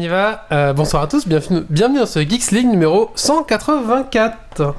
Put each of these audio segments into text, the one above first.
On y va. Euh, bonsoir à tous, bienvenue, bienvenue dans ce Geeks League numéro 184.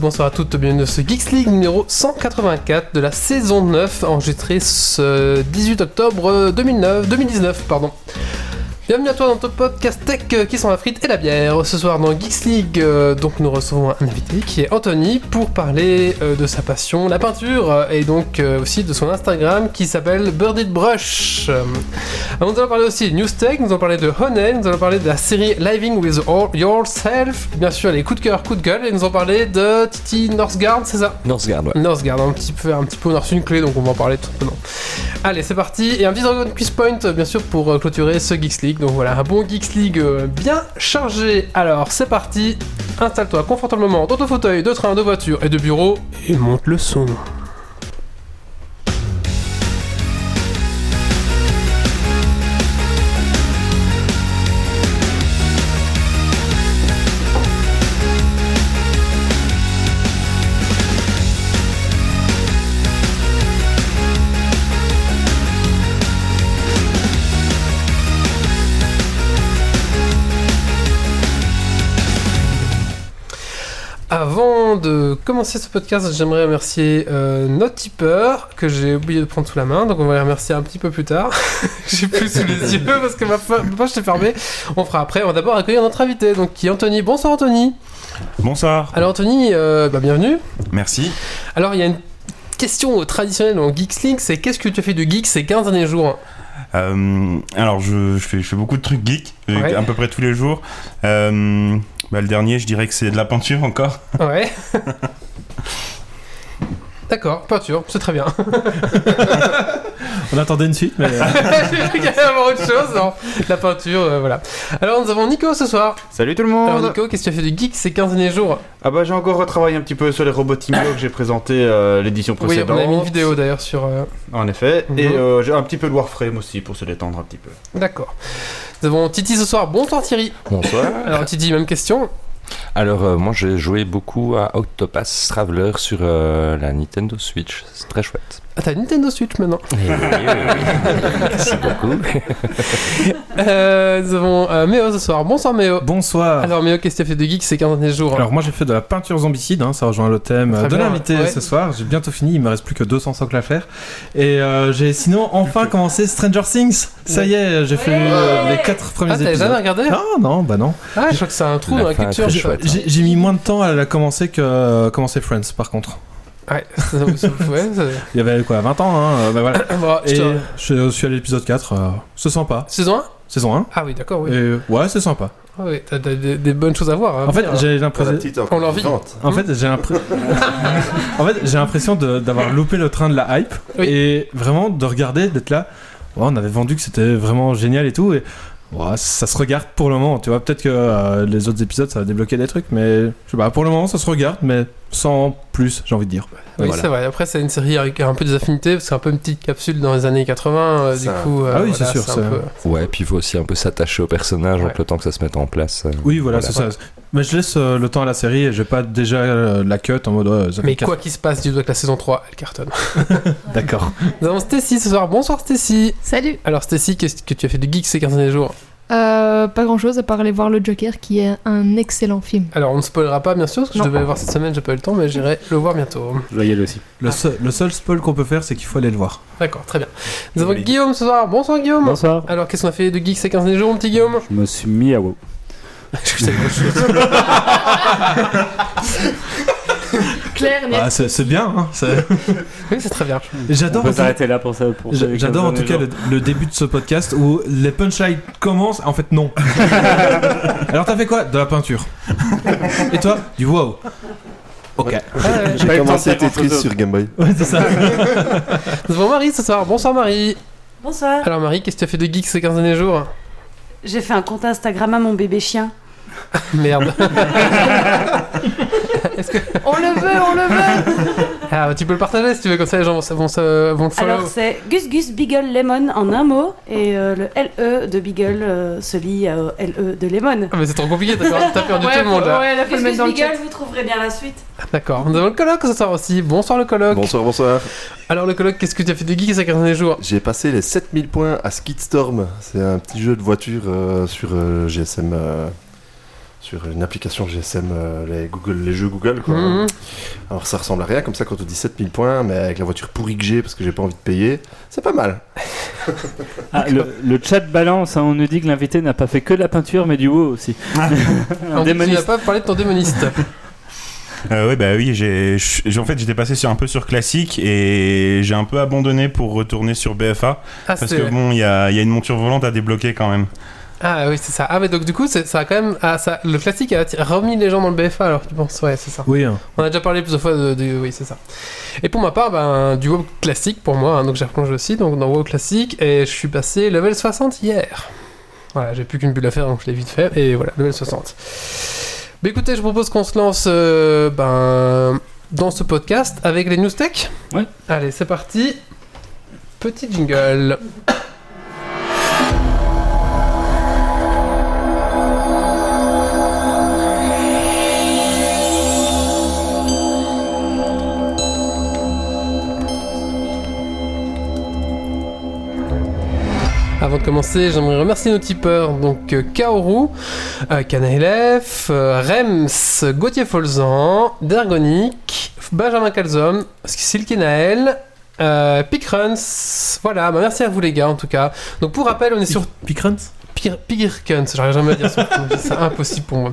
Bonsoir à toutes, bienvenue dans ce Geeks League numéro 184 de la saison 9, enregistré ce 18 octobre 2009, 2019. Pardon. Bienvenue à toi dans ton podcast tech euh, qui sont la frite et la bière. Ce soir dans Geeks League, euh, donc nous recevons un invité qui est Anthony pour parler euh, de sa passion, la peinture, et donc euh, aussi de son Instagram qui s'appelle Birded Brush. Nous allons parler aussi de Newstech, nous allons parler de Honey, nous allons parler de la série Living with All Yourself, bien sûr les coups de cœur, coups de gueule, et nous allons parler de Titi Northgard, c'est ça? Northgard, ouais. Northgard, un petit peu, un petit peu, on a reçu une clé, donc on va en parler tout simplement. Allez, c'est parti. Et un petit Dragon Quiz Point, bien sûr, pour clôturer ce Geeks League. Donc voilà, un bon Geeks League euh, bien chargé. Alors, c'est parti. Installe-toi confortablement dans ton fauteuil de train, de voiture et de bureau et monte le son. Avant de commencer ce podcast, j'aimerais remercier euh, notre tipeur que j'ai oublié de prendre sous la main, donc on va les remercier un petit peu plus tard. j'ai plus sous les yeux parce que ma, poche s'est fermée. On fera après. On va d'abord accueillir notre invité, donc qui est Anthony. Bonsoir Anthony. Bonsoir. Alors Anthony, euh, bah, bienvenue. Merci. Alors il y a une question traditionnelle dans Geeks League, c'est qu'est-ce que tu as fait de geek ces 15 derniers jours? Euh, alors, je, je fais, je fais beaucoup de trucs geeks, euh, Ouais. à peu près tous les jours. Euh, bah, le dernier, je dirais que c'est de la peinture encore. Ouais. D'accord, peinture, c'est très bien. On attendait une suite, mais euh, J'ai y avoir autre chose, non La peinture, euh, voilà. Alors nous avons Nico ce soir. Salut tout le Alors monde Nico, qu'est-ce que tu as fait de geek ces 15 derniers jours Ah bah j'ai encore retravaillé un petit peu sur les robots Timo que j'ai présenté euh, l'édition Oui, précédente. on a mis une vidéo d'ailleurs sur... euh, En effet. Mhm. Et euh, j'ai un petit peu de Warframe aussi pour se détendre un petit peu. D'accord. Nous avons Titi ce soir. Bonsoir Thierry. Bonsoir. Alors Titi, même question. Alors, euh, moi, j'ai joué beaucoup à Octopath Traveler sur euh, la Nintendo Switch. C'est très chouette. Ah, t'as Nintendo Switch maintenant. Merci beaucoup. Euh, nous avons euh, Méo ce soir. Bonsoir Méo. bonsoir. Alors Méo, qu'est-ce que tu as fait de geek ces 15 derniers jours Alors moi j'ai fait de la peinture zombicide, hein, ça rejoint le thème Très de l'invité ouais. ce soir. J'ai bientôt fini, il me reste plus que 200 socles à faire. Et euh, j'ai sinon enfin commencé Stranger Things. Ça y est, j'ai fait les 4 premiers Ah, épisodes. jamais regardé? Ah non, bah non. Ah, je crois que c'est un trou La dans la culture. J'ai j'ai mis moins de temps à la commencer que euh, commencer Friends par contre. Ouais, ça, ça, ouais, ça- Il y avait quoi, 20 ans hein euh, bah voilà. Bon, je Et te- je suis à l'épisode 4, euh, c'est sympa. Saison 1 Saison 1. Ah oui, d'accord, oui. Et ouais, c'est sympa. Ah oui, t'as t'as des, des bonnes choses à voir. hein, En fait, j'ai l'impression On l'envie. En fait, j'ai en fait, j'ai l'impression de- d'avoir loupé le train de la hype Oui. et vraiment de regarder, d'être là. On avait vendu que c'était vraiment génial et tout. Et ouais, ça se regarde pour le moment. Tu vois, peut-être que euh, les autres épisodes ça va débloquer des trucs, mais je sais pas. Pour le moment, ça se regarde, mais sans plus, j'ai envie de dire. Oui, Voilà. c'est vrai. Après, c'est une série avec un peu des affinités, parce que c'est un peu une petite capsule dans les années 80. euh, du Ça. coup, euh, Ah oui, voilà, c'est sûr, c'est- peu- Ouais, puis il faut aussi un peu s'attacher au personnage, Ouais. donc le temps que ça se mette en place. euh, Oui, voilà, Voilà. c'est ça. Mais je laisse euh, le temps à la série et j'ai pas déjà euh, la cut en mode. ça Mais quoi qu'il se passe, dis-toi que la saison 3, elle cartonne. D'accord. Nous avons Stacy ce soir. Bonsoir Stacy. Salut Alors Stacy, qu'est-ce que tu as fait de geek ces 15 derniers jours? Euh, Pas grand chose à part aller voir le Joker qui est un excellent film. Alors on ne spoilera pas bien sûr, parce que Non. je devais le voir cette semaine, j'ai pas eu le temps, mais j'irai le voir bientôt. Je vais y aller aussi. Le, seul- le seul spoil qu'on peut faire, c'est qu'il faut aller le voir. D'accord, très bien. Nous avons Oui. Guillaume ce soir. Bonsoir Guillaume. Bonsoir. Alors qu'est-ce qu'on a fait de geek ces 15 derniers jours, mon petit Guillaume Je me suis mis à WoW. Je savais pas chose. Claire, net. Ah, c'est c'est bien, hein. c'est- Oui, c'est très bien. J'adore. On peut s'arrêter là pour ça. J'adore en 15 tout cas le, début de ce podcast où les punchlines commencent, en fait non. Alors t'as fait quoi De la peinture? Et toi Du wow? Ok. Ouais, J'ai J'ai pas commencé faire Tetris sur Game Boy. Ouais, c'est ça. Nous avons Marie ce soir. Bonsoir Marie. Bonsoir. Alors Marie, qu'est-ce que tu as fait de geek ces 15 derniers jours? J'ai fait un compte Instagram à mon bébé chien. Merde. On le veut, on le veut Ah, bah, tu peux le partager si tu veux, comme ça les gens vont, le follow. Alors c'est Gus Gus Beagle Lemon en un mot et euh, le LE de Beagle euh, se lie au LE de Lemon. Ah, mais c'est trop compliqué, t'as perdu, Ouais, tout le monde là. Ouais, là, Gus Gus Beagle, vous trouverez bien la suite. D'accord, nous avons le colloque ce soir aussi. Bonsoir le colloque. Bonsoir, bonsoir. Alors le colloque, qu'est-ce que tu as fait de geek ces 15 derniers jours? J'ai passé les 7000 points à Skidstorm. C'est un petit jeu de voiture euh, sur euh, GSM. Sur une application GSM, euh, les, Google, les jeux Google. Quoi. Mhm. Alors ça ressemble à rien comme ça quand on dit 7000 points, mais avec la voiture pourrie que j'ai parce que j'ai pas envie de payer, c'est pas mal. Ah, le, le chat balance, hein, on nous dit que l'invité n'a pas fait que de la peinture mais du WoW aussi. On un que Tu n'as démoniste. pas parlé de ton démoniste. Euh, ouais, bah oui, j'ai, en fait, j'étais passé sur un peu sur classique et j'ai un peu abandonné pour retourner sur BFA Ah, parce que bon, il y a, il y a une monture volante à débloquer quand même. Ah oui, c'est ça. Ah, mais donc du coup, c'est- ça a quand même. Ah, ça... Le classique a atti- remis les gens dans le BFA alors tu penses? Ouais, c'est ça. Oui, hein. On a déjà parlé plusieurs fois de, de- Oui, c'est ça. Et pour ma part, ben, du WoW classique pour moi, hein, donc j'ai replongé aussi donc dans WoW classique et je suis passé level 60 hier. Voilà, j'ai plus qu'une bulle à faire donc je l'ai vite fait et voilà, level 60. Mais écoutez, je propose qu'on se lance euh, ben, dans ce podcast avec les news tech. Ouais. Allez, c'est parti. Petit jingle. Commencer, j'aimerais remercier nos tipeurs, donc euh, Kaoru, euh, Canelef, euh, Rems, Gauthier Folzan, Dergonic, Benjamin Calzom, Silky Naël, euh, Picruns, voilà, bah merci à vous les gars en tout cas. Donc pour rappel, on est sur Picruns Pire, Pirkuns, j'arrive jamais à dire ça, c'est impossible pour moi.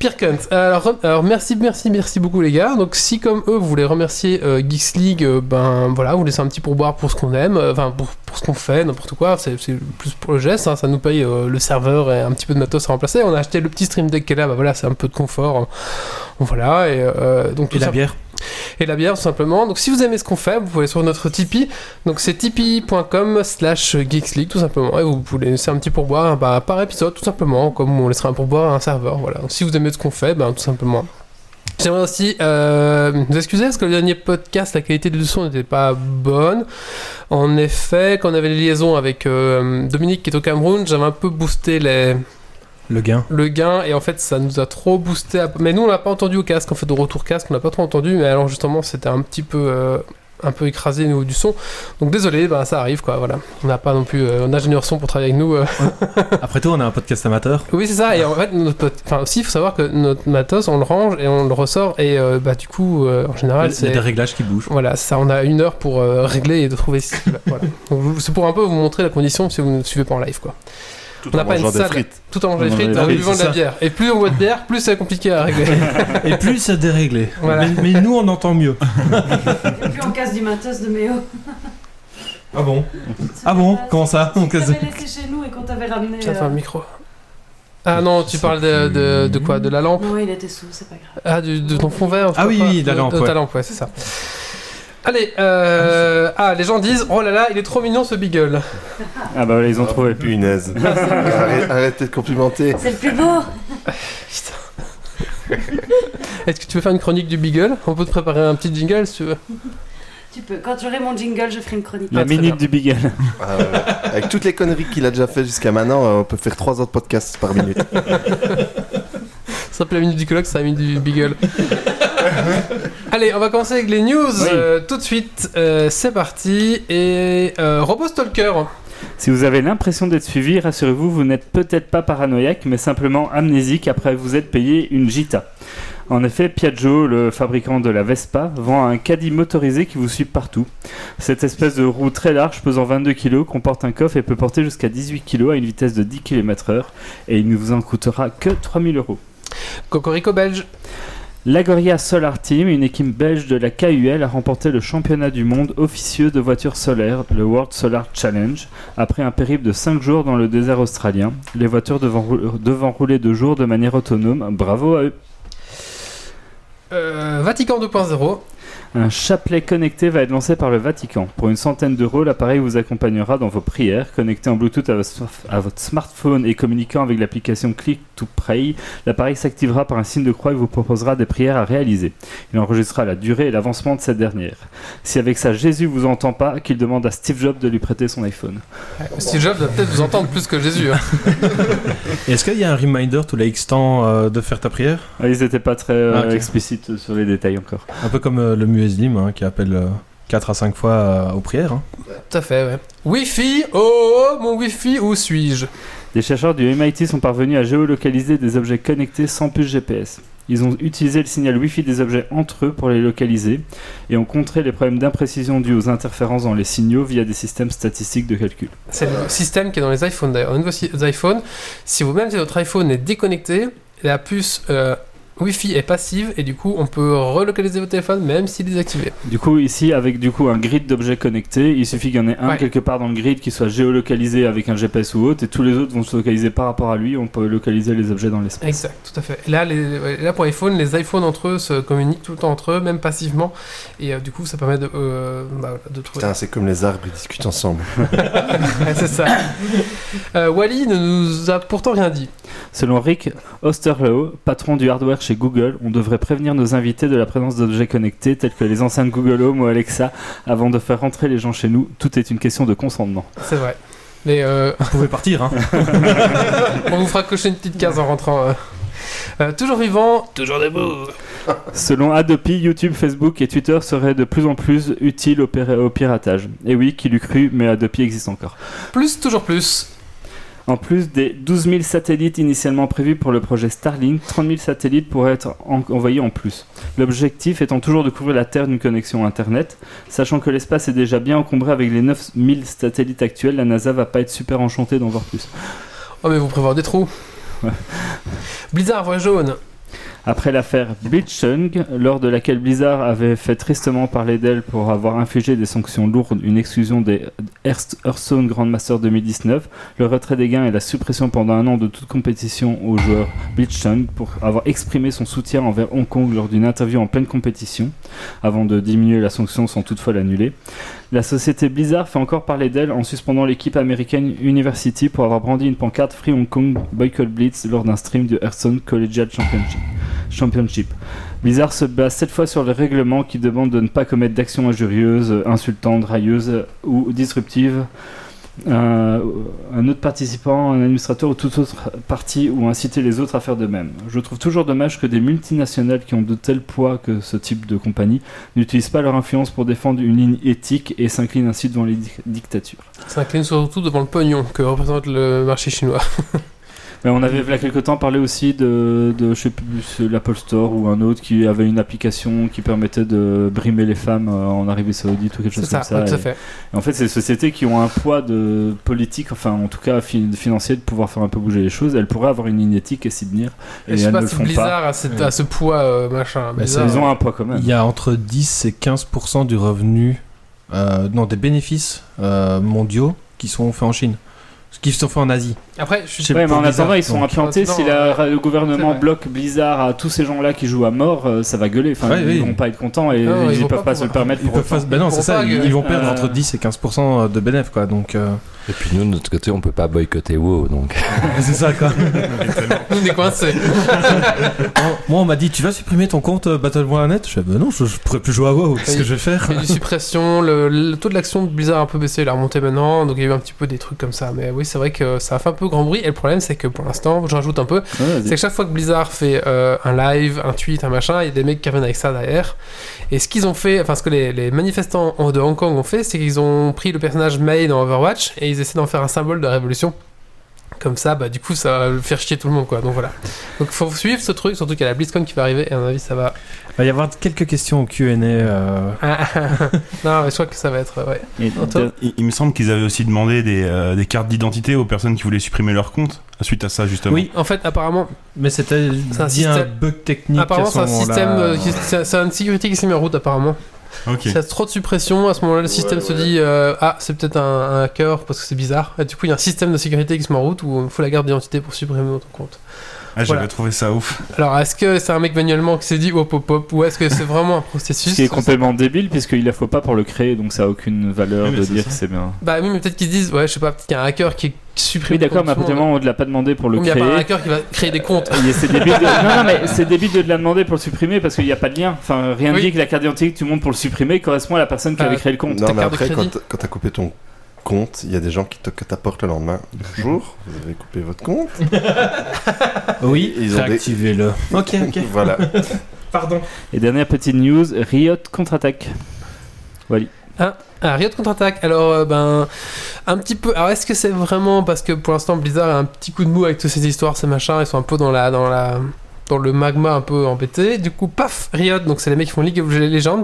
Pirkuns, alors, rem- alors merci, merci, merci beaucoup les gars. Donc si comme eux vous voulez remercier euh, Geeks League, euh, ben voilà, vous laissez un petit pourboire pour ce qu'on aime, euh, enfin pour, pour ce qu'on fait, n'importe quoi, c'est plus pour le geste, hein, ça nous paye le serveur et un petit peu de matos à remplacer. On a acheté le petit stream deck qui est là, bah voilà, c'est un peu de confort. hein. Voilà, et donc Et tout la ça- bière et la bière tout simplement. Donc si vous aimez ce qu'on fait, vous pouvez sur notre Tipeee. Donc c'est tipeee.com slash geeksleague tout simplement. Et vous pouvez laisser un petit pourboire bah, par épisode tout simplement, comme on laissera un pourboire à un serveur. Voilà. Donc si vous aimez ce qu'on fait, ben tout simplement. J'aimerais aussi euh, nous excuser parce que le dernier podcast, la qualité du son n'était pas bonne. En effet, quand on avait les liaisons avec euh, Dominique qui est au Cameroun, j'avais un peu boosté les, Le gain. le gain et en fait ça nous a trop boosté à- mais nous on l'a pas entendu au casque en fait de retour casque on l'a pas trop entendu mais alors justement c'était un petit peu euh, un peu écrasé au niveau du son donc désolé bah ça arrive quoi voilà on n'a pas non plus euh, un ingénieur son pour travailler avec nous euh. Après tout, on a un podcast amateur. oui c'est ça et en fait notre enfin aussi il faut savoir que notre matos on le range et on le ressort et bah du coup en général c'est des réglages qui bougent. voilà, ça, on a une heure pour régler et de trouver. Voilà. C'est pour un peu vous montrer la condition si vous ne suivez pas en live, quoi. Tout On n'a pas une salle. frites. Tout en mangeant des frites, en buvant de la bière. Et plus on boit de bière, plus c'est compliqué à régler. Et plus c'est déréglé. Voilà. Mais, mais nous, on entend mieux. Et puis on casse du matos de Méo. Ah bon Ah bon Comment ça On On casse- laissé chez nous et qu'on t'avait ramené. Tiens, euh, micro. Ah non, tu parles de, de, de quoi? De la lampe? Non, il était sous, c'est pas grave. Ah, du- de ton fond vert Ah oui, oui, de la lampe, De ta lampe, ouais, c'est ça. Allez, euh... ah, les gens disent Oh là là, il est trop mignon ce Beagle. Ah bah voilà, ils ont trouvé. Punaise. Arrête- Arrêtez de complimenter. C'est le plus beau Est-ce que tu veux faire une chronique du Beagle? On peut te préparer un petit jingle si tu veux. Tu peux. Quand j'aurai mon jingle, je ferai une chronique. La Ah, minute bien. du Beagle. Ah ouais. Avec toutes les conneries qu'il a déjà fait jusqu'à maintenant, euh, on peut faire 3 autres podcasts par minute. Ça s'appelle la minute du colloque, c'est la minute du Beagle. Allez, on va commencer avec les news Oui. euh, tout de suite. Euh, c'est parti. Et euh, Robot Stalker. Si vous avez l'impression d'être suivi, rassurez-vous, vous n'êtes peut-être pas paranoïaque, mais simplement amnésique après vous être payé une gita. En effet, Piaggio, le fabricant de la Vespa, vend un caddie motorisé qui vous suit partout. Cette espèce de roue très large, pesant 22 kg, comporte un coffre et peut porter jusqu'à 18 kg à une vitesse de 10 km/h, et il ne vous en coûtera que 3000 euros. Cocorico belge. L'Agoria Solar Team, une équipe belge de la KUL, a remporté le championnat du monde officieux de voitures solaires, le World Solar Challenge, après un périple de 5 jours dans le désert australien. Les voitures devant, rou- devant rouler de jour de manière autonome. Bravo à eux. Euh, Vatican 2.0. Un chapelet connecté va être lancé par le Vatican. Pour une centaine d'euros, l'appareil vous accompagnera dans vos prières. Connecté en Bluetooth à votre, smartphone et communiquant avec l'application Click to Pray, l'appareil s'activera par un signe de croix et vous proposera des prières à réaliser. Il enregistrera la durée et l'avancement de cette dernière. Si avec ça Jésus vous entend pas, qu'il demande à Steve Jobs de lui prêter son iPhone. Steve Jobs va peut-être vous entendre plus que Jésus. hein. Est-ce qu'il y a un reminder tous les X temps euh, de faire ta prière? Ah, Ils n'étaient pas très euh, Ah, explicites sur les détails encore. Un peu comme euh, le Mueslim hein, qui appelle 4 à 5 fois euh, aux prières. hein. Tout à fait, ouais. Wi-Fi, oh, mon Wi-Fi, où suis-je? Des chercheurs du MIT sont parvenus à géolocaliser des objets connectés sans puce GPS. Ils ont utilisé le signal Wi-Fi des objets entre eux pour les localiser et ont contré les problèmes d'imprécision dus aux interférences dans les signaux via des systèmes statistiques de calcul. C'est le système qui est dans les iPhones d'ailleurs. Au niveau si- des iPhones, si vous même si votre iPhone est déconnecté, la puce euh, Wi-Fi est passive et du coup on peut relocaliser votre téléphone même s'il est désactivé. Du coup, ici, avec du coup un grid d'objets connectés, il suffit qu'il y en ait un Ouais. quelque part dans le grid qui soit géolocalisé avec un GPS ou autre, et tous les autres vont se localiser par rapport à lui. On peut localiser les objets dans l'espace. Exact, tout à fait. Là, les, ouais, là pour iPhone, les iPhones entre eux se communiquent tout le temps entre eux, même passivement, et euh, du coup ça permet de, euh, bah, de trouver. Putain, c'est comme les arbres, ils discutent ensemble. Ouais, c'est ça. Euh, Wally ne nous a pourtant rien dit. Selon Rick Osterloh, patron du hardware chez Google, on devrait prévenir nos invités de la présence d'objets connectés tels que les enceintes Google Home ou Alexa avant de faire rentrer les gens chez nous. Tout est une question de consentement. C'est vrai. Mais euh, Vous pouvez partir. Hein. on vous fera cocher une petite case en rentrant. euh. Euh, toujours vivant, toujours debout. Selon Adopi, YouTube, Facebook et Twitter seraient de plus en plus utiles au, pir- au piratage. Et oui, qui l'eût cru, mais Adopi existe encore. Plus, toujours plus. En plus des 12 000 satellites initialement prévus pour le projet Starlink, 30 000 satellites pourraient être en- envoyés en plus. L'objectif étant toujours de couvrir la Terre d'une connexion Internet. Sachant que l'espace est déjà bien encombré avec les 9 000 satellites actuels, la NASA va pas être super enchantée d'en voir plus. Oh, mais vous prévoir des trous. Ouais. Blizzard, voix jaune. Après l'affaire Blitzchung, lors de laquelle Blizzard avait fait tristement parler d'elle pour avoir infligé des sanctions lourdes, une exclusion des Hearth- Hearthstone Grandmaster 2019, le retrait des gains et la suppression pendant un an de toute compétition au joueur Blitzchung pour avoir exprimé son soutien envers Hong Kong lors d'une interview en pleine compétition, avant de diminuer la sanction sans toutefois l'annuler. La société Blizzard fait encore parler d'elle en suspendant l'équipe américaine University pour avoir brandi une pancarte Free Hong Kong Boycott Blitz lors d'un stream du Hearthstone Collegiate Championship. Championship. Blizzard se base cette fois sur le règlement qui demande de ne pas commettre d'actions injurieuses, insultantes, railleuses ou disruptives. Euh, un autre participant, un administrateur ou toute autre partie ou inciter les autres à faire de même. Je trouve toujours dommage que des multinationales qui ont de tels poids que ce type de compagnie n'utilisent pas leur influence pour défendre une ligne éthique et s'inclinent ainsi devant les di- dictatures. Ça incline surtout devant le pognon que représente le marché chinois. Mais on avait il y a quelque temps parlé aussi de, de je sais plus, c'est l'Apple Store ou un autre qui avait une application qui permettait de brimer les femmes euh, en Arabie Saoudite ou quelque chose ça, comme ça. tout à Et- fait. et en fait, c'est des sociétés qui ont un poids de politique, enfin en tout cas fi- financier, de pouvoir faire un peu bouger les choses. Elles pourraient avoir une ligne éthique et s'y tenir. Et, Et je sais pas ne si font Blizzard pas. a, cette- a ce poids euh, machin. Bah, Blizzard, Ils ont un poids quand même. Il y a entre 10 et 15% du revenu, euh, non, des bénéfices euh, mondiaux qui sont faits en Chine. Ce qui sont faits en Asie. Après, je suis Ouais, mais en Blizzard, attendant, ils sont implantés. Si la- le gouvernement bloque Blizzard à tous ces gens-là qui jouent à mort, euh, ça va gueuler. Enfin, Ouais, ils oui. vont pas être contents et Non, ils, ils vont peuvent pas pas, se le permettre. Ils pour peuvent pas- ben non, Ils c'est ça, ils, vont perdre Euh, entre 10 et 15% de bénéfices, quoi. Donc, euh, Et puis nous, de notre côté, on peut pas boycotter WoW, donc. c'est ça, quoi. on est coincés. Moi, on m'a dit, tu vas supprimer ton compte euh, Battle.net Je fais, ben non, je, je pourrais plus jouer à WoW. Qu'est-ce que je vais faire? Il y a eu des suppressions, le, le taux de l'action de Blizzard a un peu baissé, il a remonté maintenant, donc il y a eu un petit peu des trucs comme ça. Mais oui, c'est vrai que ça a fait un peu grand bruit, et le problème c'est que pour l'instant, je rajoute un peu, Ouais, vas-y. c'est que chaque fois que Blizzard fait euh, un live, un tweet, un machin, il y a des mecs qui reviennent avec ça derrière. Et ce qu'ils ont fait, enfin ce que les, les manifestants de Hong Kong ont fait, c'est qu'ils ont pris le personnage Mei dans Overwatch et ils essaient d'en faire un symbole de révolution. Comme ça, bah du coup, ça va faire chier tout le monde, quoi. Donc voilà. Donc faut suivre ce truc, surtout qu'il y a la BlizzCon qui va arriver, et à mon avis, ça va. Il va y avoir quelques questions au Q&A. euh, Ah, non, mais je crois que ça va être, ouais. Et Il, il me semble qu'ils avaient aussi demandé des, euh, des cartes d'identité aux personnes qui voulaient supprimer leur compte suite à ça justement. Oui, En fait, apparemment, mais c'était C'est un dit un système- bug technique. apparemment, c'est un système, euh, qui- c'est c'est une sécurité qui s'est mis en route, apparemment. Ok. S'il y a trop de suppression, à ce moment-là, le système se dit euh, Ah, c'est peut-être un, un hacker parce que c'est bizarre. Et du coup, il y a un système de sécurité qui se met en route où il faut la garde d'identité pour supprimer votre compte. Ah, j'avais Voilà. trouvé ça ouf. Alors, est-ce que c'est un mec manuellement qui s'est dit hop hop hop ou est-ce que c'est vraiment un processus Ce qui est complètement débile puisqu'il la faut pas pour le créer donc ça a aucune valeur Oui, de dire ça. que c'est bien. Bah oui, mais peut-être qu'ils se disent, ouais, je sais pas, peut-être qu'il y a un hacker qui supprime. Oui d'accord mais à tout le partir du monde. moment où on ne l'a pas demandé pour le Il n'y a pas un créer. hacker qui va créer des comptes. C'est débile de... non, non, mais c'est débile de la demander pour le supprimer parce qu'il n'y a pas de lien. Enfin, rien ne Oui. dit que la carte d'identité que tu montes pour le supprimer correspond à la personne qui Euh, avait créé le compte. Non, mais après, quand, quand t'as coupé ton compte, il y a des gens qui toquent à ta porte le lendemain. Bonjour, vous avez coupé votre compte Oui, Ils ont des- réactivez-le. Ok, ok. Voilà. Pardon. Et dernière petite news, Riot contre-attaque. Ah, Riot contre-attaque. Alors, euh, ben, un petit peu. Alors, est-ce que c'est vraiment parce que pour l'instant Blizzard a un petit coup de mou avec toutes ces histoires, ces machins, ils sont un peu dans la, dans la, le magma un peu embêté. Du coup, paf, Riot, donc c'est les mecs qui font League of Legends,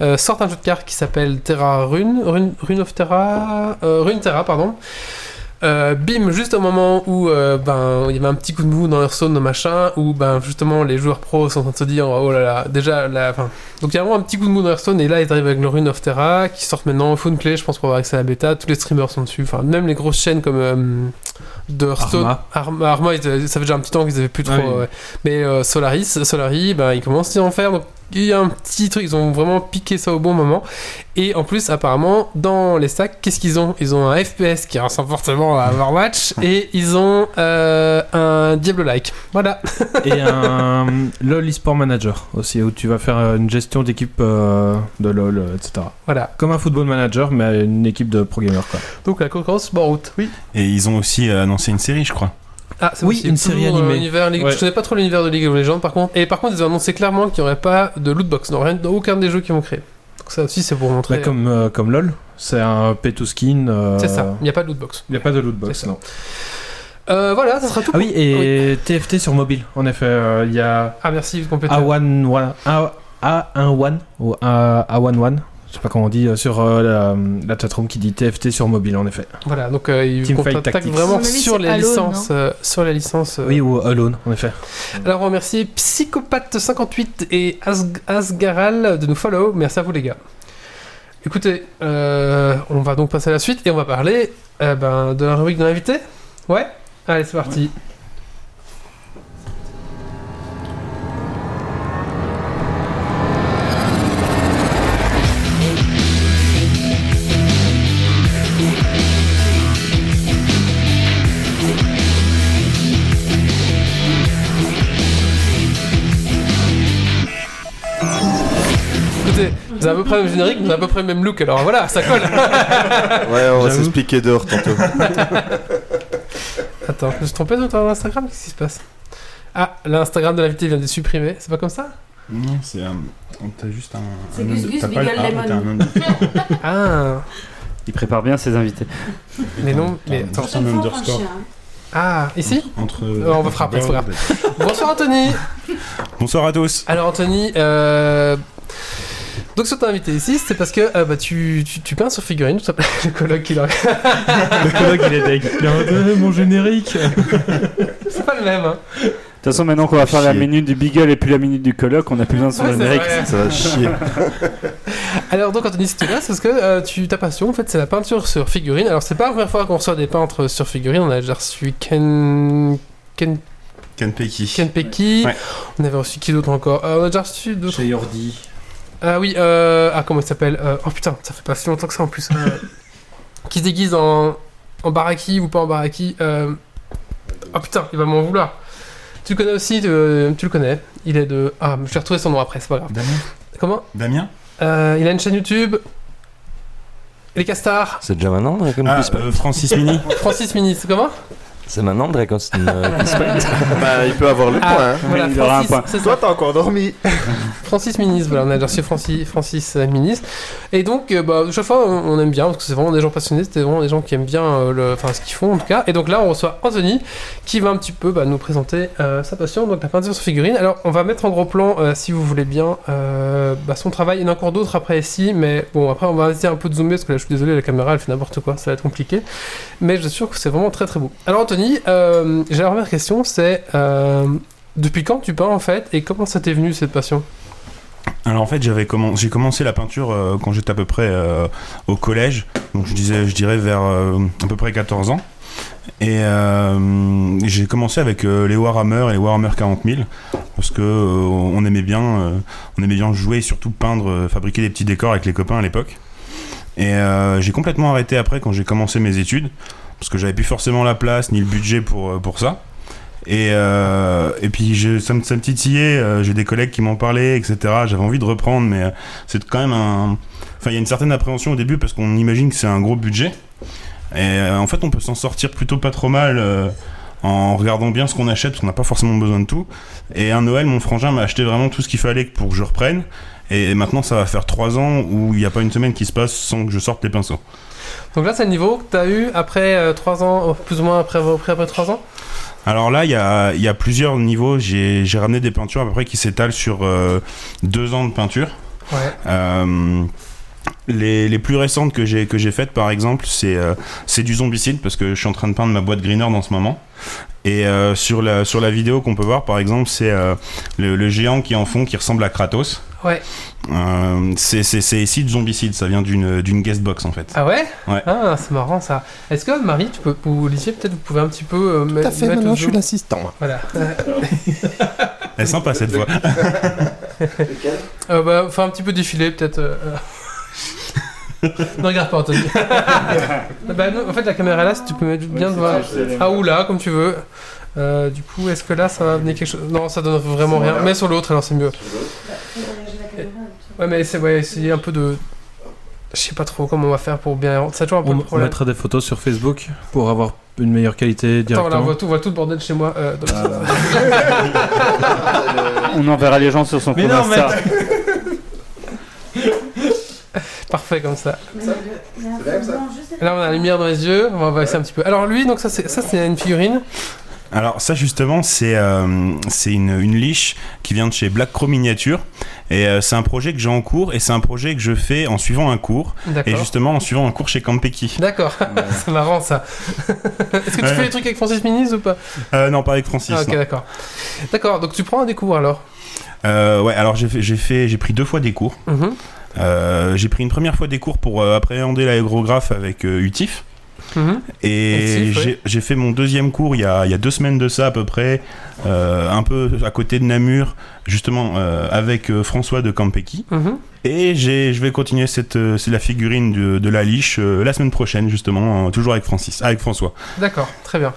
euh, sortent un jeu de cartes qui s'appelle Terra Rune, Rune, Rune of Terra, euh, Rune Terra, pardon. Euh, bim, juste au moment où euh, ben il y avait un petit coup de mou dans Hearthstone, machin, où ben justement les joueurs pros sont en train de se dire oh là là, déjà la, donc il y a vraiment un petit coup de mou dans Hearthstone et là ils arrivent avec le Rune of Terra qui sortent maintenant au Play, je pense pour avoir accès à la bêta, tous les streamers sont dessus, enfin même les grosses chaînes comme euh, de Hearthstone, Arma. Arma, ça fait déjà un petit temps qu'ils avaient plus trop, Ah oui. ouais. mais euh, Solaris, Solari, ben ils commencent à en faire, donc il y a un petit truc, ils ont vraiment piqué ça au bon moment. Et en plus, apparemment, dans les stacks, qu'est-ce qu'ils ont? Ils ont un FPS qui ressemble forcément à Overwatch et ils ont euh, un Diablo-like. Voilà. Et un LoL eSport Manager aussi, où tu vas faire euh, une gestion d'équipe euh, de LoL, etc. Voilà. Comme un football manager, mais une équipe de pro gamers, quoi. Donc la concurrence bord route. Oui. Et ils ont aussi annoncé une série, je crois. Ah, c'est Oui, une série euh, animée. Ouais. Je connais pas trop l'univers de League of Legends par contre. Et par contre, ils ont annoncé clairement qu'il n'y aurait pas de lootbox dans, rien, dans aucun des jeux qu'ils vont créer. Donc ça aussi, c'est pour montrer. Bah, comme, euh, comme LoL, c'est un pay to skin. euh, C'est ça. Il n'y a pas de lootbox. Il n'y a pas de lootbox, non. Euh, voilà, ça sera tout. Ah oui, et TFT sur mobile, en effet. Il y a Ah merci, vous complétez. A1 voilà, A- A11 ou A- A11, je sais pas comment on dit, euh, sur euh, la, la chatroom qui dit TFT sur mobile, en effet. Voilà, donc euh, ils Tactics. vraiment sur les Alone, licences. euh, sur les licences. euh, Oui, ou Alone, en effet. Alors on remercie Psychopathe58 et As- Asgaral de nous follow. Merci à vous les gars. Écoutez, euh, on va donc passer à la suite et on va parler euh, ben, de la rubrique de l'invité. Ouais? Allez, c'est parti. Vous avez à peu près le même générique, vous avez à peu près le même look, alors voilà, ça colle. Ouais, on va s'expliquer dehors tantôt. Attends, je me suis trompé dans ton Instagram Qu'est-ce qui se passe? Ah, l'Instagram de l'invité vient de supprimer, c'est pas comme ça? Non, c'est un. T'as juste un. C'est Gus Gus t'as pas le Beagle A, Lemon. Ah, Il prépare bien ses invités. mais non, mais un- attends. un underscore. Ah, ici? Entre. Euh, on va frapper, c'est pas grave. Bonsoir Anthony Bonsoir à tous. Alors Anthony, euh... donc si on t'a invité ici, c'est parce que euh, bah, tu, tu, tu peins sur figurine, tout simplement. le colloque qu'il a. Le collègue, il est deg. Il a mon générique. c'est pas le même, hein. De toute façon, maintenant qu'on va faire la minute du Beagle et puis la minute du colloque, on n'a plus besoin de son générique. Ça va chier. Alors donc Anthony, si tu là, c'est parce que euh, tu, ta passion, en fait, c'est la peinture sur figurine. Alors c'est pas la première fois qu'on reçoit des peintres sur figurine, on a déjà reçu Ken... Ken, Ken Pecky. Ken Pecky, Ouais. on avait reçu qui d'autre encore? Euh, On a déjà reçu d'autres... Chez Yordi. Ah oui, euh... Ah comment il s'appelle Euh, Oh putain, ça fait pas si longtemps que ça en plus. Euh, qui se déguise en... en baraki ou pas en baraki euh... Oh putain, il va m'en vouloir. Tu le connais aussi, tu le connais. Il est de... Ah, je vais retrouver son nom après, c'est pas grave. Damien Comment? Damien? Euh, Il a une chaîne YouTube. Les Castars. C'est déjà maintenant Ah, euh, Francis Mini. Francis Mini, c'est comment? C'est maintenant Dragon euh, Quest Bah, il peut avoir le Ah, point. hein. voilà, Il aura un Francis, point. Toi, t'as encore dormi. Francis Minis, voilà, on a déjà reçu Francis, Francis euh, Minis. Et donc, euh, bah, chaque fois, on, on aime bien, parce que c'est vraiment des gens passionnés, c'est vraiment des gens qui aiment bien euh, le, enfin, ce qu'ils font en tout cas. Et donc là, on reçoit Anthony, qui va un petit peu bah, nous présenter euh, sa passion, donc la peinture sur figurine. Alors, on va mettre en gros plan, euh, si vous voulez bien, euh, bah, son travail. Il y en a encore d'autres après ici, mais bon, après, on va essayer un peu de zoomer, parce que là, je suis désolé, la caméra, elle fait n'importe quoi, ça va être compliqué. Mais je suis sûr que c'est vraiment très très beau. Alors, Anthony, euh, j'ai la première question, c'est... euh, depuis quand tu peins en fait et comment ça t'est venu cette passion? Alors en fait, j'avais j'ai commencé la peinture euh, quand j'étais à peu près au collège. Donc je disais, je dirais vers à peu près 14 ans. Et j'ai commencé avec les Warhammer et les Warhammer 40 000 parce que on aimait bien, aimait bien jouer et surtout peindre, fabriquer des petits décors avec les copains à l'époque. Et j'ai complètement arrêté après quand j'ai commencé mes études parce que j'avais plus forcément la place ni le budget pour euh, pour ça. Et, euh, et puis ça, me, ça me titillait, euh, j'ai des collègues qui m'en parlaient, etc. J'avais envie de reprendre, mais c'est quand même un. Enfin, il y a une certaine appréhension au début parce qu'on imagine que c'est un gros budget. Et en fait, on peut s'en sortir plutôt pas trop mal en regardant bien ce qu'on achète parce qu'on n'a pas forcément besoin de tout. Et un Noël, mon frangin m'a acheté vraiment tout ce qu'il fallait pour que je reprenne. Et maintenant, ça va faire 3 ans où il n'y a pas une semaine qui se passe sans que je sorte les pinceaux. Donc là, c'est le niveau que tu as eu après 3 ans, euh, plus ou moins après, après, après 3 ans Alors là, il y a, y a plusieurs niveaux. J'ai j'ai ramené des peintures à peu près qui s'étalent sur 2 ans de peinture. Ouais. Les, les plus récentes que j'ai que j'ai faites par exemple c'est euh, c'est du zombicide parce que je suis en train de peindre ma boîte greener dans ce moment et euh, sur la sur la vidéo qu'on peut voir par exemple c'est euh, le, le géant qui est en fond qui ressemble à Kratos Ouais. Euh, c'est c'est c'est ici du zombicide ça vient d'une d'une guest box en fait Ah ouais? Ouais. Ah, c'est marrant ça. Est-ce que Marie, tu peux, ou Olivier, peut-être vous pouvez un petit peu euh, me- Tout à fait, mettre maintenant je suis l'assistant. Voilà. Elle est sympa cette voix euh, bah, faut un petit peu défiler, peut-être. ne regarde pas, Anthony. bah, non, en fait, la caméra est là, si tu peux mettre bien devant. Ah ou là, comme tu veux. Euh, du coup, est-ce que là, ça va venir quelque chose? Non, ça donne vraiment rien. Mais sur l'autre, alors c'est mieux. Ouais, mais c'est ouais, essayer un peu de. Je sais pas trop comment on va faire pour bien. C'est toujours un peu On, le on problème. mettra des photos sur Facebook pour avoir une meilleure qualité Attends, voilà, on directement. voit tout, on voit tout le bordel chez moi. euh, On enverra les gens sur son Mais compte non, Insta. Parfait comme ça. Là, on a la lumière dans les yeux. On va essayer un petit peu. Alors lui, donc ça, c'est ça, c'est une figurine. Alors ça justement c'est euh, c'est une, une liche qui vient de chez Black Crow Miniature et euh, c'est un projet que j'ai en cours et c'est un projet que je fais en suivant un cours et D'accord. justement en suivant un cours chez Campeki. D'accord. c'est marrant ça. Est-ce que tu Ouais. fais des trucs avec Francis Minis ou pas? Euh, non pas avec Francis. Ah, ok, d'accord. D'accord. Donc tu prends des cours alors? Euh, ouais alors j'ai fait j'ai pris deux fois des cours. Mhm. J'ai pris une première fois des cours pour euh, appréhender l'aérographe avec euh, UTIF. Mhm. Et j'ai fait mon deuxième cours il y a, il y a deux semaines de ça à peu près, euh, un peu à côté de Namur, justement euh, avec euh, François de Campeki. Mhm. Et j'ai, je vais continuer cette, euh, c'est la figurine de, de la liche euh, la semaine prochaine justement, euh, toujours avec Francis, avec François. D'accord. Très bien.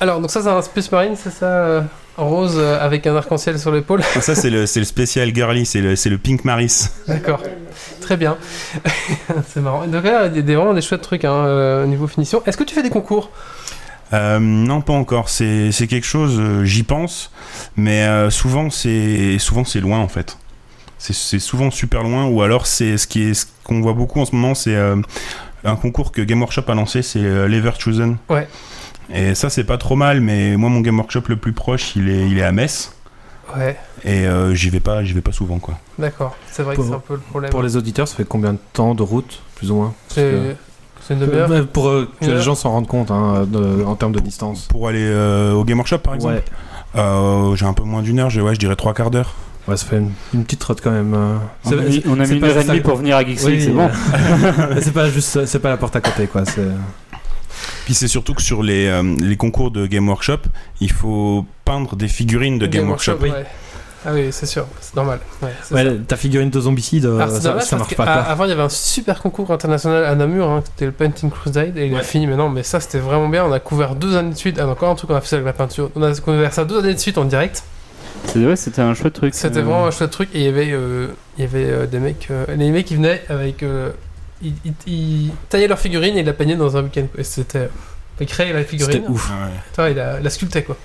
Alors donc ça c'est un Space Marine, c'est ça euh, rose euh, avec un arc-en-ciel sur l'épaule. Ça c'est le, le spécial girly, c'est le, Pink Maris. D'accord. Très bien. c'est marrant. Donc là, il y a des- vraiment des chouettes trucs hein, euh, au niveau finition. Est-ce que tu fais des concours? Euh, non, pas encore. C'est, quelque chose, euh, j'y pense, mais euh, souvent c'est, souvent c'est loin en fait. C'est, souvent super loin, ou alors c'est ce qui est, ce qu'on voit beaucoup en ce moment, c'est un concours que Game Workshop a lancé, c'est euh, l'Everchosen. Ouais. Et ça c'est pas trop mal, mais moi mon Game Workshop le plus proche, il est, il est à Metz, Ouais. et euh, j'y vais pas, j'y vais pas souvent quoi. D'accord. C'est vrai que c'est un peu le problème. Pour les auditeurs, ça fait combien de temps de route, plus ou moins C'est c'est une demi-heure. Euh, Pour euh, que les gens s'en rendent compte hein, de- en termes de distance. Pour aller euh, au Game Workshop par exemple, Ouais. euh, j'ai un peu moins d'une heure, ouais, je dirais trois quarts d'heure. ouais, ça fait une, une petite trotte quand même. euh. On C'est- a mis, on a c'est mis une pas heure et juste demie pour venir à Geeks Oui, c'est bon. C'est pas juste, c'est pas la porte à côté quoi. C'est Puis c'est surtout que sur les, euh, les concours de Game Workshop, il faut peindre des figurines de Game, Workshop. ouais. Ah oui, c'est sûr, c'est normal. Ouais, ta figurine de zombicide, euh, Alors, c'est ça, dommage ça parce marche pas ah, quoi. Avant, il y avait un super concours international à Namur, hein, c'était le Painting Crusade, et il a fini maintenant, mais ça c'était vraiment bien. On a couvert deux années de suite. Ah, encore un truc qu'on a fait ça avec la peinture. On a couvert ça deux années de suite en direct. C'est vrai, c'était un chouette truc. C'était Euh, vraiment un chouette truc, et il y avait, euh, il y avait euh, des mecs. euh, les mecs qui venaient avec. Euh, ils, ils- ils taillaient leur figurine et ils la peignaient dans un week-end. Et c'était. Ils créaient la figurine. C'était ouf. Ah ouais. Toi, il la, la sculptait quoi.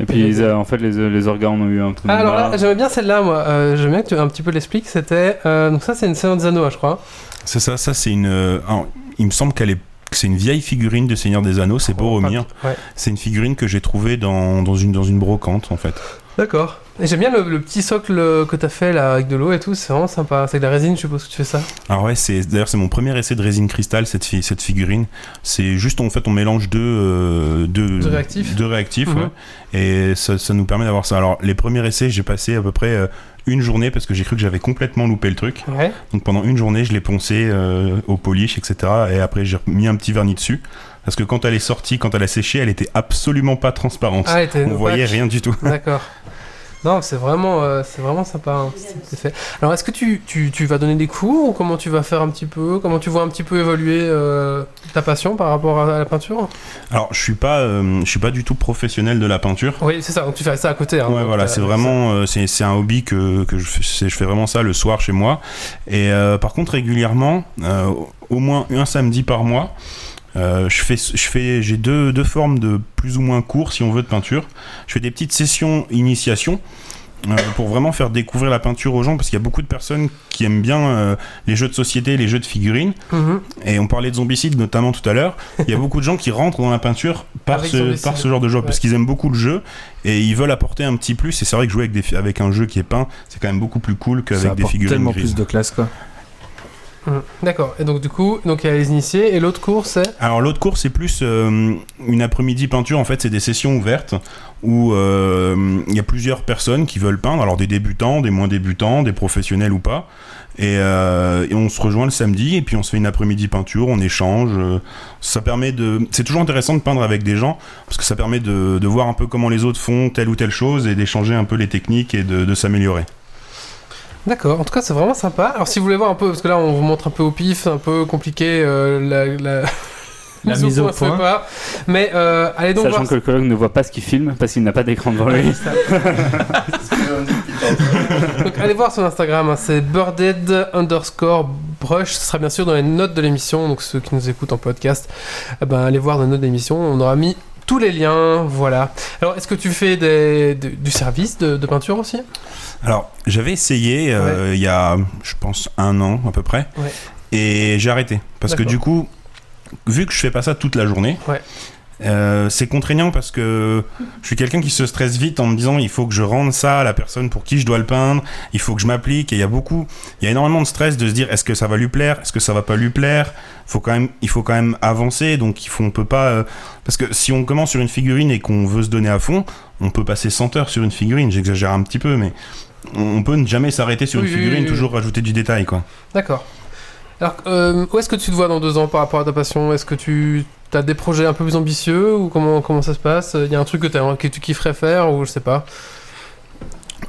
Et puis, ils, euh, en fait, les, les organes ont eu un de Ah, alors là, j'aimais bien celle-là, moi. Euh, J'aime bien que tu un petit peu l'expliques. C'était. euh, donc, ça, c'est une Seigneur des Anneaux, hein, je crois. C'est ça, ça c'est une. euh, alors, il me semble qu'elle est. que C'est une vieille figurine de Seigneur des Anneaux, c'est Boromir. Ouais. C'est une figurine que j'ai trouvée dans, dans, une, dans une brocante en fait. D'accord. J'aime bien le, le petit socle que t'as fait là avec de l'eau et tout, c'est vraiment sympa. C'est de la résine, je suppose que tu fais ça. Alors ouais, c'est d'ailleurs c'est mon premier essai de résine cristal cette, fi- cette figurine. C'est juste en fait on mélange deux euh, deux, réactifs. deux réactifs, ouais. et ça, ça nous permet d'avoir ça. Alors les premiers essais j'ai passé à peu près euh, une journée parce que j'ai cru que j'avais complètement loupé le truc. Ouais. Donc pendant une journée je l'ai poncé euh, au polish etc. Et après j'ai mis un petit vernis dessus. parce que quand elle est sortie, quand elle a séché, elle était absolument pas transparente. Ah, On voyait rien du tout. D'accord. Non, c'est vraiment, euh, c'est vraiment sympa. hein, effet. Alors, est-ce que tu, tu, tu vas donner des cours ou comment tu vas faire un petit peu? Comment tu vois un petit peu évoluer euh, ta passion par rapport à, à la peinture? Alors, je suis pas, euh, je suis pas du tout professionnel de la peinture. Oui, c'est ça. Donc tu fais ça à côté. Hein, Ouais, voilà, c'est vraiment, euh, c'est c'est un hobby que, que je, fais, c'est- je fais vraiment ça le soir chez moi. Et euh, par contre, régulièrement, euh, au moins un samedi par mois, euh, je fais, je fais, j'ai deux, deux formes de plus ou moins cours, si on veut, de peinture. Je fais des petites sessions initiation. euh, pour vraiment faire découvrir la peinture aux gens parce qu'il y a beaucoup de personnes qui aiment bien euh, les jeux de société, les jeux de figurines Mhm. et on parlait de zombicide notamment tout à l'heure. Il y a beaucoup de gens qui rentrent dans la peinture par, Avec ce, Zombicide. par ce genre de jeu, parce qu'ils aiment beaucoup le jeu et ils veulent apporter un petit plus. Et c'est vrai que jouer avec, des, fi- avec un jeu qui est peint, c'est quand même beaucoup plus cool qu'avec des figurines tellement grises. plus de classe, quoi. Mhm. D'accord. Et donc du coup, donc il y a les initiés et l'autre cours c'est Alors l'autre cours, c'est plus euh, une après-midi peinture. En fait, c'est des sessions ouvertes où euh, il y a plusieurs personnes qui veulent peindre. Alors des débutants, des moins débutants, des professionnels ou pas. Et, euh, et on se rejoint le samedi et puis on se fait une après-midi peinture, on échange. Ça permet de. C'est toujours intéressant de peindre avec des gens parce que ça permet de, voir un peu comment les autres font telle ou telle chose et d'échanger un peu les techniques et de s'améliorer. D'accord, en tout cas c'est vraiment sympa. Alors si vous voulez voir un peu, parce que là on vous montre un peu au pif, un peu compliqué euh, la, la... La mise au point. pas. Mais euh, allez donc Sachant voir. que le collègue ne voit pas ce qu'il filme parce qu'il n'a pas d'écran devant lui. Donc allez voir son Instagram, hein, c'est birded underscore brush. Ce sera bien sûr dans les notes de l'émission. Donc ceux qui nous écoutent en podcast, eh ben, allez voir dans les notes de l'émission. On aura mis tous les liens. Voilà. Alors est-ce que tu fais des, de- du service de, de peinture aussi? Alors, j'avais essayé euh, il y a, je pense, un an à peu près. Ouais. Et j'ai arrêté. Parce que du coup, vu que je fais pas ça toute la journée, Ouais. euh, c'est contraignant parce que je suis quelqu'un qui se stresse vite en me disant il faut que je rende ça à la personne pour qui je dois le peindre, il faut que je m'applique. Et il y a beaucoup, il y a énormément de stress de se dire est-ce que ça va lui plaire, est-ce que ça va pas lui plaire? Faut quand même, il faut quand même avancer. Donc il faut, on peut pas, euh, parce que si on commence sur une figurine et qu'on veut se donner à fond, on peut passer 100 heures sur une figurine. J'exagère un petit peu, mais on peut ne jamais s'arrêter sur Oui, une figurine, oui, oui. toujours rajouter du détail, quoi. D'accord. Alors euh, où est-ce que tu te vois dans deux ans par rapport à ta passion? Est-ce que tu as des projets un peu plus ambitieux ou comment, comment ça se passe? Il y a un truc que, que tu kifferais faire ou je sais pas?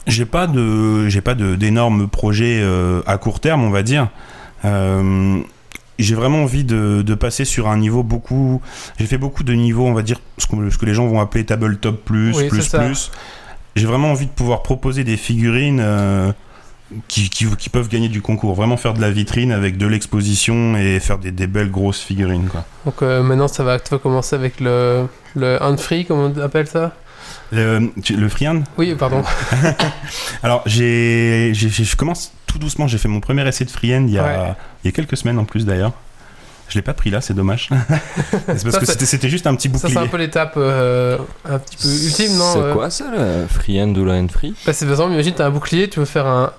J'ai pas de, j'ai pas d'énormes projets euh, à court terme, on va dire. Euh, j'ai vraiment envie de, de passer sur un niveau beaucoup. J'ai fait beaucoup de niveaux, on va dire ce que, ce que les gens vont appeler tabletop plus, Oui, plus plus. J'ai vraiment envie de pouvoir proposer des figurines euh, qui, qui, qui peuvent gagner du concours. Vraiment faire de la vitrine avec de l'exposition et faire des, des belles grosses figurines, quoi. Donc euh, maintenant ça va, tu vas commencer avec le, le hand free, comment on appelle ça? Le, le freehand Oui, pardon. Alors, j'ai, je commence tout doucement. J'ai fait mon premier essai de freehand il y a, Ouais. il y a quelques semaines en plus d'ailleurs. Je l'ai pas pris là, c'est dommage. c'est parce Ça, que c'était, c'était juste un petit Ça bouclier. c'est un peu l'étape euh, un petit peu ultime, non C'est euh quoi ça, le freehand ou le hand free? Bah, c'est par exemple, imagine t'as un bouclier, tu veux faire un,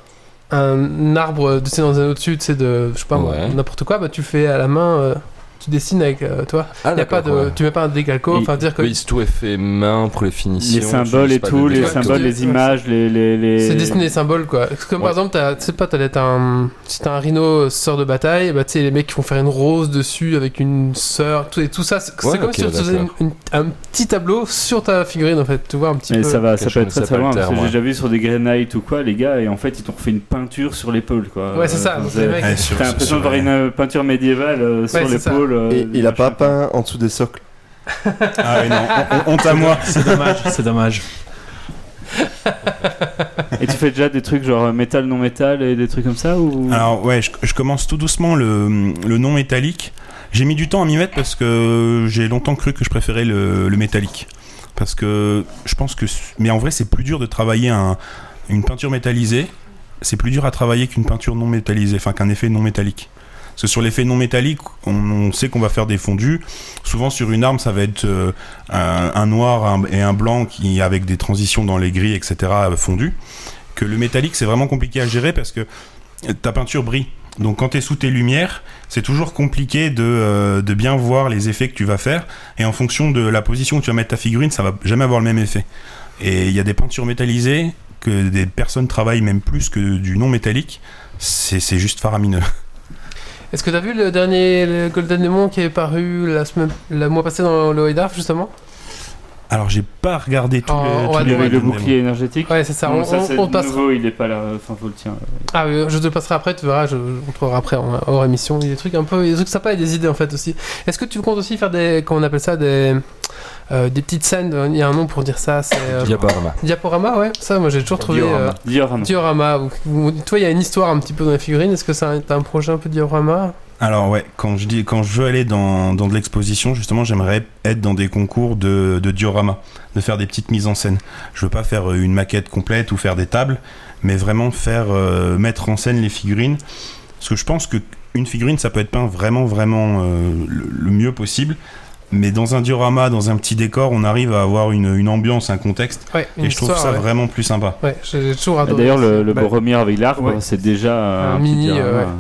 un arbre, tu sais, dans un au-dessus, tu sais, de, je sais pas moi, Ouais. n'importe quoi, bah tu fais à la main, euh, tu dessines avec euh, toi. Ah, Y a pas de, ouais. tu mets pas un décalco, enfin dire que Oui, tout est fait main pour les finitions. les symboles et tout, les symboles, les images, les. les, les- c'est dessiner des symboles quoi. Parce que, Comme par exemple, t'as- tu sais pas, t'as un, si t'as un rhino sœur de bataille, bah tu sais, les mecs qui vont faire une rose dessus avec une sœur, tout, et tout ça, c'est Ouais, comme ok, si tu faisais une- d'accord. une- un petit tableau sur ta figurine en fait, tu vois un petit Mais peu. ça va, ça peut être très très loin parce que j'ai déjà vu sur des Granites ou quoi, les gars, et en fait ils t'ont refait une peinture sur l'épaule quoi. Ouais, c'est ça, les T'as l'impression de voir une euh, peinture médiévale euh, sur l'épaule. Euh, Et il a pas peint en dessous des socles. Ah ouais, non, hon- honte à moi. C'est dommage, c'est dommage. Et tu fais déjà des trucs genre métal, non métal et des trucs comme ça ou? Alors ouais, je, je commence tout doucement le, le non métallique. J'ai mis du temps à m'y mettre parce que j'ai longtemps cru que je préférais le, le métallique. Parce que je pense que... Mais en vrai, c'est plus dur de travailler un- une peinture métallisée. C'est plus dur à travailler qu'une peinture non métallisée, enfin qu'un effet non métallique. Parce que sur l'effet non métallique, on, sait qu'on va faire des fondus. Souvent sur une arme, ça va être euh, un, noir et un blanc qui avec des transitions dans les gris, etc. euh, fondus. Que le métallique, c'est vraiment compliqué à gérer parce que ta peinture brille. Donc quand tu es sous tes lumières, c'est toujours compliqué de, euh, de bien voir les effets que tu vas faire. Et en fonction de la position où tu vas mettre ta figurine, ça va jamais avoir le même effet. Et il y a des peintures métallisées que des personnes travaillent même plus que du non métallique. C'est juste faramineux. Est-ce que t'as vu le dernier le Golden Demon qui est paru la semaine, le mois passé dans le Haïdar justement? Alors j'ai pas regardé tout Oh, le, bouclier énergétique. Ouais, c'est ça. Non, on, ça on- c'est on le passera. nouveau, il est pas là. Enfin, faut le tien. Ah oui, je te le passerai après, tu verras, je, on trouvera après en, hors émission. Il y a des trucs un peu, des trucs sympas et des idées en fait aussi. Est-ce que tu comptes aussi faire des, comment on appelle ça, des, euh, des petites scènes Il y a un nom pour dire ça, c'est euh, Diaporama. diaporama, ouais. Ça, moi j'ai toujours trouvé. euh, Diorama. diorama. où- où- toi, il y a une histoire un petit peu dans les figurines. Est-ce que ça, t'as un projet un peu diorama? Alors ouais, quand je dis quand je veux aller dans, dans de l'exposition, justement, j'aimerais être dans des concours de, de diorama, de faire des petites mises en scène. Je veux pas faire euh, une maquette complète ou faire des tables, mais vraiment faire euh, mettre en scène les figurines. Parce que je pense que une figurine, ça peut être peint vraiment vraiment euh, le, le mieux possible. Mais dans un diorama, dans un petit décor, on arrive à avoir une, une ambiance, un contexte, Ouais. une et je trouve histoire, ça ouais. vraiment plus sympa. Ouais, j'ai toujours adoré. D'ailleurs, le, le Bah, Boromir avec l'arbre, ouais. c'est déjà Un un, petit mini, diorama. euh, ouais.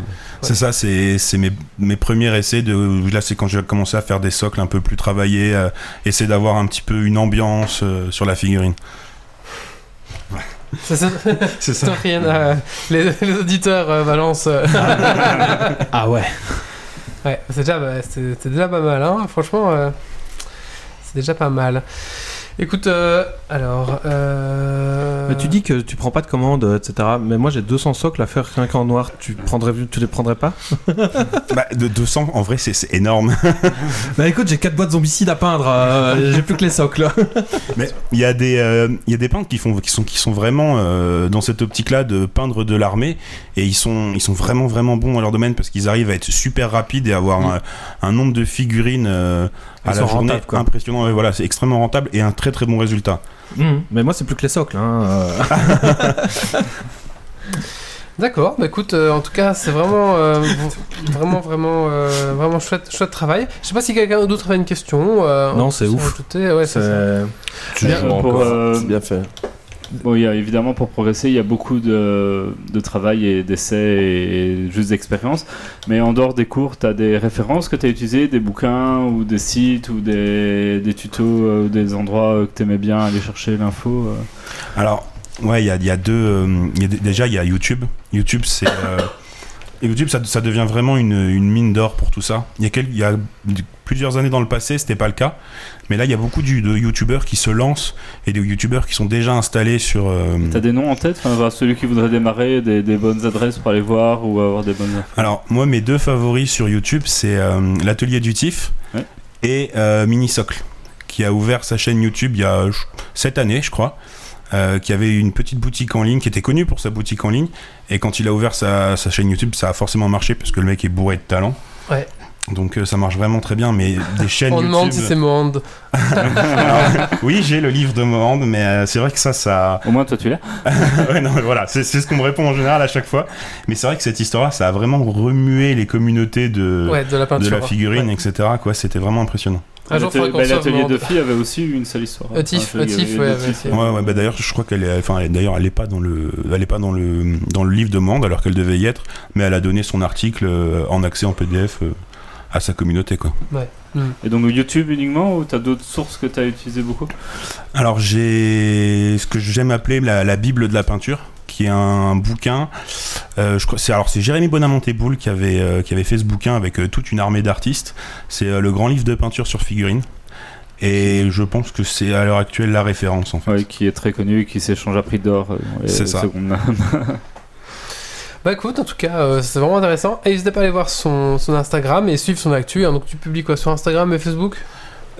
C'est ça, c'est c'est mes, mes premiers essais de là c'est quand j'ai commencé à faire des socles un peu plus travaillés, euh, essayer d'avoir un petit peu une ambiance euh, sur la figurine. C'est ça. C'est euh, les, les auditeurs euh, balancent. euh, Ah ouais. ouais, c'est déjà, bah, pas mal, hein. Franchement, euh, c'est déjà pas mal. Écoute, euh, alors. Euh... Mais tu dis que tu prends pas de commandes, euh, etc. Mais moi j'ai 200 socles à faire rien qu'en noir. Tu, prendrais, tu les prendrais pas? Bah, de 200, en vrai, c'est énorme. Bah écoute, j'ai 4 boîtes zombicides à peindre. euh, j'ai plus que les socles. Mais il y a des, euh, il y a des peintres qui font, qui sont, qui sont vraiment euh, dans cette optique-là de peindre de l'armée, et ils sont, ils sont vraiment, vraiment bons dans leur domaine parce qu'ils arrivent à être super rapides et avoir un, un nombre de figurines euh, à la journée impressionnant. Ouais, voilà, c'est extrêmement rentable et un très, très bon résultat. Mhm. Mais moi c'est plus que les socles. Hein. euh. D'accord, bah écoute, euh, en tout cas, c'est vraiment, euh, vraiment, vraiment, euh, vraiment chouette, chouette travail. Je sais pas si quelqu'un d'autre avait une question. euh, Non, on c'est ouf. Ouais, c'est Bien, euh, bien fait. Bon, il y a, évidemment, pour progresser, il y a beaucoup de, de travail et d'essais et juste d'expérience. Mais en dehors des cours, tu as des références que tu as utilisées, des bouquins ou des sites ou des, des tutos euh, ou des endroits euh, que tu aimais bien aller chercher l'info. euh? Alors, ouais, il y a, y a deux. déjà, il y a YouTube. YouTube, c'est. YouTube, ça, ça devient vraiment une, une mine d'or pour tout ça. Il y a, quel- il y a d- plusieurs années dans le passé, c'était pas le cas. Mais là, il y a beaucoup de YouTubeurs qui se lancent et des YouTubeurs qui sont déjà installés sur. euh, T'as des noms en tête? Enfin, voilà, Celui qui voudrait démarrer, des, des bonnes adresses pour aller voir ou avoir des bonnes. Alors, moi, mes deux favoris sur YouTube, c'est euh, l'Atelier du TIF Ouais. et euh, Mini Socle, qui a ouvert sa chaîne YouTube il y a cette année, je crois. Euh, qui avait une petite boutique en ligne, qui était connu pour sa boutique en ligne. Et quand il a ouvert sa, chaîne YouTube, ça a forcément marché parce que le mec est bourré de talent. Donc euh, ça marche vraiment très bien. Mais des chaînes On YouTube. demande si c'est. Alors, oui, j'ai le livre de Mohand, mais euh, c'est vrai que ça, ça. Au moins, toi, tu l'as. ouais, non, mais voilà, c'est c'est ce qu'on me répond en général à chaque fois. Mais c'est vrai que cette histoire-là, ça a vraiment remué les communautés de, Ouais, de la de peinture. la figurine, Ouais. etc. Quoi, c'était vraiment impressionnant. Un jour, faudrait qu'on Bah, L'atelier de filles avait aussi une sale histoire. Euh, Tiff, Enfin, euh, y ouais. Tiff, Ouais, ouais, bah d'ailleurs, je crois qu'elle est, enfin, elle- d'ailleurs, elle est pas dans le, elle est pas dans le, dans le livre de Mande alors qu'elle devait y être, mais elle a donné son article euh, en accès en PDF euh, à sa communauté, quoi. Et donc YouTube uniquement ou t'as d'autres sources que t'as utilisées beaucoup? Alors j'ai ce que j'aime appeler la, la Bible de la peinture, qui est un bouquin. euh, je crois, c'est alors c'est Jérémy Bonamonte-Boule qui avait euh, qui avait fait ce bouquin avec euh, toute une armée d'artistes. C'est euh, le grand livre de peinture sur figurine. Et je pense que c'est à l'heure actuelle la référence en fait. Ouais, qui est très connu et qui s'échange à prix d'or. euh, C'est ça. Bah écoute, en tout cas, euh, c'est vraiment intéressant. Et n'hésitez pas à aller voir son, son Instagram et suivre son actu. hein. Donc tu publies quoi sur Instagram et Facebook?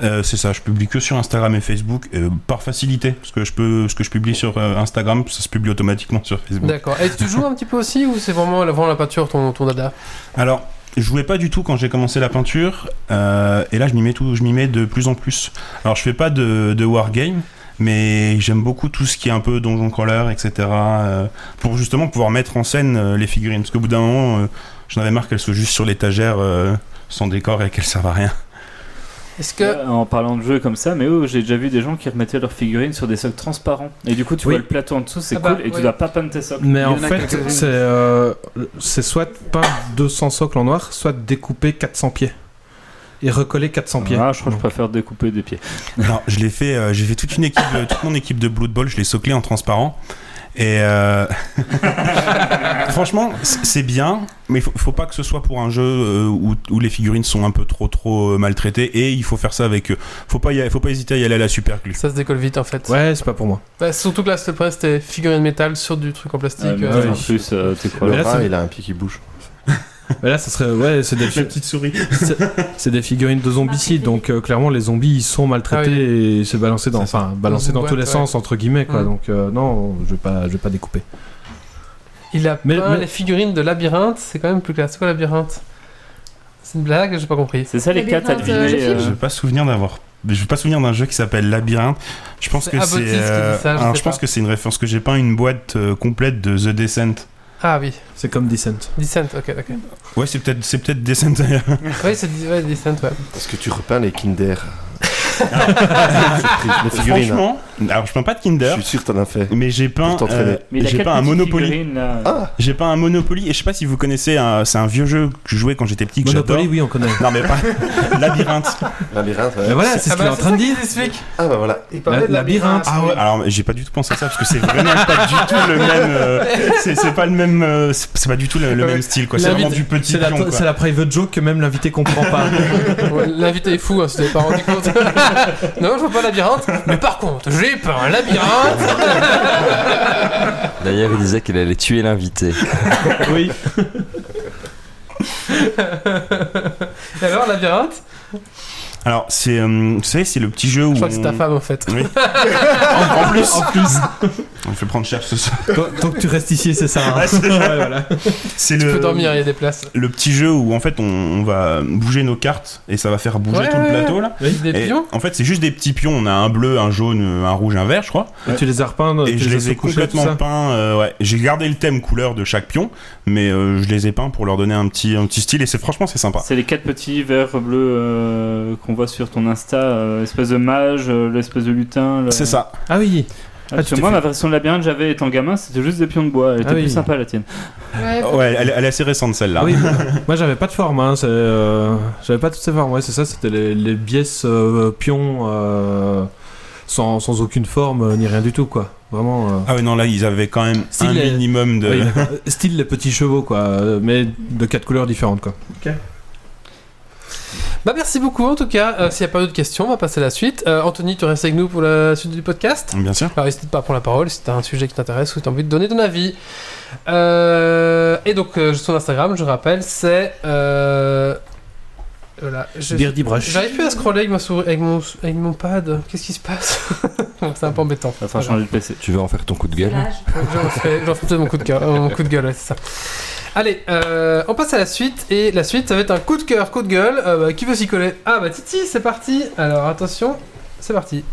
Euh, c'est ça, je publie que sur Instagram et Facebook euh, par facilité, parce que je peux, ce que je publie sur euh, Instagram, ça se publie automatiquement sur Facebook. D'accord. Et tu joues un petit peu aussi ou c'est vraiment, vraiment la peinture ton, ton dada? Alors, je jouais pas du tout quand j'ai commencé la peinture, et là je m'y mets tout, je m'y mets de plus en plus. Alors je fais pas de, de wargame, mais j'aime beaucoup tout ce qui est un peu donjon crawler, etc. euh, pour justement pouvoir mettre en scène euh, les figurines, parce qu'au bout d'un moment, euh, j'en avais marre qu'elles soient juste sur l'étagère euh, sans décor et qu'elles servent à rien. Est-ce que. En parlant de jeux comme ça, mais oh, j'ai déjà vu des gens qui remettaient leurs figurines sur des socles transparents. Et du coup, tu Oui. vois le plateau en dessous, c'est Ah bah, cool, et tu dois pas peindre tes socles. Mais en fait, euh, c'est soit peindre 200 socles en noir, soit découper 400 pieds. Et recoller 400 pieds. Ah, je crois que je préfère découper des pieds. Alors, je l'ai fait, euh, j'ai fait toute une équipe, de- toute mon équipe de Blood Bowl, je l'ai soclé en transparent. Et euh, franchement, c'est bien, mais il faut, faut pas que ce soit pour un jeu euh, où, où les figurines sont un peu trop trop maltraitées. Et il faut faire ça avec. Faut pas, y aller- faut pas hésiter à y aller à la super glue. Ça se décolle vite en fait. Ouais, c'est pas pour moi. Bah, surtout que là, c'était presque c'était figurine métal sur du truc en plastique. Mais euh, En plus, euh, Mais Le là, il a un pied qui bouge. Mais là, ça serait. Ouais, c'est des, La petite souris. c'est- c'est des figurines de zombicides, donc euh, clairement, les zombies ils sont maltraités Ah et c'est balancé dans, enfin, balancé Dans tous les sens, entre guillemets, quoi. Mm. Donc, euh, non, je vais pas, je vais pas découper. Il a Mais- peint mais- les figurines de labyrinthe, c'est quand même plus classe. C'est quoi labyrinthe? C'est une blague, j'ai pas compris. C'est ça les quatre à deviner. n'ai pas souvenir d'avoir. Je n'ai pas souvenir d'un jeu qui s'appelle Labyrinthe. Je pense C'est que c'est. qui dit euh, ça, je je pense pas. que c'est une référence que j'ai peint une boîte euh, complète de The Descent. Ah oui, C'est comme Descent. Descent, ok, ok. Ouais, c'est peut-être c'est peut-être Descent d'ailleurs. oui, c'est ouais, Descent, ouais. Est-ce que tu repeins les Kinder? Surprise, Les figurines. hein. Franchement, alors je peins pas de Kinder, Je suis sûr que t'en as fait. mais j'ai peint. Euh, j'ai peint un Monopoly. Ah J'ai pas un Monopoly et je sais pas si vous connaissez, un- c'est un vieux jeu que je jouais quand j'étais petit que Monopoly, oui, on connaît. Non mais pas Labyrinthe. Labyrinthe, ouais. Mais voilà, c'est Ah ce qu'il est bah, en train de dire. Ah bah voilà. Il parlait de labyrinthe. Ah ouais. Alors j'ai pas du tout pensé à ça parce que c'est vraiment pas du tout le même. euh, c'est pas le même. euh, c'est pas du tout le, même style quoi. C'est vraiment du petit C'est la, private joke que même l'invité comprend pas. L'invité est fou, hein, si pas rendu compte. non, je vois pas labyrinthe, mais par contre, j'ai peint un labyrinthe. D'ailleurs, il disait qu'il allait tuer l'invité. oui. Et alors, labyrinthe? Alors c'est, euh, vous savez, c'est le petit jeu où. Je crois que c'est ta femme en fait. Oui. En plus. En plus. On fait prendre cher ce soir. Tant, que tu restes ici, c'est ça. hein. Ouais, c'est- Ouais, voilà. C'est Tu le. peux dormir, il y a des places. Le petit jeu où en fait on, on va bouger nos cartes et ça va faire bouger Ouais, tout le plateau là. Des Et pions en fait c'est juste des petits pions. On a un bleu, un jaune, un rouge, un vert, je crois. Et tu les as repeints, Et je les ai complètement peints. euh, ouais. J'ai gardé le thème couleur de chaque pion, mais euh, je les ai peints pour leur donner un petit, un petit style et c'est franchement c'est sympa. C'est les quatre petits verts bleus euh, qu'on voit sur ton Insta, euh, espèce de mage, euh, l'espèce de lutin. le- C'est ça. Ah oui. Ah, moi, fait- ma version de labyrinthe, j'avais étant gamin, c'était juste des pions de bois. Elle était Ah plus oui. sympa la tienne. Ouais. Ouais, elle, elle est assez récente celle-là. Ah oui, moi j'avais pas de forme, hein, euh, j'avais pas toutes ces formes, ouais, c'est ça, c'était les, les biais euh, pions euh, sans, sans aucune forme euh, ni rien du tout, quoi. Vraiment. euh, Ah ouais non là ils avaient quand même Style, un minimum de. oui, style les petits chevaux, quoi, mais de quatre couleurs différentes, quoi. Bah merci beaucoup en tout cas. Euh, S'il n'y a pas d'autres questions, on va passer à la suite. Euh, Anthony, tu restes avec nous pour la suite du podcast Bien sûr. Alors n'hésite pas à prendre la parole si tu as un sujet qui t'intéresse ou tu as envie de donner ton avis. Euh, et donc son Instagram, je rappelle, c'est... Voilà. Je- Birdie Brush. J'arrive plus à scroller avec, ma souris, avec, mon, avec mon pad. Qu'est-ce qui se passe C'est un peu embêtant. Va falloir changer de PC. Tu veux en faire ton coup de gueule J'en fais, mon coup de gueule, euh, mon coup de gueule, ouais, c'est ça. Allez, euh, on passe à la suite et la suite ça va être un coup de cœur, coup de gueule. Euh, bah, qui veut s'y coller? Ah bah Titi, c'est parti. Alors attention, c'est parti.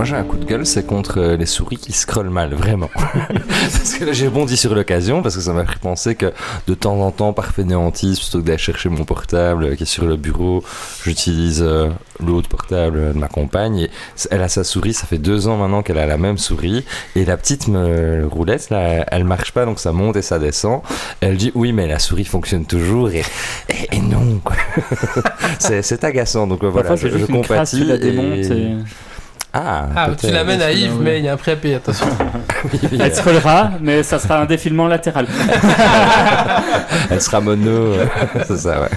Moi j'ai un coup de gueule, c'est contre euh, les souris qui scrollent mal, vraiment. parce que là j'ai bondi sur l'occasion, parce que ça m'a fait penser que de temps en temps, par fainéantise, plutôt que d'aller chercher mon portable euh, qui est sur le bureau, j'utilise euh, l'autre portable de ma compagne. Et elle a sa souris, ça fait deux ans maintenant qu'elle a la même souris. Et la petite me, roulette, là, elle marche pas, donc ça monte et ça descend. Elle dit oui, mais la souris fonctionne toujours. Et, et, et non, quoi. c'est agaçant, donc voilà, Parfois, je, je compatis. la et- démontes et... Ah, Ah, tu l'amènes à Yves, oui. mais il y a un prix à payer, attention. Elle scrollera, mais ça sera un défilement latéral. Elle sera mono, c'est ça, ouais.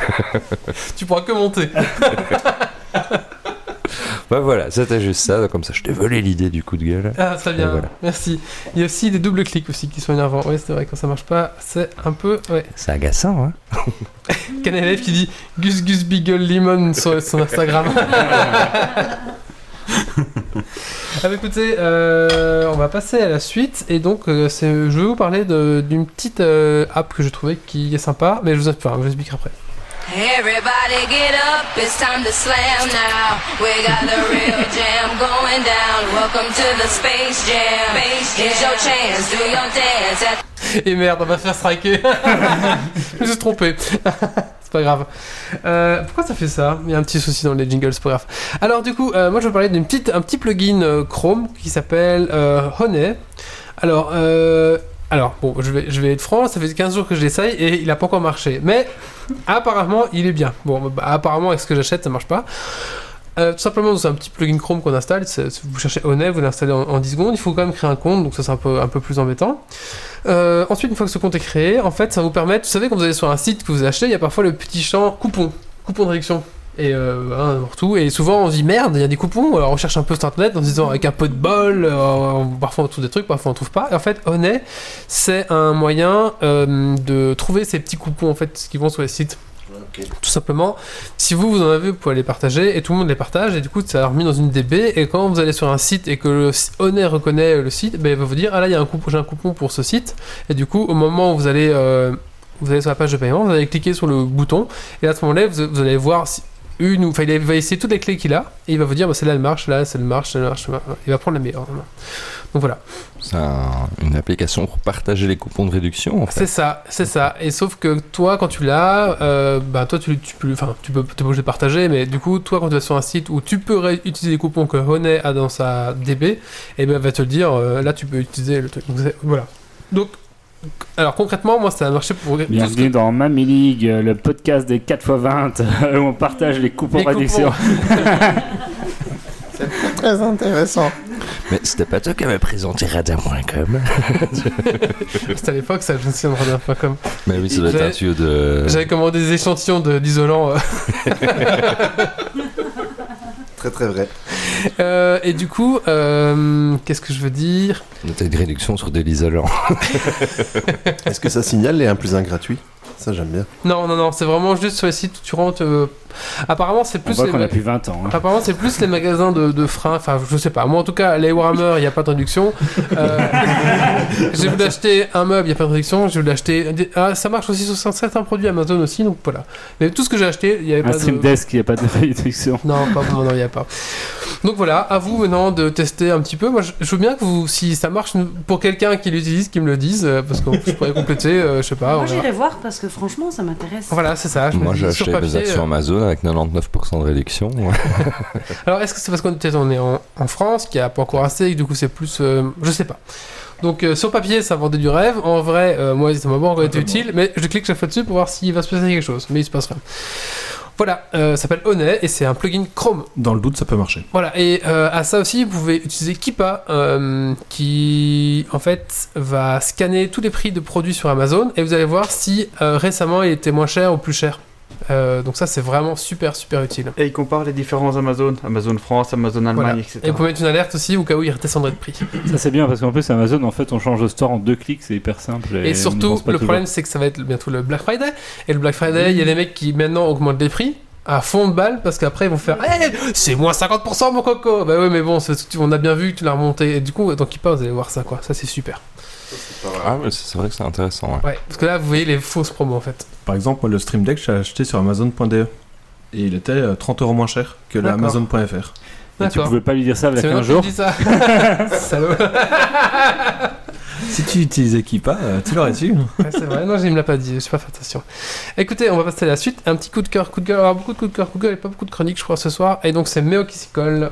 tu pourras que monter. Bah voilà, c'était juste ça, comme ça je t'ai volé l'idée du coup de gueule. Ah, très bien, voilà. merci. Il y a aussi des doubles clics aussi qui sont énervants. Oui, c'est vrai, quand ça marche pas, c'est un peu. Ouais. C'est agaçant, hein Qu'un élève qui dit Gus Gus Beagle Lemon sur son Instagram. Ah bah écoutez, euh, on va passer à la suite et donc euh, c'est- je vais vous parler de- d'une petite euh, app que je trouvais qui est sympa, mais je vous, enfin, je vous expliquerai après. Everybody get up, it's time to slam now. We got the real jam going down. Welcome to the Space Jam. Here's your chance, do your dance at Et merde, on va se faire striker. je me suis trompé. pas grave. Euh, pourquoi ça fait ça? Il y a un petit souci dans les jingles, c'est pas grave. Alors du coup, euh, moi je vais parler d'un petit, plugin euh, Chrome qui s'appelle Honey. Alors, Alors, bon, je vais, je vais être franc, ça fait 15 jours que je l'essaye et il a pas encore marché. Mais apparemment, il est bien. Bon, bah, apparemment, avec ce que j'achète, ça marche pas. Euh, tout simplement, c'est un petit plugin Chrome qu'on installe. Vous cherchez Honey, vous l'installez en, en 10 secondes. Il faut quand même créer un compte, donc ça c'est un peu, un peu plus embêtant. Euh, ensuite, une fois que ce compte est créé, en fait, ça vous permettre. Vous savez, quand vous allez sur un site que vous achetez, il y a parfois le petit champ coupon, coupon de réduction. Et euh, hein. Et souvent on dit merde, il y a des coupons. Alors on cherche un peu sur internet en se disant avec un peu de bol. euh, parfois on trouve des trucs, parfois on trouve pas. Et en fait, Honey, c'est un moyen de trouver ces petits coupons en fait qui vont sur les sites. Tout simplement, si vous, vous en avez, vous pouvez les partager et tout le monde les partage. Et du coup ça a remis dans une DB et quand vous allez sur un site et que le Honey reconnaît le site, ben, il va vous dire ah là il y a un coupon, j'ai un coupon pour ce site. Et du coup au moment où vous allez euh, vous allez sur la page de paiement, vous allez cliquer sur le bouton. Et à ce moment-là vous, allez voir si une ou enfin il va essayer toutes les clés qu'il a. Et il va vous dire bah, celle-là elle marche, là celle-là marche, celle-là marche, il va prendre la meilleure. Donc voilà. C'est un- une application pour partager les coupons de réduction, en fait. C'est ça, c'est ça. Et sauf que toi, quand tu l'as, euh, bah toi, tu, tu peux, enfin, tu peux, t'es pas obligé de partager, mais du coup, toi, quand tu vas sur un site où tu peux ré- utiliser les coupons que Honey a dans sa DB, et ben, elle va te le dire, euh, là, tu peux utiliser le truc. Donc, c'est- voilà. Donc, alors concrètement, moi, ça a marché pour. Bienvenue dans Mamie League, euh, le podcast des 4x20 où on partage les coupons Les réduction. Très intéressant. Mais c'était pas toi qui avais présenté radin.com C'était à l'époque, ça, je me souviens de Radar.com. Mais oui, ça doit être un J'avais- tuyau de. J'avais commandé des échantillons de- d'isolant. euh, Très très vrai. euh, et du coup, euh, qu'est-ce que je veux dire? T'as une réduction sur de l'isolant. Est-ce que ça signale les 1 plus 1 gratuit? Ça j'aime bien. Non, non, non, c'est vraiment juste sur les sites où tu rentres. euh, Apparemment, c'est On plus. voit les qu'on ma- a plus 20 ans. hein. Apparemment, c'est plus les magasins de, de freins. Enfin, je sais pas. Moi, en tout cas, les Warhammer, il n'y a pas de réduction. Euh, j'ai voulu acheter un meuble, il n'y a pas de réduction. J'ai voulu acheter. des- Ah, ça marche aussi sur certains produits Amazon aussi, donc voilà. Mais tout ce que j'ai acheté, il n'y avait Un pas stream de. desk, il n'y a pas de réduction. Non, pas non, il n'y a pas. Donc voilà, à vous maintenant de tester un petit peu. Moi, je, veux bien que vous, si ça marche pour quelqu'un qui l'utilise, qu'il me le dise, euh, parce que je pourrais compléter, euh, je sais pas. Moi j'irai voir parce que franchement ça m'intéresse. Voilà, c'est ça. je Moi, j'ai acheté papier, actions euh, Avec 99% de réduction. Alors, est-ce que c'est parce qu'on on est en, en France, qu'il n'y a pas encore assez, et que du coup c'est plus. euh, je sais pas. Donc, euh, sur papier, ça vendait du rêve. En vrai, euh, moi, ça m'a pas encore été utile, mais je clique chaque fois dessus pour voir s'il va se passer quelque chose. Mais il se passe rien. Voilà, euh, ça s'appelle Honey et c'est un plugin Chrome. Dans le doute, ça peut marcher. Voilà, et euh, à ça aussi, vous pouvez utiliser Kipa, euh, qui en fait va scanner tous les prix de produits sur Amazon et vous allez voir si euh, récemment il était moins cher ou plus cher. Euh, donc ça, c'est vraiment super super utile. Et il compare les différents Amazon, Amazon France, Amazon Allemagne, Voilà. etc. Et vous pouvez mettre une alerte aussi au cas où il redescendrait de prix. Ça c'est bien parce qu'en plus Amazon en fait on change de store en deux clics, c'est hyper simple. Et, surtout, le toujours. problème, c'est que ça va être bientôt le Black Friday. Et le Black Friday, il y a des mecs qui maintenant augmentent les prix à fond de balle parce qu'après ils vont faire Eh, c'est moins 50% mon coco bah ouais mais bon on a bien vu que tu l'as remonté et du coup dans Kipa vous allez voir ça quoi ça c'est super Ah, mais c'est vrai que c'est intéressant. ouais. ouais parce que là vous voyez les fausses promos en fait Par exemple, moi, le Stream Deck, j'ai acheté sur Amazon.de. Et il était euh, 30 euros moins cher que le D'accord. Amazon.fr. Et tu pouvais pas lui dire ça il y a c'est 15 maintenant que tu jours. me dis ça. Si tu utilisais Kipa, euh, tu l'aurais su. Ouais, c'est vrai non je me l'a pas dit je suis pas fait attention écoutez on va passer à la suite un petit coup de cœur coup de cœur alors beaucoup de coups de cœur coup de cœur et pas beaucoup de chroniques je crois ce soir et donc c'est Méo qui s'y colle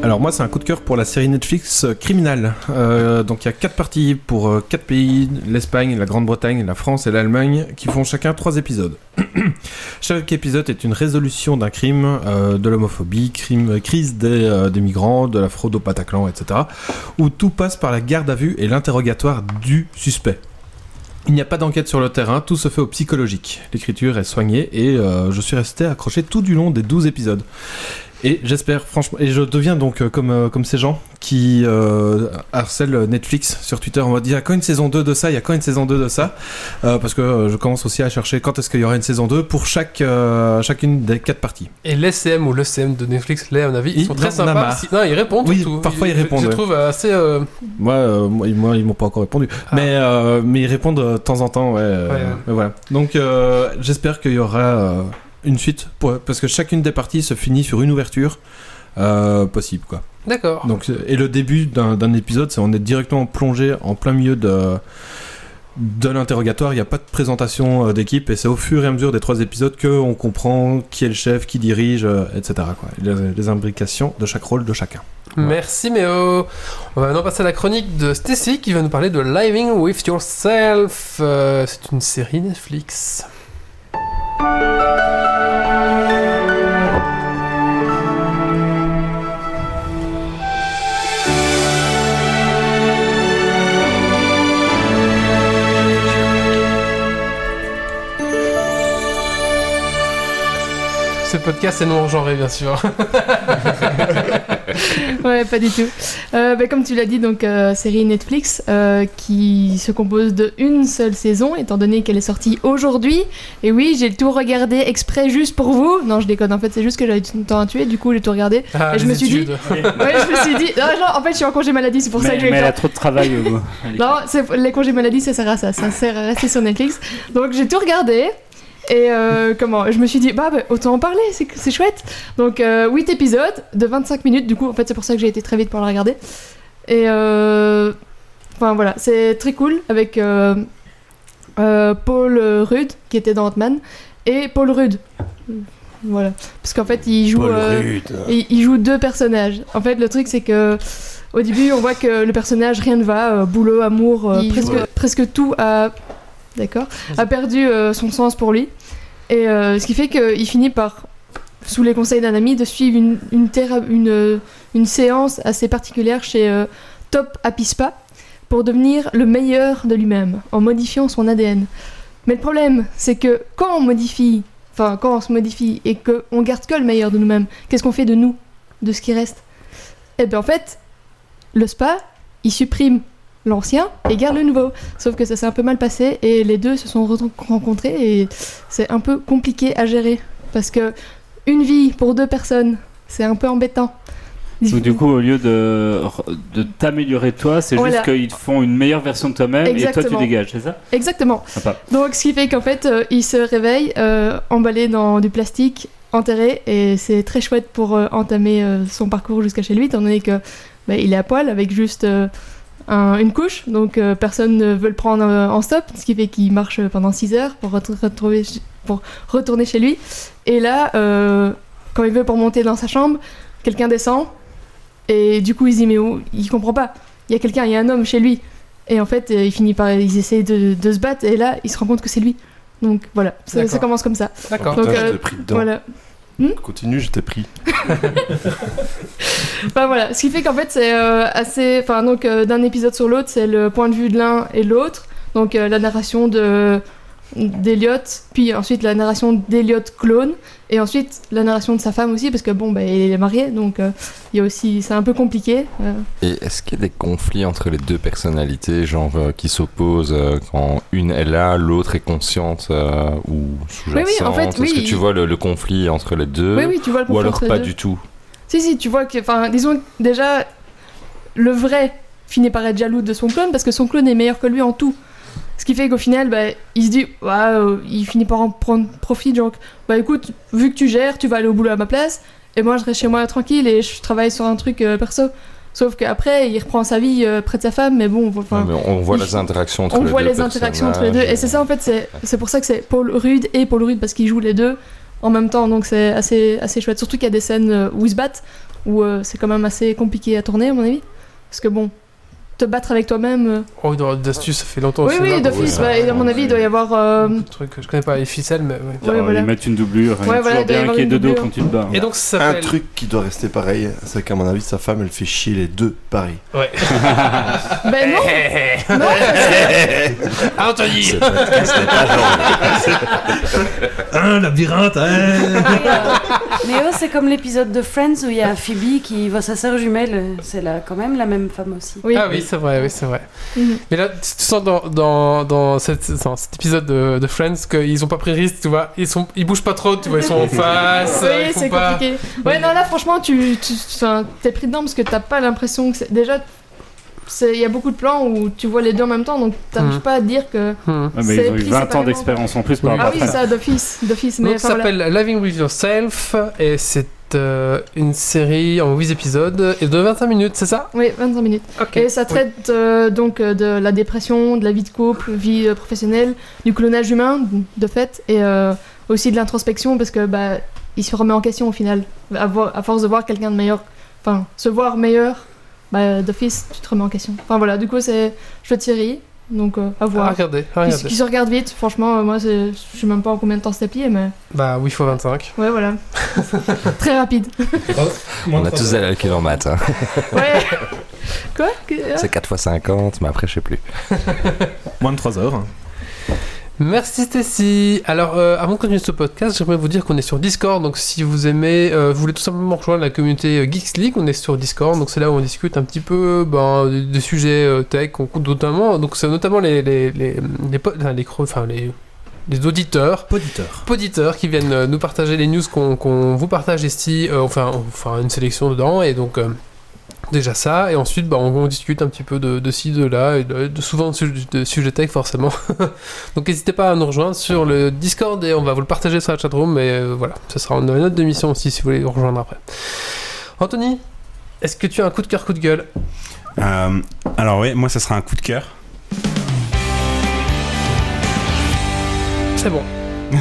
Alors moi c'est un coup de cœur pour la série Netflix euh, Criminal. Euh, donc il y a quatre parties pour euh, quatre pays, l'Espagne, la Grande-Bretagne, la France et l'Allemagne, qui font chacun trois épisodes. Chaque épisode est une résolution d'un crime, de l'homophobie, crime, crise des, des migrants, de la fraude au Bataclan, etc. Où tout passe par la garde à vue et l'interrogatoire du suspect. Il n'y a pas d'enquête sur le terrain, tout se fait au psychologique. L'écriture est soignée et je suis resté accroché tout du long des 12 épisodes. Et j'espère franchement, et je deviens donc euh, comme, euh, comme ces gens qui euh, harcèlent Netflix sur Twitter en mode il y a quand une saison 2 de ça, il y a quand une saison 2 de ça, Euh, parce que euh, je commence aussi à chercher quand est-ce qu'il y aura une saison 2 pour chaque, euh, chacune des quatre parties. Et l'SCM ou l'ECM de Netflix, là, à mon avis, ils Ils sont très sympas. Si- Non, ils répondent Oui, tout. parfois ils je- répondent, Je ouais. trouve assez. euh, Moi, euh, moi, ils- moi, ils m'ont pas encore répondu, Ah. mais, euh, mais ils répondent de temps en temps, ouais. euh, Ouais, ouais. mais voilà. Donc euh, j'espère qu'il y aura euh, une suite, pour- parce que chacune des parties se finit sur une ouverture euh, possible, quoi. D'accord. Donc, euh, et le début d'un épisode, c'est on est directement plongé en plein milieu de, de l'interrogatoire, il n'y a pas de présentation euh, d'équipe et c'est au fur et à mesure des trois épisodes qu'on comprend qui est le chef, qui dirige, etc. Quoi. Les, les imbrications de chaque rôle de chacun. Merci Méo. On va maintenant passer à la chronique de Stacy qui va nous parler de Living with Yourself. Euh, c'est une série Netflix. Ce podcast est non genré bien sûr. ouais, pas du tout. Euh, bah, comme tu l'as dit, donc euh, série Netflix euh, qui se compose de une seule saison, étant donné qu'elle est sortie aujourd'hui. Et oui, j'ai tout regardé exprès juste pour vous. Non, je déconne. En fait, c'est juste que j'avais tout le temps à tuer. Du coup, j'ai tout regardé. Ah, et je me suis dit, ouais, je me suis dit, non, non, en fait, je suis en congé maladie, c'est pour ça que je vais mais elle a trop de travail. Non, c'est- les congés maladie, ça sert à ça. Ça sert à rester sur Netflix. Donc j'ai tout regardé. Et euh, comment Je me suis dit, bah, bah, autant en parler, c'est chouette. Donc 8 épisodes de 25 minutes. Du coup, en fait, c'est pour ça que j'ai été très vite pour le regarder. Et euh, enfin voilà, c'est très cool avec euh, euh, Paul Rudd qui était dans Ant-Man et Paul Rudd. Voilà, parce qu'en fait, il joue. Euh, il, il joue deux personnages. En fait, le truc, c'est que au début, on voit que le personnage, rien ne va, euh, boulot, amour, euh, presque, presque tout a, d'accord, a perdu euh, son sens pour lui. Et euh, ce qui fait qu'il finit par, sous les conseils d'un ami, de suivre une, euh, séance assez particulière chez euh, Top Apispa pour devenir le meilleur de lui-même, en modifiant son ADN. Mais le problème, c'est que quand on modifie, enfin quand on se modifie et qu'on garde que le meilleur de nous-mêmes, qu'est-ce qu'on fait de nous, de ce qui reste? Eh bien en fait, le spa, il supprime l'ancien et garde le nouveau. Sauf que ça s'est un peu mal passé et les deux se sont re- rencontrés et c'est un peu compliqué à gérer parce que une vie pour deux personnes, c'est un peu embêtant. Donc, du coup, au lieu de, de t'améliorer toi, c'est Voilà. juste qu'ils te font une meilleure version de toi-même et toi tu dégages, c'est ça? Exactement. Sympa. Donc, ce qui fait qu'en fait, euh, il se réveille euh, emballé dans du plastique, enterré, et c'est très chouette pour euh, entamer euh, son parcours jusqu'à chez lui, étant donné que bah, il est à poil avec juste euh, un- une couche, donc euh, personne ne veut le prendre euh, en stop, ce qui fait qu'il marche pendant 6 heures pour, ret- retrouver ch- pour retourner chez lui. Et là, euh, quand il veut pour monter dans sa chambre, quelqu'un descend, et du coup, il se dit, mais où Il comprend pas. Il y a quelqu'un, il y a un homme chez lui. Et en fait, euh, il finit par. Ils essayent de, de se battre, et là, il se rend compte que c'est lui. Donc voilà, ça, commence comme ça. D'accord. Euh, Voilà. Continue, j'étais pris. Enfin voilà, ce qui fait qu'en fait, c'est euh, assez. Enfin, donc, euh, d'un épisode sur l'autre, c'est le point de vue de l'un et l'autre. Donc, euh, la narration de d'Eliot, puis ensuite la narration d'Eliot clone, et ensuite la narration de sa femme aussi, parce que bon, bah, il est marié, donc euh, il y a aussi. C'est un peu compliqué. euh. Et est-ce qu'il y a des conflits entre les deux personnalités, genre euh, qui s'opposent quand une est là, l'autre est consciente ou sous-jacente Oui, oui, en fait, Est-ce oui, que tu vois le, le conflit entre les deux? Oui, oui, tu vois le Ou conflit alors entre les pas du tout? Si, si, tu vois que, enfin, disons que déjà, le vrai finit par être jaloux de son clone parce que son clone est meilleur que lui en tout. Ce qui fait qu'au final, bah, il se dit, euh, il finit par en prendre profit. Donc, bah écoute, vu que tu gères, tu vas aller au boulot à ma place, et moi je reste chez moi tranquille et je travaille sur un truc euh, perso. Sauf qu'après, il reprend sa vie euh, près de sa femme, mais bon, enfin, Ouais, mais on voit il- les interactions entre on les voit deux les interactions entre les deux. Et c'est ça, en fait, c'est c'est pour ça que c'est Paul Rudd et Paul Rudd parce qu'ils jouent les deux en même temps, donc c'est assez, assez chouette. Surtout qu'il y a des scènes euh, où ils se battent, où euh, c'est quand même assez compliqué à tourner, à mon avis. Parce que bon, te battre avec toi-même. euh, Oh, il doit y avoir d'astuces, ça fait longtemps Oui, oui, d'office, Ouais, bah, à mon avis, il doit y avoir. euh, beaucoup de trucs. Je connais pas les ficelles, mais ouais. Ouais, Alors, voilà. Ils mettent une doublure, il y a Ouais, voilà, toujours il doit y bien avoir qu'il y ait dos quand tu te bats. Et donc ça Un truc qui doit rester pareil, c'est qu'à mon avis, sa femme, elle fait chier les deux pareil. Ouais. Ben non, non, Ah, Anthony. Un labyrinthe, hein Mais oh, c'est comme l'épisode de Friends où il y a Phoebe qui voit sa sœur jumelle. C'est là, quand même la même femme aussi. oui. Ah oui, c'est vrai, oui, c'est vrai. Mhm. Mais là, tu sens dans, dans, dans, cette- dans cet épisode de, de Friends qu'ils ont pas pris risque, tu vois. Ils, sont, ils bougent pas trop, tu vois, ils sont en face. Oui, c'est pas... compliqué. Ouais, non, là, franchement, tu, tu enfin, t'es pris dedans parce que t'as pas l'impression que c'est. Déjà, il y a beaucoup de plans où tu vois les deux en même temps, donc t'arrives Mhm. pas à dire que. Ouais, mais ils ont eu pris 20 ans d'expérience en plus par Oui. Ah rapport oui, à Friends. ça, d'office, d'office, mais Donc ça voilà. s'appelle Living with Yourself et c'est euh, une série en 8 épisodes et de 25 minutes, c'est ça? Oui, 25 minutes. Ok. Et ça traite euh, donc euh, de la dépression, de la vie de couple, vie professionnelle, du clonage humain, de fait, et euh, aussi de l'introspection parce que bah, il se remet en question au final. À, vo- à force de voir quelqu'un de meilleur, enfin, se voir meilleur, bah, d'office, tu te remets en question. Enfin voilà, du coup, c'est chouette série, donc euh, à À voir. regarder, à Qui, regarder. qui se regarde vite, franchement, euh, moi, c'est- je sais même pas en combien de temps c'était plié, mais Bah oui, fois 25. ouais, voilà. Très rapide. On a tous de l'alcool en maths. hein. Ouais. Quoi? Ah C'est 4 x 50, mais après, je sais plus. Moins de 3 heures. Merci Stacy. Alors, euh, avant de continuer ce podcast, j'aimerais vous dire qu'on est sur Discord. Donc, si vous aimez, euh, vous voulez tout simplement rejoindre la communauté euh, Geeks League, on est sur Discord. Donc, c'est là où on discute un petit peu ben, des, des sujets euh, tech, on notamment. Donc, c'est notamment les les les les, enfin, les, enfin, les les auditeurs, qui viennent euh, nous partager les news qu'on vous partage ici. enfin, enfin, une sélection dedans. Et donc. Déjà ça, et ensuite bah, on, on discute un petit peu de, de ci, de là, et de, de souvent de, de sujets tech forcément. Donc n'hésitez pas à nous rejoindre sur le Discord et on va vous le partager sur la chatroom. Mais euh, voilà, ce sera dans une note d'émission aussi si vous voulez nous rejoindre après. Anthony, est-ce que tu as un coup de cœur, coup de gueule? Euh, alors oui, moi ça sera un coup de cœur. C'est bon.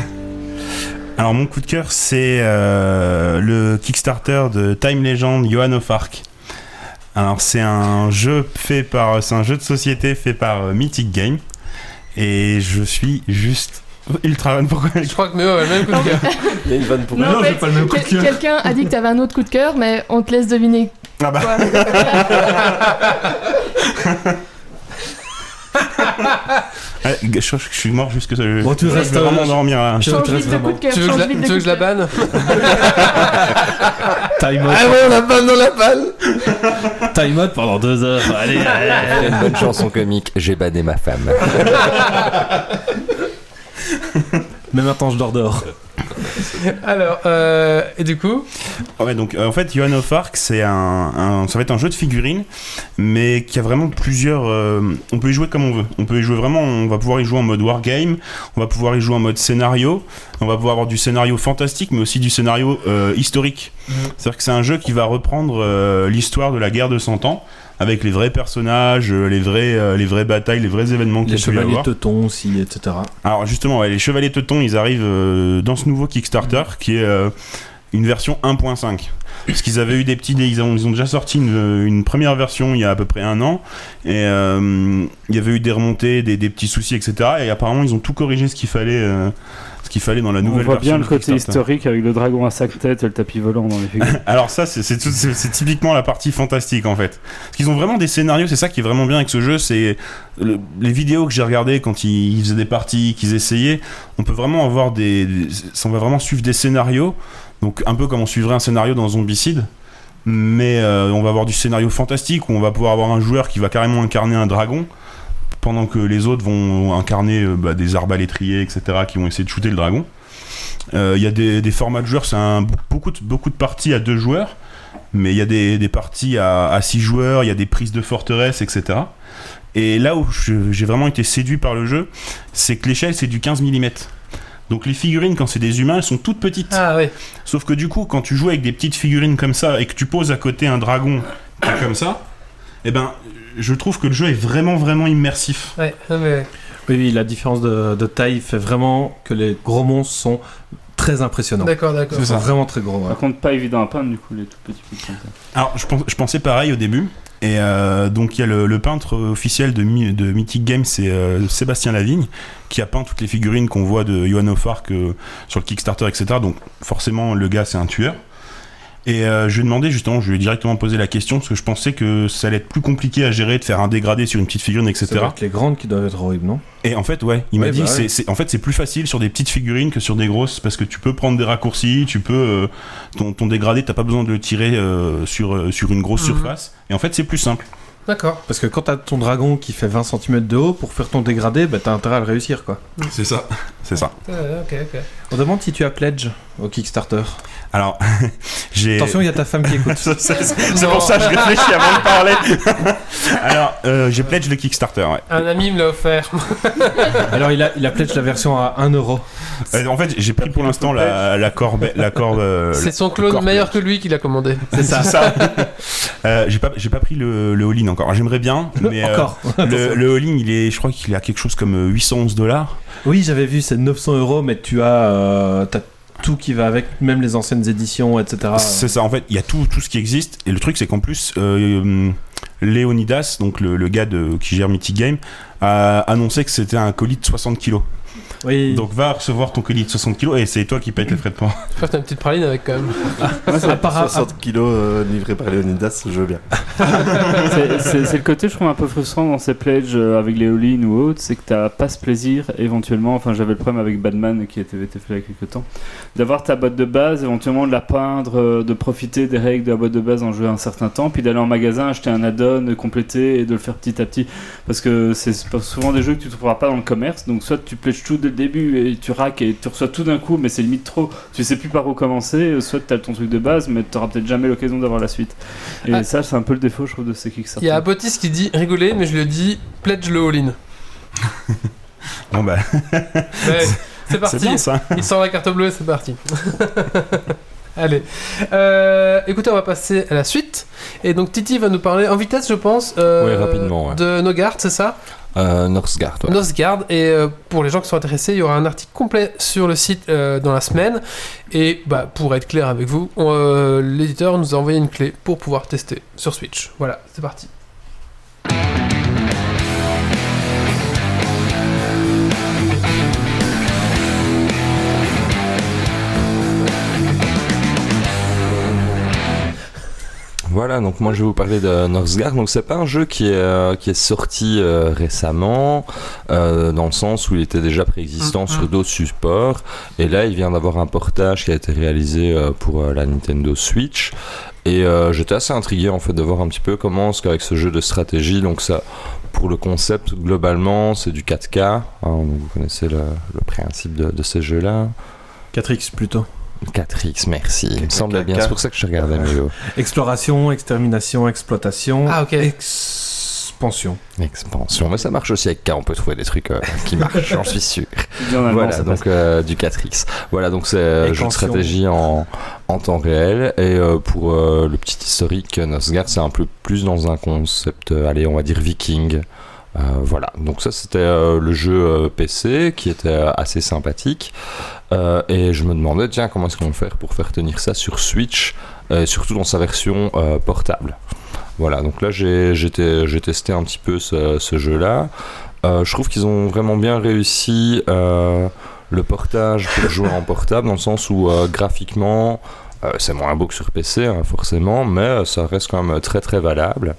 Alors mon coup de cœur c'est euh, le Kickstarter de Time Legend Johan of Arc. Alors c'est un jeu fait par, c'est un jeu de société fait par euh, Mythic Game et je suis juste ultra fan. Pourquoi Je crois que Méo a le même coup de cœur. Il y a une vanne pour Non, j'ai pas le même coup de quel- cœur. Quelqu'un a dit que t'avais un autre coup de cœur, mais on te laisse deviner. Ah bah. Ouais, je, je- je suis mort jusque. Bon, tu je restes, vais vraiment euh, dormir. là. tu veux que je la, tu veux que je banne Time out, Ah ouais, on la banne dans la balle time out pendant 2 heures. Allez, allez. Une bonne chanson comique, j'ai banné ma femme. Mais maintenant, je dors dehors. Alors, euh, et du coup Ah Ouais, donc euh, en fait, Johan of Arc, c'est un, un- ça va être un jeu de figurines, mais qui a vraiment plusieurs. euh, on peut y jouer comme on veut. On peut y jouer vraiment. On va pouvoir y jouer en mode wargame. On va pouvoir y jouer en mode scénario. On va pouvoir avoir du scénario fantastique, mais aussi du scénario euh, historique. C'est-à-dire que c'est un jeu qui va reprendre euh, l'histoire de la guerre de 100 ans. Avec les vrais personnages, euh, les, vrais, euh, les vraies batailles, les vrais événements qu'il Les y a y chevaliers teutons aussi, etc. Alors justement, ouais, les Chevaliers Teutons, ils arrivent euh, dans ce nouveau Kickstarter qui est une version 1.5. Parce qu'ils avaient eu des petits... Ils ont, ils ont déjà sorti une, une première version il y a à peu près un an. Et euh, il y avait eu des remontées, des, des petits soucis, etc. Et apparemment, ils ont tout corrigé ce qu'il fallait, euh, ce qu'il fallait dans la On nouvelle voit version. bien le côté historique avec le dragon à cinq têtes et le tapis volant dans les figures. Alors ça, c'est- typiquement la partie fantastique en fait. Parce qu'ils ont vraiment des scénarios, c'est ça qui est vraiment bien avec ce jeu, c'est le- les vidéos que j'ai regardées quand ils, ils faisaient des parties, qu'ils essayaient, on peut vraiment avoir des, des- on va vraiment suivre des scénarios, donc un peu comme on suivrait un scénario dans Zombicide, mais euh, on va avoir du scénario fantastique où on va pouvoir avoir un joueur qui va carrément incarner un dragon. Pendant que les autres vont incarner euh, bah, des arbalétriers, etc., qui vont essayer de shooter le dragon. Euh, Il y a des, formats de joueurs, c'est beaucoup, de, parties à deux joueurs, mais il y a des, parties à, à six joueurs, il y a des prises de forteresse, etc. Et là où j'ai vraiment été séduit par le jeu, c'est que l'échelle c'est du 15 mm. Donc les figurines, quand c'est des humains, elles sont toutes petites. Ah oui. Sauf que du coup, quand tu joues avec des petites figurines comme ça et que tu poses à côté un dragon qui est comme ça, eh ben, je trouve que le jeu est vraiment, vraiment immersif. Ouais, mais- Oui, oui, la différence de, de taille fait vraiment que les gros monstres sont très impressionnants. D'accord, d'accord. Ils sont vraiment très gros. ouais. Par contre, pas évident à peindre du coup, les tout petits trucs comme ça. Alors, je, pense- je pensais pareil au début. Et euh, donc, il y a le, peintre officiel de, Mythic Games, c'est euh, Sébastien Lavigne, qui a peint toutes les figurines qu'on voit de Johan of Arc euh, sur le Kickstarter, etc. Donc, forcément, le gars, c'est un tueur. Et euh, je lui ai demandé, justement, je lui ai directement posé la question, parce que je pensais que ça allait être plus compliqué à gérer de faire un dégradé sur une petite figurine, Ça etc. doit être les grandes qui doivent être horribles, non? Et en fait, ouais, il m'a Ouais, dit bah que c'est- ouais. c'est, en fait, c'est plus facile sur des petites figurines que sur des grosses, parce que tu peux prendre des raccourcis, tu peux. euh, ton, ton dégradé, t'as pas besoin de le tirer euh, sur, euh, sur une grosse Mhm. surface. Et en fait, c'est plus simple. D'accord. Parce que quand t'as ton dragon qui fait 20 cm de haut, pour faire ton dégradé, bah, t'as intérêt à le réussir, quoi. C'est ça. C'est ça. Ok. On demande si tu as pledge au Kickstarter. Alors, j'ai. Attention, il y a ta femme qui écoute. C'est pour ça que je réfléchis avant de parler. Alors, euh, j'ai pledge le Kickstarter. Ouais. Un ami me l'a offert. Alors, il a, il a pledge la version à 1 euro. Euh, en fait, j'ai pris pour l'instant la, la corbe, la corbe. euh, C'est son clone meilleur que lui qui l'a commandé. C'est ça. Euh, j'ai pas, j'ai pas pris le, le all-in encore. J'aimerais bien, mais euh, Encore. le, le all-in, il est, je crois qu'il est à quelque chose comme euh, 811 dollars. Oui, j'avais vu, c'est 900 euros, mais tu as, euh, tout qui va avec, même les anciennes éditions, etc. C'est ça, en fait, il y a tout, ce qui existe. Et le truc, c'est qu'en plus, euh, Léonidas, donc le, le gars de, qui gère Mythic Game, a annoncé que c'était un colis de 60 kilos. Oui. Donc va recevoir ton colis de 60 kilos et c'est toi qui payes les frais de port. Que t'as une petite praline avec quand même. Appara- 60 kilos euh, livrés par Leonidas, je veux bien. C'est- le côté, je trouve, un peu frustrant dans ces pledges euh, avec les all-in ou autres, c'est que t'as pas ce plaisir, éventuellement, enfin j'avais le problème avec Batman qui était, été fait il y a quelques temps, d'avoir ta boîte de base, éventuellement de la peindre, euh, de profiter des règles de la boîte de base en jouer un certain temps, puis d'aller en magasin acheter un add-on, de compléter et de le faire petit à petit. Parce que c'est souvent des jeux que tu trouveras pas dans le commerce, donc soit tu pledges tout dès le début et tu raques et tu reçois tout d'un coup, mais c'est limite trop, tu sais plus par où commencer, soit tu as ton truc de base, mais tu peut-être jamais l'occasion d'avoir la suite. Et Ah. ça, c'est un peu le défaut, je trouve, de ces Kickstarter. Il y a Apotis qui dit rigoler, mais je lui ai dit pledge le all-in. Bon bah, Ouais, c'est parti. bien ça. Il sort la carte bleue, c'est parti. Allez. Euh, écoutez, on va passer à la suite. Et donc Titi va nous parler en vitesse, je pense. euh, Oui, rapidement, ouais. De Nogard, c'est ça? Euh, Northgard, ouais. Nosgard. Et euh, pour les gens qui sont intéressés, il y aura un article complet sur le site euh, dans la semaine. Et bah, pour être clair avec vous, euh, l'éditeur nous a envoyé une clé pour pouvoir tester sur Switch. Voilà, c'est parti. Voilà, donc moi je vais vous parler de Northgard. Donc c'est pas un jeu qui est, euh, qui est sorti euh, récemment, euh, dans le sens où il était déjà préexistant Mhm. sur d'autres supports. Et là, il vient d'avoir un portage qui a été réalisé euh, pour euh, la Nintendo Switch. Et euh, j'étais assez intrigué en fait de voir un petit peu comment est-ce qu'avec ce jeu de stratégie, donc ça, pour le concept globalement, c'est du 4K. hein, vous connaissez le, le principe de, de ces jeux-là. 4X plutôt. 4X, merci. Il me semblait bien. 4K. C'est pour ça que je regardais mieux. Exploration, extermination, exploitation, Ah, ok. expansion. Expansion, mais ça marche aussi avec K, on peut trouver des trucs euh, qui marchent, j'en suis sûr. Il y en a Voilà, donc euh, du 4X. Voilà, donc c'est euh, jeu de stratégie en, en temps réel. Et euh, pour euh, le petit historique, Nosgard, c'est un peu plus dans un concept, euh, allez, on va dire viking. Euh, voilà, donc ça c'était euh, le jeu euh, PC qui était assez sympathique. Et je me demandais, tiens, comment est-ce qu'on va faire pour faire tenir ça sur Switch, euh, surtout dans sa version portable. Voilà, donc là j'ai j'ai té- j'ai testé un petit peu ce, jeu-là. Je trouve qu'ils ont vraiment bien réussi le portage pour jouer en portable, dans le sens où graphiquement, c'est moins beau que sur PC, hein, forcément, mais ça reste quand même très très valable.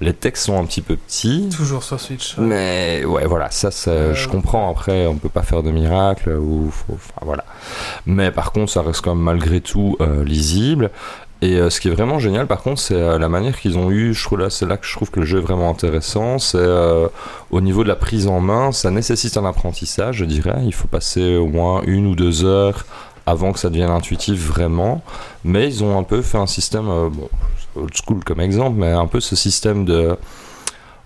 Les textes sont un petit peu petits. Toujours sur Switch. Mais ouais, voilà, ça, c'est- je comprends. Après, on peut pas faire de miracle ou faut- enfin, voilà. Mais par contre, ça reste quand même malgré tout euh, lisible. Et euh, ce qui est vraiment génial, par contre, c'est euh, la manière qu'ils ont eu. Je trouve là, c'est là que je trouve que le jeu est vraiment intéressant. C'est euh, au niveau de la prise en main, ça nécessite un apprentissage, je dirais. Il faut passer au moins une ou deux heures avant que ça devienne intuitif vraiment. Mais ils ont un peu fait un système, euh, bon, old school comme exemple, mais un peu ce système de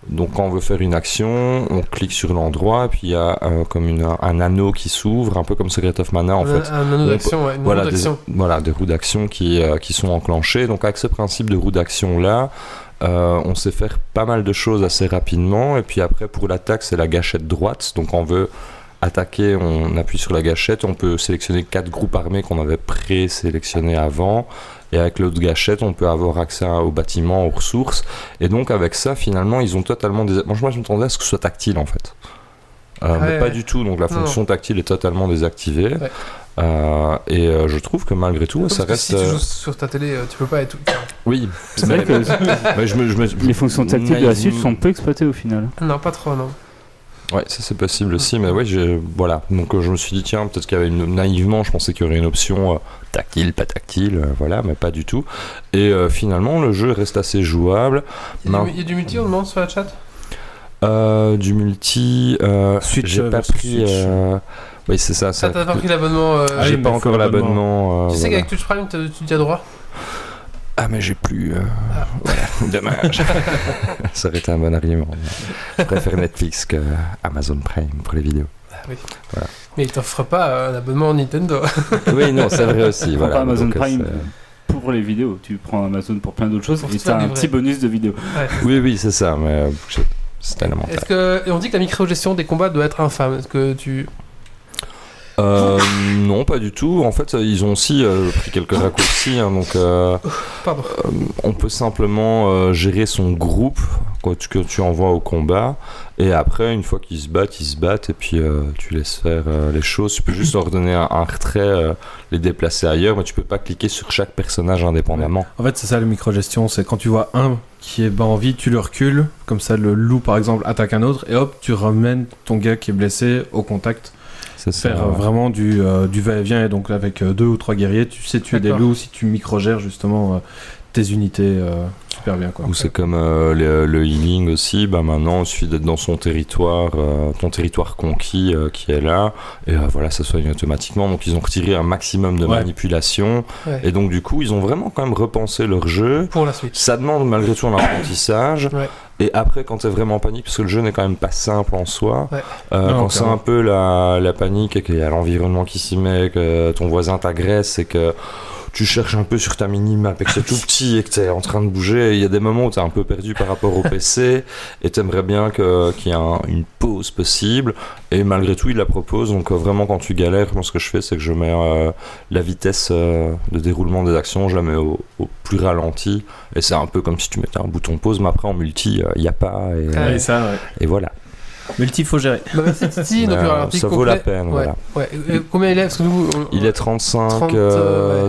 donc quand on veut faire une action, on clique sur l'endroit, puis il y a euh, comme une- un anneau qui s'ouvre, un peu comme Secret of Mana en un, fait. un anneau On d'action, ouais, Voilà roue des, d'action. voilà, des roues d'action qui, euh, qui sont enclenchées. Donc avec ce principe de roue d'action-là, euh, on sait faire pas mal de choses assez rapidement. Et puis après, pour l'attaque, c'est la gâchette droite. Donc on veut attaquer, on appuie sur la gâchette, on peut sélectionner quatre groupes armés qu'on avait pré-sélectionnés avant. Et avec l'autre gâchette, on peut avoir accès aux bâtiments, aux ressources. Et donc avec ça, finalement, ils ont totalement... Des... Moi, je m'attendais à ce que ce soit tactile, en fait. Euh, mais pas ouais. du tout, donc la Non, fonction tactile est totalement désactivée. Ouais. Euh, et euh, je trouve que malgré tout, ça reste. si tu joues sur ta télé, tu peux pas être. Oui, C'est vrai que mais je me, je me- les fonctions tactiles de la Switch sont peu exploitées au final. Non, pas trop, non. Ouais, ça c'est possible aussi, mais oui, j'ai- voilà. Donc euh, je me suis dit, tiens, peut-être qu'il y avait une. Naïvement, je pensais qu'il y aurait une option euh, tactile, pas tactile, euh, voilà, mais pas du tout. Et euh, finalement, le jeu reste assez jouable. Il y, a Non. du, il y a du multi, on demande sur la chat? Euh, du multi, euh, Switch j'ai pas pris. Switch. euh, Oui, c'est ça. Ça, ça t'as pas pris l'abonnement. euh, Ah J'ai oui, pas mais encore l'abonnement. euh, Tu sais voilà. qu'avec Twitch Prime, tu as droit? Ah, mais j'ai plus. euh, Ah. Voilà, dommage. ça aurait été un bon argument. Je préfère Netflix que Amazon Prime pour les vidéos. Mais ils t'offrent pas un abonnement Nintendo. Oui, non, c'est vrai aussi. Prends Voilà, pas Amazon donc, Prime c'est- pour les vidéos. Tu prends Amazon pour plein d'autres choses et t'as un petit bonus de vidéos. Oui, oui, c'est ça, mais c'est élémentaire. Est-ce que on dit que la micro-gestion des combats doit être infâme Est-ce que tu Euh, non, pas du tout. En fait, ils ont aussi euh, pris quelques raccourcis. hein, donc, euh, Pardon. euh, on peut simplement euh, gérer son groupe tu, que tu envoies au combat. Et après, une fois qu'ils se battent, ils se battent. Et puis, euh, tu laisses faire euh, les choses. Tu peux juste leur donner un, un retrait, euh, les déplacer ailleurs. Mais tu peux pas cliquer sur chaque personnage indépendamment. En fait, c'est ça le micro-gestion, c'est quand tu vois un qui est bas en vie, tu le recules, comme ça le loup par exemple attaque un autre, et hop, tu ramènes ton gars qui est blessé au contact. C'est ça. Faire euh, vraiment du, euh, du va-et-vient, et donc avec euh, deux ou trois guerriers, tu sais tuer des loups si tu micro-gères justement euh, tes unités euh, super bien quoi. Ou c'est comme euh, le, le healing aussi, bah maintenant il suffit d'être dans son territoire, euh, ton territoire conquis euh, qui est là, et euh, voilà, ça soigne automatiquement. Donc ils ont retiré un maximum de Ouais. manipulation, Ouais. et donc du coup ils ont vraiment quand même repensé leur jeu. pour la Switch Ça demande malgré tout un apprentissage. Ouais. Et après, quand t'es vraiment en panique, parce que le jeu n'est quand même pas simple en soi, Ouais. euh, Non, quand c'est un peu la, la panique et qu'il y a l'environnement qui s'y met, que ton voisin t'agresse et que tu cherches un peu sur ta mini-map et que c'est tout petit et que t'es en train de bouger, il y a des moments où t'es un peu perdu par rapport au PC et t'aimerais bien que- qu'il y ait un- une pause possible. Et malgré tout, il la propose. Donc euh, vraiment, quand tu galères, moi ce que je fais, c'est que je mets euh, la vitesse euh, de déroulement des actions, je la mets au, au plus ralenti. Et c'est un peu comme si tu mettais un bouton pause, mais après en multi, il n'y a pas. Et, Ah Ouais, ça, ouais. et voilà. Multi, faut gérer. Bah, merci Titi, donc il y aura un Euh, article ça vaut complet. la peine, Ouais, voilà. ouais. Et combien il est Parce que nous, on- Il est 35 30, euh, euh,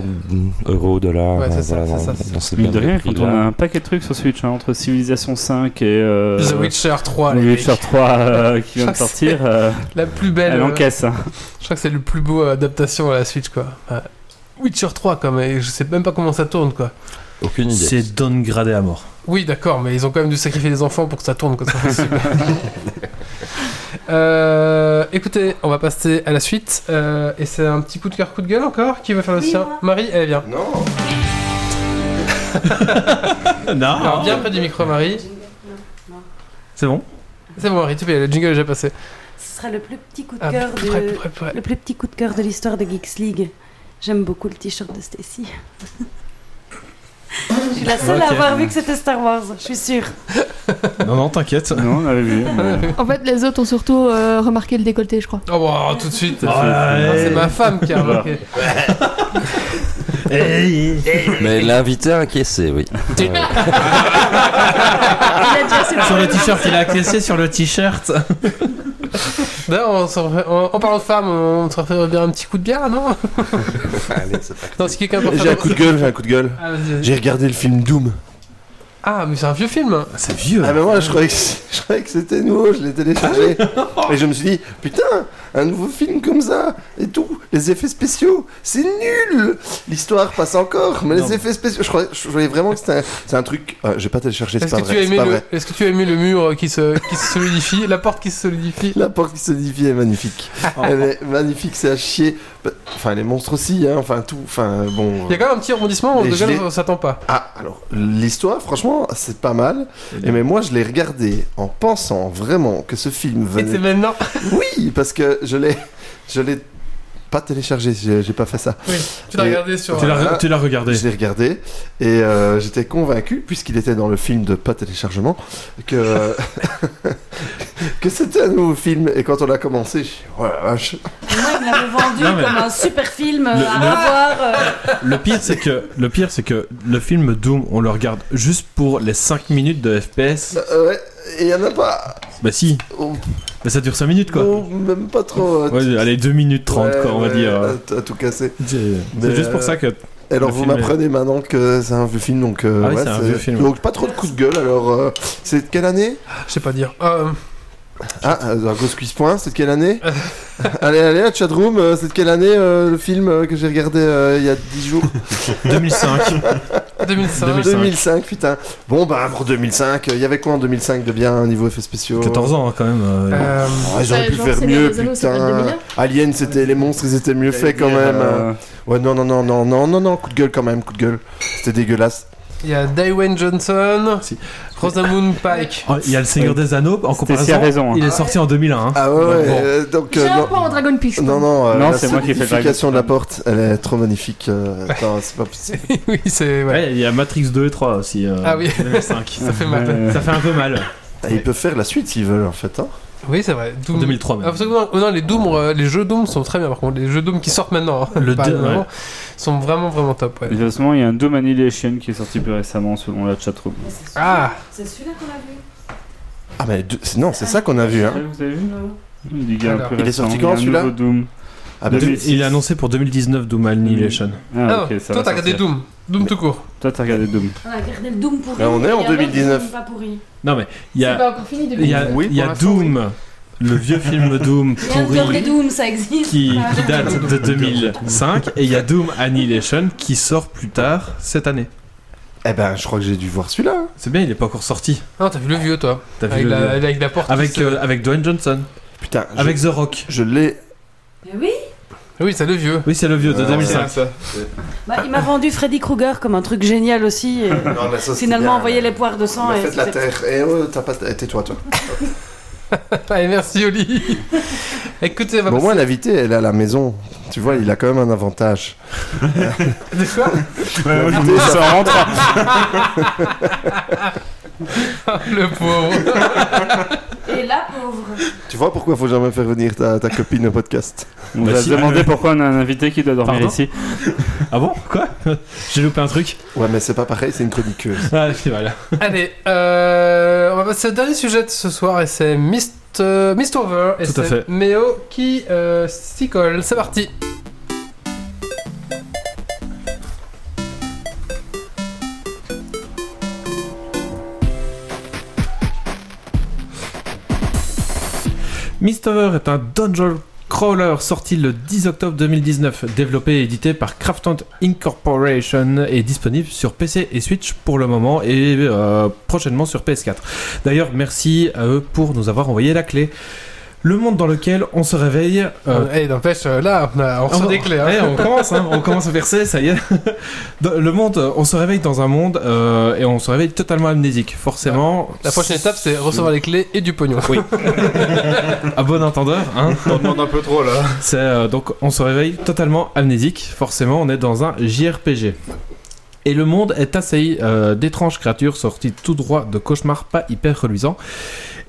euros, dollars. Ouais, c'est euh, ça, voilà, c'est dans- ça, c'est dans ces Mine de rien, quand prix-là. on a un paquet de trucs sur Switch, hein, entre Civilization 5 et euh, The Witcher 3, The les Witcher mecs. 3 euh, qui vient de Je crois que sortir, euh, La plus belle. elle euh, encaisse. hein. Je crois que c'est le plus beau euh, adaptation à la Switch, quoi. Witcher 3, quand même. Je sais même pas comment ça tourne, quoi. Aucune idée. C'est downgradé à mort. Oui, d'accord, mais ils ont quand même dû sacrifier des enfants pour que ça tourne. C'est pas possible. Euh, écoutez, on va passer à la suite. Euh, et c'est un petit coup de cœur, coup de gueule encore Qui veut faire le Oui, sien moi. Marie, elle vient. Non Alors, bien près du micro, Marie. C'est bon C'est bon, Marie, tout bien, le jingle est déjà passé. Ce sera le plus petit coup de Ah, cœur de... près, près. Le plus petit coup de cœur de l'histoire de Geeks League. J'aime beaucoup le t-shirt de Stacy. Je suis la seule à avoir vu que c'était Star Wars, je suis sûre. Non, non, t'inquiète. Non, on avait vu. mais- En fait, les autres ont surtout euh, remarqué le décolleté, je crois. Oh, bon, tout de suite. Ah, c'est ma femme qui a remarqué. Mais l'invité a encaissé, oui. Sur le t-shirt, il a acquiescé sur le t-shirt. D'ailleurs, on s'en refait- en, en parlant de femmes, on se refait bien un petit coup de bière, non Allez, c'est pas Non, si quelqu'un peut J'ai faire- un coup de gueule, j'ai un coup de gueule. Ah, vas-y, vas-y. J'ai regardé le film Doom. Ah, mais c'est un vieux film. C'est vieux. Ah mais moi je croyais que, je croyais que c'était nouveau, je l'ai téléchargé. Et je me suis dit, putain, un nouveau film comme ça, et tout, les effets spéciaux, c'est nul L'histoire passe encore, mais Non. les effets spéciaux, je croyais, je vraiment que c'était un, un truc... Ah, j'ai pas téléchargé, Est-ce que, tu as aimé le... Est-ce que tu as aimé le mur qui se, qui se solidifie, la porte qui se solidifie? La porte qui se solidifie est magnifique. Elle est magnifique, c'est à chier. Enfin, les monstres aussi, hein, enfin tout, enfin bon... Il y a quand même un petit rebondissement auquel l'ai- on s'attend pas. Ah, alors, l'histoire, franchement, c'est pas mal. Et mais moi, je l'ai regardé en pensant vraiment que ce film Et c'est venait... maintenant. Oui, parce que je l'ai... Je l'ai pas téléchargé, j'ai pas fait ça. Oui, tu l'as regardé sur. Tu l'as tu l'as regardé. Je l'ai regardé et euh, j'étais convaincu, puisqu'il était dans le film de pas téléchargement, que, que c'était un nouveau film. Et quand on a commencé, je suis oh la vache. Moi, il me l'avait vendu Non, mais- comme un super film Le- à le- revoir. euh, Le pire, c'est que le pire, c'est que le film Doom, on le regarde juste pour les 5 minutes de FPS. Euh, ouais, et il y en a pas. Bah si, Oh, mais ça dure 5 minutes quoi. même pas trop. euh, Ouais, allez, 2 minutes 30 ouais, quoi, on va ouais, dire. à- à tout casser. C'est juste pour euh, ça que. Et alors vous est- m'apprenez maintenant que c'est un vieux film, donc euh, Ah oui, ouais, c'est un vieux film. Donc pas trop de coups de gueule. Alors euh, c'est de quelle année? Je sais pas dire. Euh, Ah, euh, Ghost Quiz Point, c'est de quelle année Allez, allez, la chatroom, euh, c'est de quelle année euh, le film euh, que j'ai regardé euh, il y a 10 jours 2005. 2005. 2005, putain. Bon, bah pour 2005, il y avait quoi en 2005 de bien niveau effets spéciaux 14 ans hein, quand même. euh, Euh, Ouais, ils auraient pu genre, faire mieux, putain. 2001. Alien, c'était les monstres, ils étaient mieux faits quand même. Euh, Ouais, non, non, non, non, non, non, non, coup de gueule quand même, coup de gueule. C'était dégueulasse. Il y a Dwayne Johnson, Rosamund Pike. oh, Il y a le Seigneur des Anneaux en comparaison. raison, hein. Il est sorti en 2001. hein. Ah ouais, ouais, Bon. euh, donc. J'ai euh, un non, point en Dragon Peach. non, non, euh, Non, c'est moi qui ai fait le solidification de Dragon la porte, elle est trop magnifique. euh, attends, c'est pas possible. oui, c'est. Ouais. Ouais, il y a Matrix 2 et 3 aussi. euh, Ah oui. 2005. Ça fait mal. euh, Ça fait un peu mal. Ah, ils peuvent faire la suite s'ils veulent en fait. Hein. Oui, c'est vrai. En Doom. 2003 même. Ah, non, les Doom, euh, les jeux Doom sont très bien par contre. Les jeux Doom qui sortent maintenant, hein, Le pas deux, ouais. sont vraiment vraiment top. Ouais. Justement, il y a un Doom Annihilation qui est sorti plus récemment selon la chatroom. Ah, C'est celui-là qu'on a vu. Ah, mais de- non, c'est ça qu'on a vu. Hein. Vous avez vu Il y a un Il est sorti quand, celui-là. Ah, bah, Il est annoncé pour 2019 Doom Annihilation. Ah, Ah, ok, ça toi va t'as regardé. Doom. Doom tout court. Toi, t'as regardé Doom. On a regardé le Doom pourri. Là, on est en et un autre 2019. Doom Pas pourri. Non mais il y C'est a, pas encore fini depuis. il y a, Oui, il y a pour l'instant, Doom, le vieux film Doom Il y a pourri Doom, ça existe. qui, Ah, qui date de 2005 et il y a Doom Annihilation qui sort plus tard cette année. Eh ben, je crois que j'ai dû voir celui-là. C'est bien, il est pas encore sorti. Non, t'as vu le vieux toi. T'as vu Avec le la, vieux avec la porte. avec, se- euh, avec Dwayne Johnson, Putain, je, avec The Rock. je l'ai. Mais oui. Oui, c'est le vieux. Oui, c'est le vieux de Ah, 2005. ça. Bah, il m'a vendu Freddy Krueger comme un truc génial aussi. et Non, mais ça, c'était finalement, envoyer les poires de sang. Et fait de la terre. Eh oh, t'as pas. eh, Tais-toi, toi. Allez, merci Oli. Écoutez, on va Bon, passer- moi, l'invité, elle est à la maison. Tu vois, il a quand même un avantage. De quoi L'invité, ça rentre. Le pauvre. Et la pauvre. Tu vois pourquoi faut jamais faire venir ta, ta copine au podcast? On Bah va si. se demander pourquoi on a un invité qui doit dormir Pardon? ici. Ah bon? Quoi? J'ai loupé un truc Ouais, mais c'est pas pareil, c'est une chroniqueuse. Ah, voilà. Allez, euh, on va passer au dernier sujet de ce soir et c'est Mist, euh, Mistover et Tout à c'est fait. Méo qui euh, s'y colle. C'est parti. Mistover est un dungeon crawler sorti le 10 octobre 2019, développé et édité par Crafton Incorporation et disponible sur PC et Switch pour le moment et euh, prochainement sur PS4. D'ailleurs, merci à eux pour nous avoir envoyé la clé. Le monde dans lequel on se réveille. euh, Euh, hey, n'empêche, euh, là, on, a- on Oh, des clés. hein. on commence, hein, on commence à verser, ça y est. Dans le monde, euh, on se réveille dans un monde euh, et on se réveille totalement amnésique. Forcément, La prochaine étape, c'est recevoir les clés et du pognon. Oui. à bon entendeur, hein. T'en demandes un peu trop là. C'est euh, donc on se réveille totalement amnésique. Forcément, on est dans un JRPG. Et le monde est assailli euh, d'étranges créatures sorties tout droit de cauchemars pas hyper reluisants.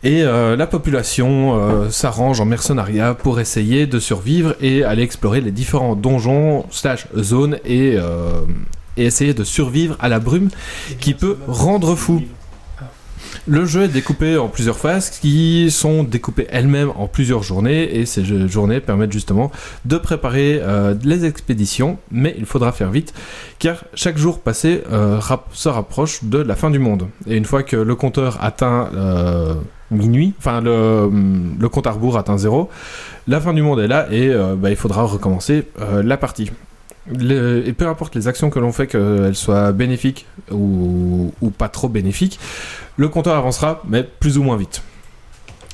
Et euh, la population euh, s'arrange en mercenariat pour essayer de survivre et aller explorer les différents donjons slash zones et, et essayer de survivre à la brume qui peut rendre fou. Le jeu est découpé en plusieurs phases qui sont découpées elles-mêmes en plusieurs journées et ces journées permettent justement de préparer euh, les expéditions, mais il faudra faire vite car chaque jour passé euh, se rapproche de la fin du monde. Et une fois que le compteur atteint euh, minuit, enfin le, le compte à rebours atteint zéro, la fin du monde est là et bah, il faudra recommencer la partie. Et peu importe les actions que l'on fait, qu'elles soient bénéfiques ou, pas trop bénéfiques, le compteur avancera, mais plus ou moins vite.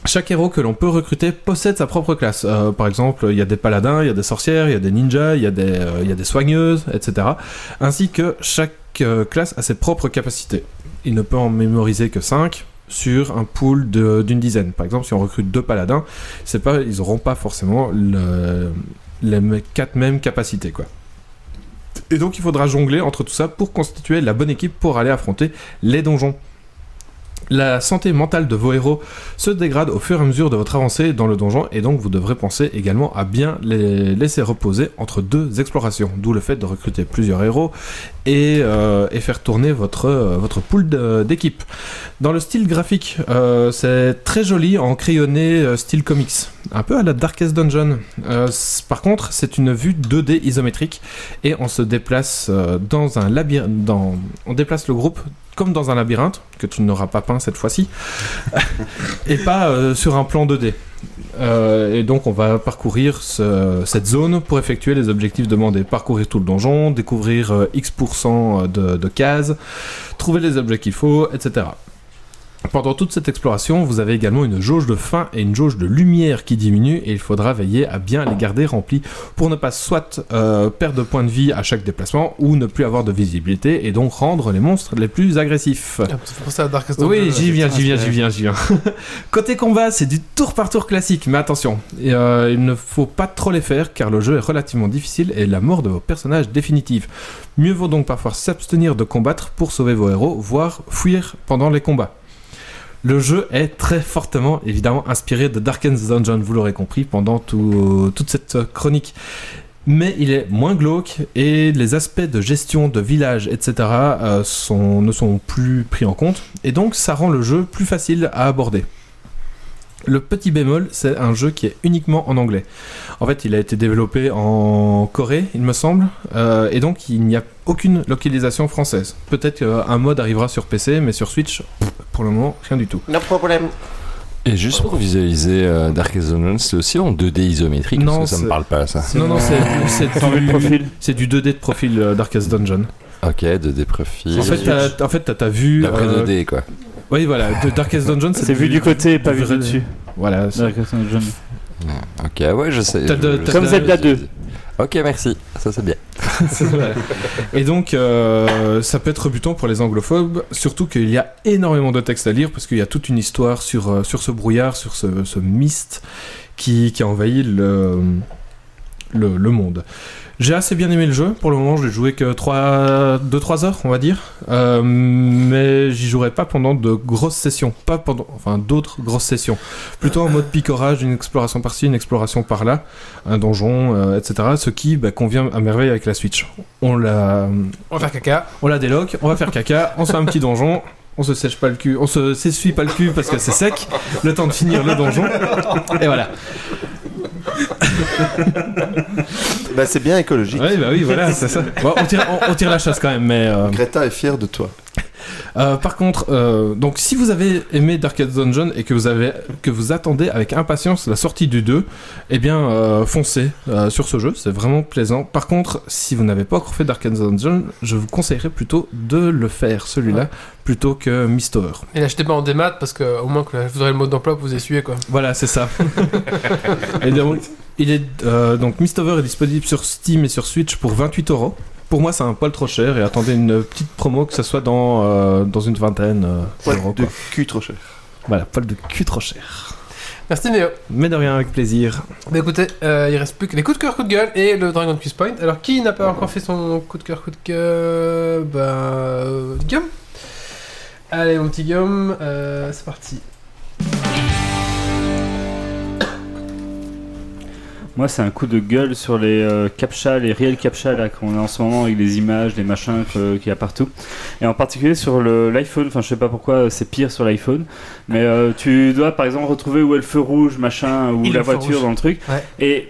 Chaque héros que l'on peut recruter possède sa propre classe. Euh, par exemple, il y a des paladins, il y a des sorcières, il y a des ninjas, il y a des, euh, y a des soigneuses, etc. Ainsi que chaque euh, classe a ses propres capacités. Il ne peut en mémoriser que 5 sur un pool d'une dizaine. Par exemple, si on recrute deux paladins, c'est pas, ils n'auront pas forcément le- les quatre mêmes capacités. Quoi. Et donc il faudra jongler entre tout ça pour constituer la bonne équipe pour aller affronter les donjons. La santé mentale de vos héros se dégrade au fur et à mesure de votre avancée dans le donjon et donc vous devrez penser également à bien les laisser reposer entre deux explorations, d'où le fait de recruter plusieurs héros et, euh, faire tourner votre, euh, pool d'équipe. Dans le style graphique, euh, c'est très joli en crayonné style comics. Un peu à la Darkest Dungeon. Euh, par contre, c'est une vue 2D isométrique et on se déplace euh, dans un labyrinthe. On déplace le groupe comme dans un labyrinthe que tu n'auras pas peint cette fois-ci et pas euh, sur un plan 2D. Euh, et donc on va parcourir ce- cette zone pour effectuer les objectifs demandés. Parcourir tout le donjon, découvrir X% de cases, trouver les objets qu'il faut, etc. Pendant toute cette exploration, vous avez également une jauge de faim et une jauge de lumière qui diminue et il faudra veiller à bien les garder remplies pour ne pas soit euh, perdre de points de vie à chaque déplacement ou ne plus avoir de visibilité et donc rendre les monstres les plus agressifs. Ah, ça Darkest Oui, j'y viens, j'y viens, j'y viens, j'y viens. Côté combat, c'est du tour par tour classique, mais attention, et, euh, il ne faut pas trop les faire car le jeu est relativement difficile et la mort de vos personnages définitive. Mieux vaut donc parfois s'abstenir de combattre pour sauver vos héros, voire fuir pendant les combats. Le jeu est très fortement, évidemment, inspiré de Darken's Dungeon, vous l'aurez compris pendant tout- toute cette chronique. Mais il est moins glauque et les aspects de gestion de village, etc., euh, ne sont plus pris en compte. Et donc, ça rend le jeu plus facile à aborder. Le petit bémol, c'est un jeu qui est uniquement en anglais. En fait, il a été développé en Corée, il me semble, euh, et donc il n'y a aucune localisation française. Peut-être qu'un mode arrivera sur PC, mais sur Switch, pour le moment, rien du tout. No problème. Et juste pour visualiser euh, Darkest Dungeon, c'est aussi en 2D isométrique Non, parce que ça me parle pas ça. Non, non, c'est du, profil. c'est du 2D de profil euh, Darkest Dungeon. Ok, 2D profil. En fait, t'as- en fait, ta vue. D'après euh, 2D quoi. Oui, voilà, de Darkest Dungeon, C'est vu du côté, pas vu du dessus. Voilà, Darkest Dungeon. Ok, ouais, je sais. Comme Zelda 2. Ok, merci. Ça c'est bien. Et donc, euh, ça peut être rebutant pour les anglophobes, surtout qu'il y a énormément de textes à lire, parce qu'il y a toute une histoire sur, euh, sur ce brouillard, sur ce, ce mist qui, qui a envahi le, le, le monde. J'ai assez bien aimé le jeu, pour le moment je l'ai joué que 2-3 heures, on va dire, Euh, mais j'y jouerai pas pendant de grosses sessions, pas pendant, enfin d'autres grosses sessions, plutôt en mode picorage, une exploration par-ci, une exploration par-là, un donjon, euh, etc., ce qui bah, convient à merveille avec la Switch. On la, On va faire caca. on la déloque, on va faire caca, on se fait un petit donjon, on se sèche pas le cul, on se s'essuie pas le cul parce que c'est sec, le temps de finir le donjon, et voilà. Bah, c'est bien écologique. Oui, bah oui, voilà, c'est ça. Bon, on, tire, on- on tire la chasse quand même, mais. euh, Greta est fière de toi. euh, par contre, euh, donc si vous avez aimé Darkest Dungeon et que vous avez que vous attendez avec impatience la sortie du 2, eh bien euh, foncez euh, sur ce jeu, c'est vraiment plaisant. Par contre, si vous n'avez pas encore fait Darkest Dungeon, je vous conseillerais plutôt de le faire celui-là plutôt que Mistover. Et l'achetez pas en démat parce que au moins que vous aurez le mode d'emploi pour vous essuyer quoi. Voilà, c'est ça. et donc, il est euh, donc Mistover est disponible sur Steam et sur Switch pour 28 euros. Pour moi, c'est un poil trop cher et attendez une petite promo que ce soit dans euh, dans une vingtaine euh, de quoi. cul trop cher. Voilà, poil de cul trop cher. Merci Néo. Mais de rien, avec plaisir. Bah écoutez, euh, il reste plus que les coups de cœur, coups de gueule et le Dragon Quiz Point. Alors qui n'a pas encore fait son coup de cœur, coup de gueule? Bah. Euh, Guillaume Allez, mon petit Guillaume, euh, c'est parti. Moi, c'est un coup de gueule sur les euh, captcha, les réels captcha là qu'on a en ce moment avec les images, les machins qu'il y a partout. Et en particulier sur l'iPhone. Enfin, je sais pas pourquoi c'est pire sur l'iPhone, mais euh, tu dois par exemple retrouver où est le feu rouge, machin, ou la voiture dans le truc. Ouais. Et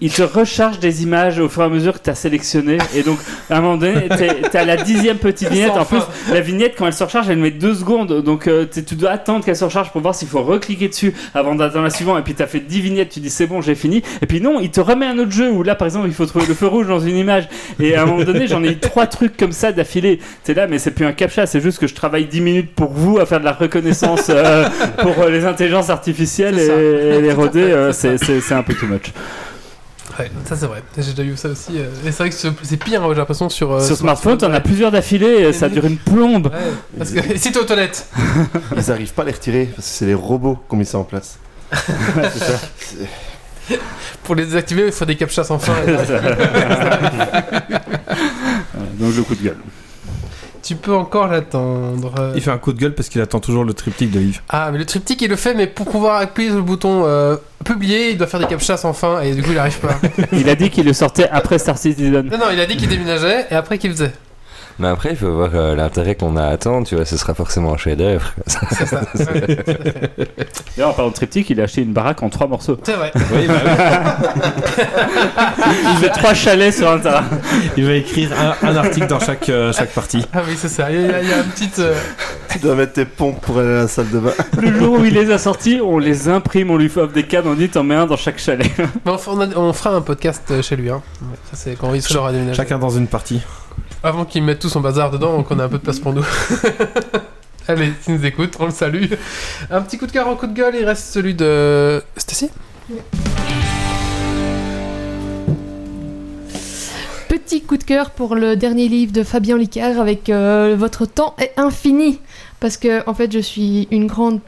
il te recharge des images au fur et à mesure que tu as sélectionné. Et donc, à un moment donné, tu à la dixième petite vignette. En plus, la vignette, quand elle se recharge, elle met deux secondes. Donc, euh, tu dois attendre qu'elle se recharge pour voir s'il faut recliquer dessus avant d'attendre la suivante. Et puis, tu as fait 10 vignettes, tu dis c'est bon, j'ai fini. Et puis, non, il te remet un autre jeu où là, par exemple, il faut trouver le feu rouge dans une image. Et à un moment donné, j'en ai eu trois trucs comme ça d'affilée. C'est là, mais c'est plus un captcha, c'est juste que je travaille 10 minutes pour vous à faire de la reconnaissance euh, pour euh, les intelligences artificielles et, les roder. Euh, c'est un peu too much. Ouais, ça c'est vrai. J'ai déjà vu ça aussi. euh, Et c'est vrai que c'est c'est pire, hein, j'ai l'impression, sur. euh, Sur smartphone, t'en as plusieurs d'affilée, et ça dure une plombe. Ouais, parce que et si t'es aux toilettes Ils arrivent pas à les retirer parce que c'est les robots qui ont mis ça en place. Pour les désactiver, il faut des captchas sans fin. Donc le coup de gueule. Tu peux encore l'attendre. Il fait un coup de gueule parce qu'il attend toujours le triptyque de Yves. Ah, mais le triptyque il le fait, mais pour pouvoir appuyer sur le bouton euh, publier, il doit faire des captchas sans fin et du coup il arrive pas. Il a dit qu'il le sortait après Star Citizen. non, non, il a dit qu'il déménageait et après qu'il faisait. Mais après, il faut voir euh, l'intérêt qu'on a à attendre, tu vois, ce sera forcément un chef-d'œuvre. Fait. D'ailleurs, en parlant de triptyque, il a acheté une baraque en trois morceaux. C'est vrai. Oui, bah Il met trois chalets sur un terrain. oui. Il va écrire un, un article dans chaque, euh, chaque partie. Ah oui, c'est ça. Il y, a- il y une petite. euh, Tu dois mettre tes pompes pour aller à la salle de bain. Le jour où il les a sortis, on les imprime, on lui fait offre des cadres, on dit t'en mets un dans chaque chalet. mais enfin, on, a- on fera un podcast chez lui. Hein. Ça, c'est quand il sera déménagé. Chacun dans une partie. Avant qu'il mette tout son bazar dedans, donc on a un peu de place pour nous. Allez, s'il nous écoute, on le salue. Un petit coup de cœur en coup de gueule, il reste celui de. Stacy Petit coup de cœur pour le dernier livre de Fabien Licard avec euh, Votre temps est infini. Parce que, en fait, je suis une grande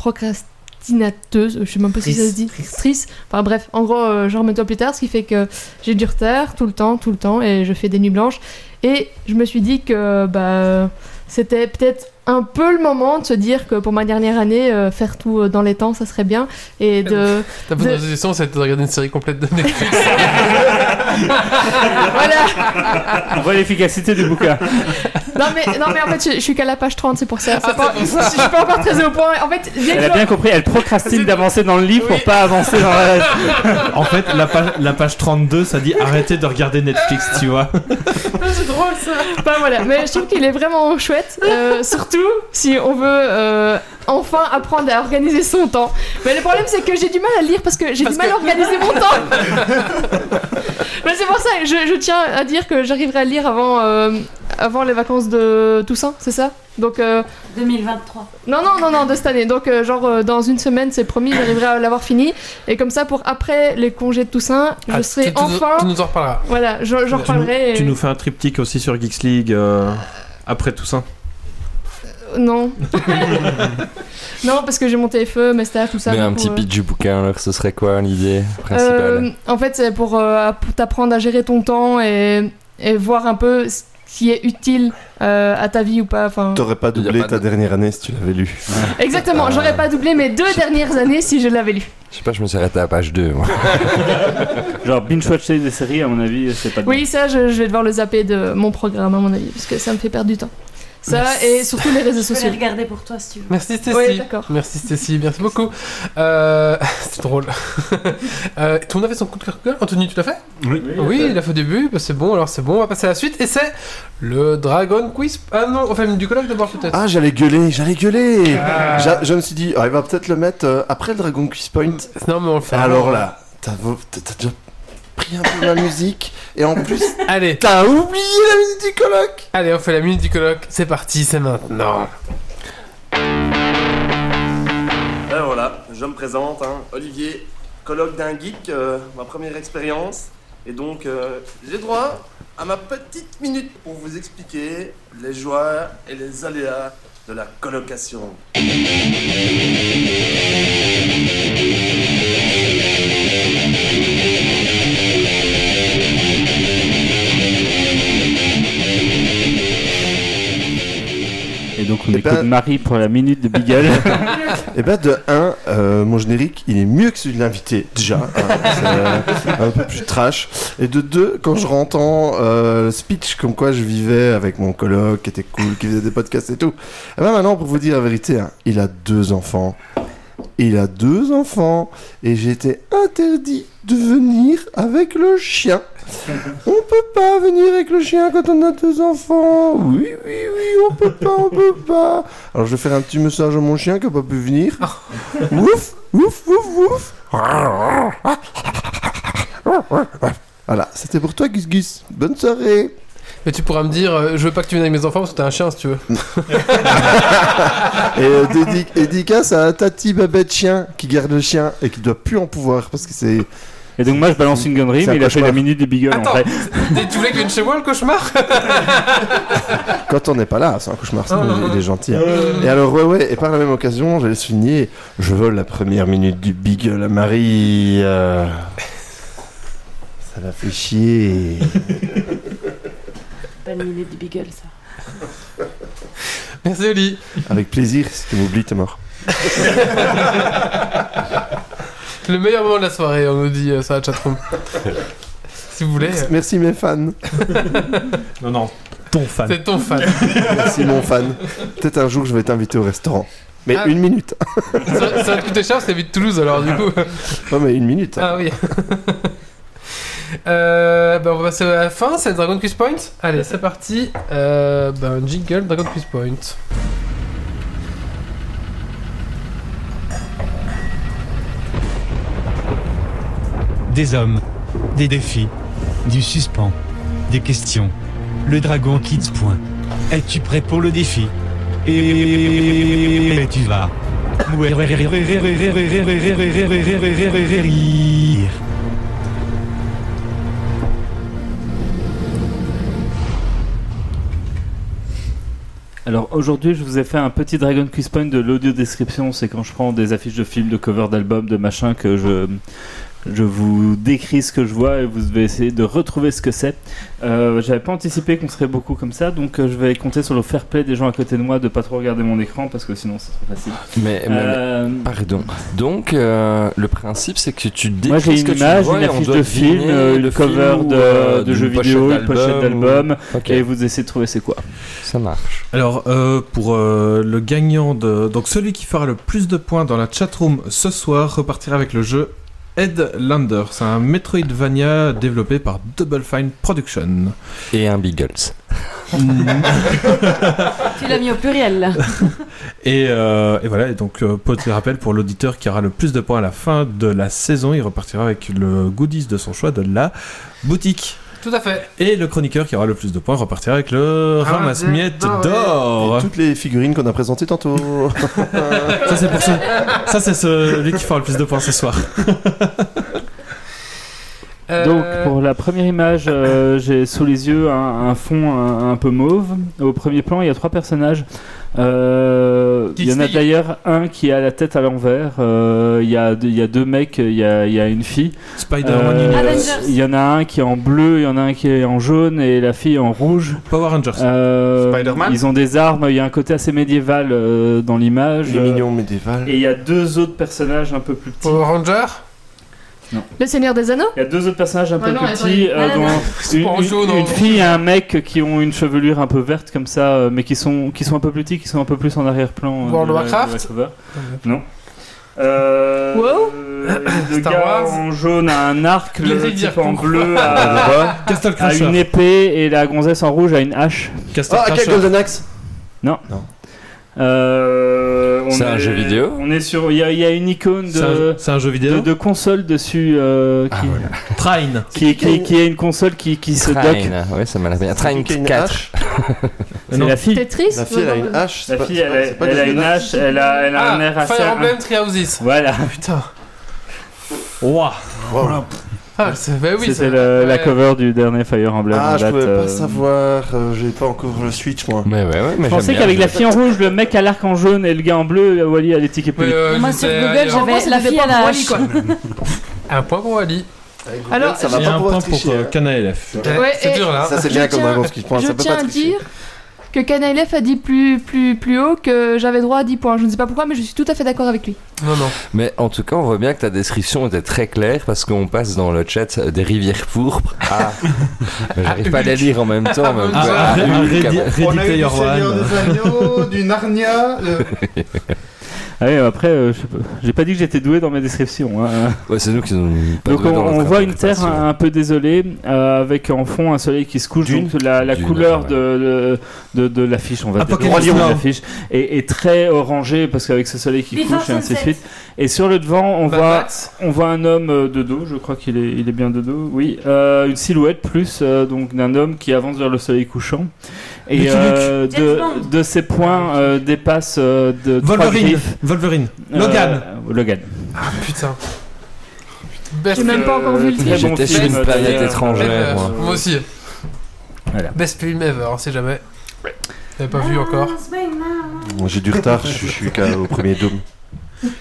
Je sais même pas si ça se dit. Trice. Enfin bref, en gros, euh, je remets-toi plus tard, ce qui fait que j'ai du retard tout le temps, tout le temps, et je fais des nuits blanches. Et je me suis dit que bah, c'était peut-être un peu le moment de se dire que pour ma dernière année, euh, faire tout euh, dans les temps, ça serait bien. Et de. Ta bonne De- résolution, c'était de regarder une série complète de Netflix. voilà! On voit l'efficacité du bouquin. Non mais, non mais en fait je, je suis qu'à la page 30 c'est pour ça. C'est Ah, pas- pour ça. Je suis pas encore très au point. En fait, que Elle a bien compris, elle procrastine d'avancer dans le livre Oui. pour pas avancer dans la. En fait, la page, la page 32, ça dit arrêtez de regarder Netflix, tu vois. c'est drôle ça Enfin voilà, mais je trouve qu'il est vraiment chouette. euh, surtout si on veut euh, enfin apprendre à organiser son temps. Mais le problème c'est que j'ai du mal à lire parce que j'ai du mal que- à organiser mon temps. mais c'est pour ça, je, je tiens à dire que j'arriverai à lire avant, euh, avant les vacances de Toussaint, c'est ça? Donc euh, 2023. Non, non, non, non, de cette année. Donc, euh, genre, euh, dans une semaine, c'est promis, j'arriverai à l'avoir fini. Et comme ça, pour après les congés de Toussaint, je Ah, serai tu- tu nous- enfin. Tu nous en reparleras. Voilà, j'en nous, reparlerai. et- tu nous fais un triptyque aussi sur Geeks League euh, après. Euh, Non. non, parce que j'ai mon TFE, mes stages, tout ça. Mais un petit euh, pitch du bouquin, alors ce serait quoi l'idée principale? Euh, en fait, c'est pour, euh, pour t'apprendre à gérer ton temps et, et voir un peu qui est utile euh, à ta vie ou pas. Enfin, T'aurais pas doublé pas ta de- dernière année si tu l'avais lu. exactement, j'aurais pas doublé mes deux dernières années si je l'avais lu. Je sais pas, je me suis arrêté à page 2. Moi. Genre binge-watcher des séries, à mon avis, c'est pas Oui, ça, je, je vais devoir le zapper de mon programme, à mon avis, parce que ça me fait perdre du temps. Ça, et surtout les réseaux Je peux les sociaux. regarder pour toi si tu veux. Merci d'accord. Merci Stacy, merci beaucoup. Euh, c'est drôle. euh, tout le monde avait son coup de cœur Anthony, tu l'as fait? Oui. Oui, il a fait au début, bah, c'est bon, alors c'est bon, on va passer à la suite. Et c'est le Dragon Quiz. Ah non, on fait du colloque d'abord peut-être. Ah, j'allais gueuler, j'allais gueuler Ah. J'a- Je me suis dit, ah, il va peut-être le mettre euh, après le Dragon Quiz Point. Non, mais on le fait. Alors là, t'as- t'as déjà pris un peu la musique, et en plus, Allez, t'as oublié la musique du colloque allez, on fait la minute du colloque. C'est parti, c'est maintenant. Alors voilà, je me présente, hein, Olivier, colloque d'un geek, euh, ma première expérience. Et donc, euh, j'ai droit à ma petite minute pour vous expliquer les joies et les aléas de la colocation. Et donc on Eh écoute ben- Marie pour la minute de Beagle. Et bah de 1, mon générique, il est mieux que celui de l'invité, déjà. hein, c'est, euh, un peu plus trash. Et de 2, quand je rentends euh, speech comme quoi je vivais avec mon coloc, qui était cool, qui faisait des podcasts et tout. Et ben maintenant, pour vous dire la vérité, hein, il a deux enfants. Il a deux enfants. Et j'ai été interdit de venir avec le chien. On peut pas venir avec le chien quand on a deux enfants. Oui, oui, oui, on peut pas, on peut pas. Alors je vais faire un petit message à mon chien qui a pas pu venir. Ouf, ouf, ouf, ouf. Voilà, c'était pour toi, Gus Gus. Bonne soirée. Mais tu pourras me dire, euh, je veux pas que tu viennes avec mes enfants parce que t'as un chien si tu veux. Et euh, dédi- dédicace à Tati Babette Chien qui garde le chien et qui doit plus en pouvoir parce que c'est. Et donc moi je balance une un mais il a fait la minute de Beagle en vrai. tu voulais qu'il vienne chez moi le cauchemar Quand on n'est pas là, c'est un cauchemar, sinon non, il est gentil. hein. Et alors, ouais, ouais, et par la même occasion, j'allais souligner, je vole la première minute du Beagle à Marie. euh, Ça l'a fait chier. Pas une minute du Beagle, ça. Merci Oli. Avec plaisir, si tu m'oublies, t'es mort. Le meilleur moment de la soirée, on nous dit euh, sur la chatroom. si vous voulez. euh. Merci mes fans. Non, non. Ton fan. C'est ton fan. Merci mon fan. Peut-être un jour je vais t'inviter au restaurant. Mais Ah. une minute. ça, ça va te coûter cher, c'est vite Toulouse alors du coup. Non mais une minute. Ah oui. euh, bah on va passer à la fin, c'est Dragon Quiz Point. Allez, c'est parti. Euh, bah, un jingle Dragon Quiz Point. Des hommes, des défis, du suspens, des questions. Le dragon quitte point. Es-tu prêt pour le défi Et tu vas. Alors aujourd'hui, je vous ai fait un petit Dragon Quiz Point de l'audio description. C'est quand je prends des affiches de films, de covers d'albums, de machin que je je vous décris ce que je vois et vous devez essayer de retrouver ce que c'est. Euh, J'avais pas anticipé qu'on serait beaucoup comme ça, donc euh, je vais compter sur le fair play des gens à côté de moi de pas trop regarder mon écran parce que sinon c'est trop facile. Mais, mais- Euh, pardon. Donc, euh, le principe, c'est que tu décris Moi j'ai ce une que tu image, vois une et on affiche doit de film, euh, une cover film de, pochette vidéo, une pochette d'album, ou- Ok. et vous essayez de trouver c'est quoi. Ça marche. Alors, euh, pour euh, le gagnant de. Donc, celui qui fera le plus de points dans la chatroom ce soir repartira avec le jeu Headlander. C'est un Metroidvania développé par Double Fine Production. Et un Beagles. Tu l'as mis au pluriel là. Et, euh, et voilà, et donc euh, petit rappel pour l'auditeur qui aura le plus de points à la fin de la saison, il repartira avec le goodies de son choix de la boutique. Tout à fait. Et le chroniqueur qui aura le plus de points repartira avec le Ah, ramasse-miettes d'or, toutes les figurines qu'on a présentées tantôt. Ça c'est pour ce... ça c'est celui qui fera le plus de points ce soir. Euh, Donc pour la première image, euh, j'ai sous les yeux un, un fond un, un peu mauve. Au premier plan, il y a trois personnages. Euh, il y en a d'ailleurs un qui a la tête à l'envers. Euh, Il y, a deux- il y a deux mecs, il y a, il y a une fille. Spider-Man Euh. Il y en a un qui est en bleu, il y en a un qui est en jaune et la fille en rouge. Power Rangers. Euh, Spider-Man Ils ont des armes, il y a un côté assez médiéval euh, dans l'image. Les Euh, mignons médiéval. Et il y a deux autres personnages un peu plus petits. Power Ranger Le Seigneur des Anneaux Il y a deux autres personnages un peu Ah non, plus petits, euh, Ah, une, en- fille et un mec qui ont une chevelure un peu verte comme ça, euh, mais qui sont, qui sont un peu plus petits, qui sont un peu plus en arrière-plan. euh, World la- Warcraft. Non. Euh, Wow. euh, le Star gars Wars. en jaune a un arc, Les le type en bleu a, une épée et la gonzesse en rouge a une hache. Castle Ah, quel Crasher. Golden Axe Euh, on C'est un jeu vidéo On est sur. Il y, a- il y a une icône C'est un, de, c'est un jeu vidéo. de console dessus euh, qui, Train. qui, qui, qui est une console qui, qui se dock. Train, ouais, ça m'a l'air bien. Train Qui a une 4. hache C'est Non. la fille. Tetris La fille, elle a une hache. c'est La fille, c'est elle, pas- a- c'est pas elle a une hache, elle a, elle a un air Ah, assez. Fire Emblem Houses. Voilà, Putain. Ouah. Wow. Ah, c'est bah oui, c'était la cover du dernier Fire Emblem. Ah, je date, pouvais euh, pas savoir. euh, J'ai pas encore le Switch, moi. Mais ouais, ouais, mais Je pensais qu'avec la fille en rouge, le mec à l'arc en jaune et le gars en bleu, Wally allait ticker plus Mais, vite. euh, Moi sur Google, j'avais la des fille à la. Wally, quoi. Un point pour Google, Alors, ça va pas a un point pour euh, hein. Ouais, c'est dur là. Ça, c'est bien comme Dragon. Je tiens à tricher. dire que KNLF a dit plus, plus, plus haut que j'avais droit à 10 points. Je ne sais pas pourquoi, mais je suis tout à fait d'accord avec lui. Non, non. Mais en tout cas, on voit bien que ta description était très claire parce qu'on passe dans le chat des rivières pourpres à. Mais J'arrive pas à les lire en même temps. mais Ah, Ah, à à- On a eu du Seigneur des Agneaux, du Narnia. euh, Ah oui, après, euh, je sais pas. j'ai pas dit que j'étais doué dans mes descriptions. hein. Ouais, c'est nous qui pas Donc on, voit une terre un, un peu désolée euh, avec en fond un soleil qui se couche. Dune. Donc la, la Dune, couleur ouais. de, de, de, l'affiche, on va dire, de l'affiche est, est très orangé parce qu'avec ce soleil qui Before couche et ainsi de suite. Et sur le devant, on Mad voit Max. on voit un homme euh, de dos. Je crois qu'il est il est bien de dos. Oui, euh, une silhouette plus euh, donc d'un homme qui avance vers le soleil couchant. Et euh, de, de ses points euh, dépasse euh, de trois Wolverine. griffes. Wolverine. Euh, Logan. Logan. Ah putain. Best J'ai même pas encore vu le film. bon J'étais sur une planète étrangère, moi. Moi aussi. Voilà. Best film ever, on sait jamais. J'avais pas vu encore. Moi, J'ai du retard, je suis- au premier dôme.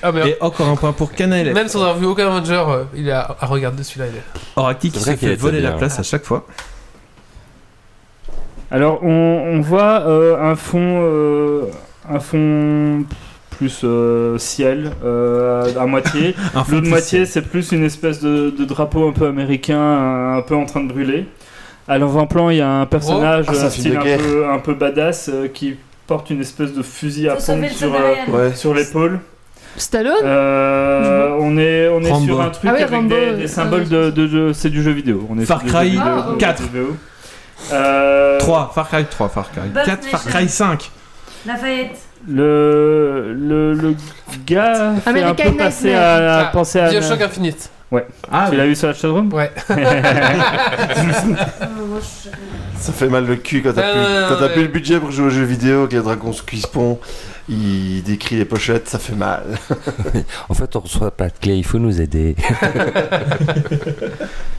Ah merde. Et encore un point pour KNLF. Même sans avoir vu aucun Avenger, euh, il est à, regarder celui-là. Il est... Oraki qui C'est se fait voler la bien. place à chaque fois. Alors on, on voit euh, un fond, euh, un fond plus euh, ciel euh, à moitié. L'autre moitié c'est plus une espèce de, de drapeau un peu américain, un, un peu en train de brûler. À l'avant-plan, il y a un personnage Ah, c'est un style un peu, un peu badass euh, qui porte une espèce de fusil à pompe sur, euh. Ouais. l'épaule. Stallone Euh, on est, on est Rambo. sur un truc Ah oui, avec Rambo, des, des symboles de, de jeu. C'est du jeu vidéo. On est Far Cry jeu vidéo, Ah, de- 4. De vidéo. Euh, 3, Far Cry 3, Far Cry Buzz 4, Far. Cry 5. Lafayette. Le, le, le gars fait un American peu passer Nightmare. à, à Ah, penser à. Bioshock Infinite. Ah, Tu l'as vu sur la chatroom Ouais. Euh, Ça fait mal le cul quand t'as Ah, plus, non, non, quand t'as ouais. plus le budget pour jouer aux jeux vidéo, les dragons se cuispont, il décrit les pochettes, ça fait mal. En fait, on reçoit pas de clé, il faut nous aider.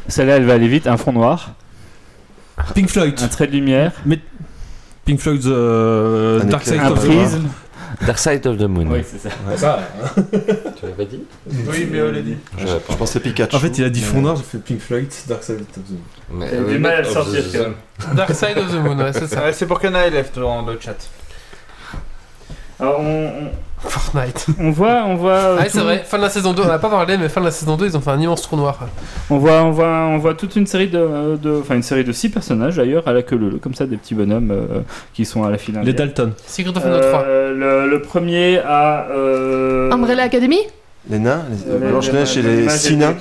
Celle-là, elle va aller vite. Un fond noir, Pink Floyd. un trait de lumière, Pink Floyd's euh, Un Dark Side of the prisme. Dark Side of the Moon. Oui, c'est ça. Ça. Tu l'avais dit Oui, mais on l'a dit. Je, je pensais Pikachu. En fait, il a dit mais- fond noir, j'ai fait Pink Floyd, Dark Side of the Moon. Mais, euh, du mal à le mais- sortir, oh, quand même. Dark Side of the Moon, ouais, c'est ça. Ouais, c'est pour a élève dans le chat. Alors, on, Fortnite. on, voit, on voit. euh, Ah, ouais, tout- c'est vrai, fin de la saison 2, on n'a pas parlé, mais fin de la saison 2, ils ont fait un immense trou noir. On voit, on voit, on voit toute une série de, de- enfin une série de six personnages d'ailleurs à la queue leu, comme ça des petits bonhommes euh, qui sont à la finale. Les Dalton. Secret of Note 3. Euh, le, le premier a. Euh, Umbrella Academy? Les nains, les, euh, Blanche-Neige et les- six nains.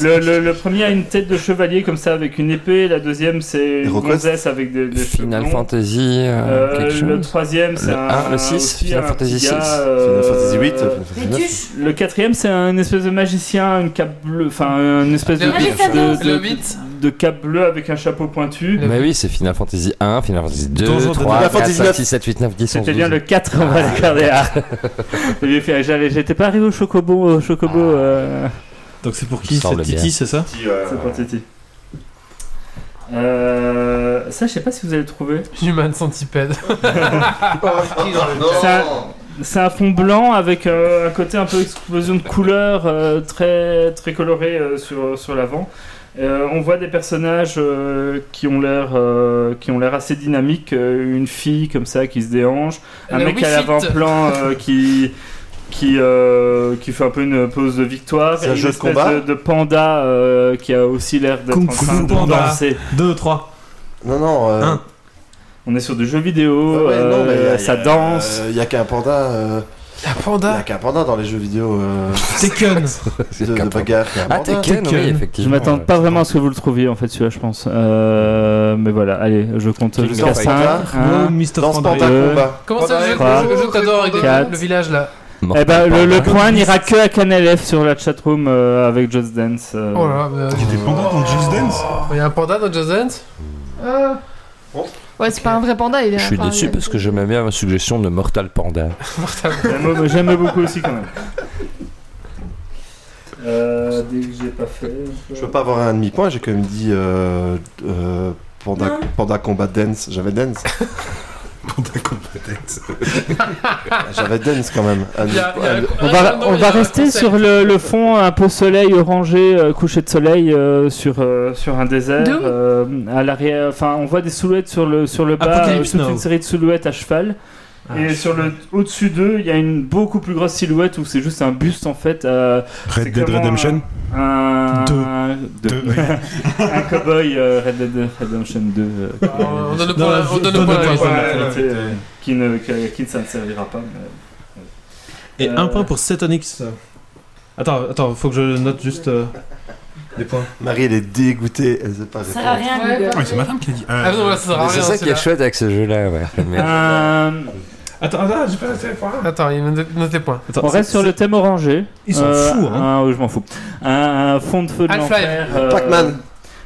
Le, le, le premier a une tête de chevalier comme ça avec une épée, la deuxième c'est une gonzesse avec des, des Final. Fantasy, euh, Euh, quelque le chose. troisième c'est Le un, un, le six, aussi Final un Fantasy petit gars, six. euh, Final Fantasy 8, Final Fantasy Les 9. tuches. Le quatrième c'est un espèce de magicien, une cape bleue, enfin une espèce de, Le huit. de, Le de- 8. De cape bleue avec un chapeau pointu. Mais oui, c'est Final Fantasy 1, Final Fantasy 2, Donjon de 3, Final 4, Fantasy 5, 9. 6, 7, 8, 9, 10, 11, C'était bien 12. le 4, on va le garder. Ah. J'allais- J'étais pas arrivé au Chocobo. Au chocobo euh, Donc c'est pour qui C'est Titi, c'est ça C'est pour Titi. Euh, ça, je sais pas si vous allez le trouver. Human Centipede. C'est un, c'est un fond blanc avec euh, un côté un peu explosion de couleurs euh, très, très coloré euh, sur, sur l'avant. Euh, on voit des personnages euh, qui ont l'air euh, qui ont l'air assez dynamiques. euh, une fille comme ça qui se déhanche, un Le mec Wii à l'avant-plan euh, qui qui euh, qui fait un peu une pose de victoire. C'est un une jeu de espèce combat de, de panda euh, qui a aussi l'air d'être Kung en Fu train de Panda. danser. 2, 3. Non, non. euh, Un. On est sur du jeu vidéo, ouais, non, mais il y euh, a- ça il y a- danse. euh, Il y a qu'un panda. euh, Un Il y panda. a qu'un panda dans les jeux vidéo euh, Tekken. C'est de, de bagarre. Ah, panda. Tekken, oui, Tekken. Je effectivement. m'attends ouais. pas vraiment à ce que vous le trouviez en fait celui-là je pense. Euh, mais voilà, allez, je compte jusqu'à of 5. Panda. Oh, Mr. Dans ce Panda. panda combat. Comment ça, que t'adores avec le village là Mortal Eh ben, le, le point n'ira que à CanLF sur la chatroom euh, avec Just Dance. euh. Oh là là, mais, Il y a des pandas dans Just Dance? Il y a un panda dans Just Dance? Euh, Ouais, c'est pas un vrai panda, il est Je suis déçu parce que j'aimais bien ma suggestion de Mortal Panda. J'aime j'aime beaucoup aussi quand même. Euh, dès que j'ai pas fait. Je veux pas avoir un demi-point, j'ai quand même dit euh, euh, Panda. Panda Combat Dance. J'avais Dance. J'avais Dance quand même. Y a- y a-. On Ah, va, non, on rester sur le, le fond un peu soleil orangé, euh, coucher de soleil euh, sur, euh, sur un désert. Euh, à l'arrière, enfin, on voit des silhouettes sur le, sur le bas, euh, toute une série de silhouettes à cheval. Ah, et sur le au-dessus d'eux, il y a une beaucoup plus grosse silhouette où c'est juste un buste en fait. euh, Red Dead Redemption un, Deux. un, deux. Deux. un cowboy euh, Red Dead Redemption 2. euh, Ah, On donne point, la- on donne à la euh, qui ne qui, qui ne servira pas. mais- Et Euh, un point pour Cetonix. Attends, attends, faut que je note juste euh, des points. Marie, elle est dégoûtée. Elle sait pas Ça sert à rien, Ouais. C'est ma femme qui a dit. Euh, Ah non, là, ça sert à Mais C'est ça qui est chouette avec ce jeu-là, ouais. Mais- Euh, Attends, attends, j'ai pas noté les points. Attends, il note note les points. Attends, on reste sur le thème orangé. Ils sont fous, hein. un- oui, je m'en fous. Un, un fond de feu de Half-Life. l'enfer. euh, Pac-Man.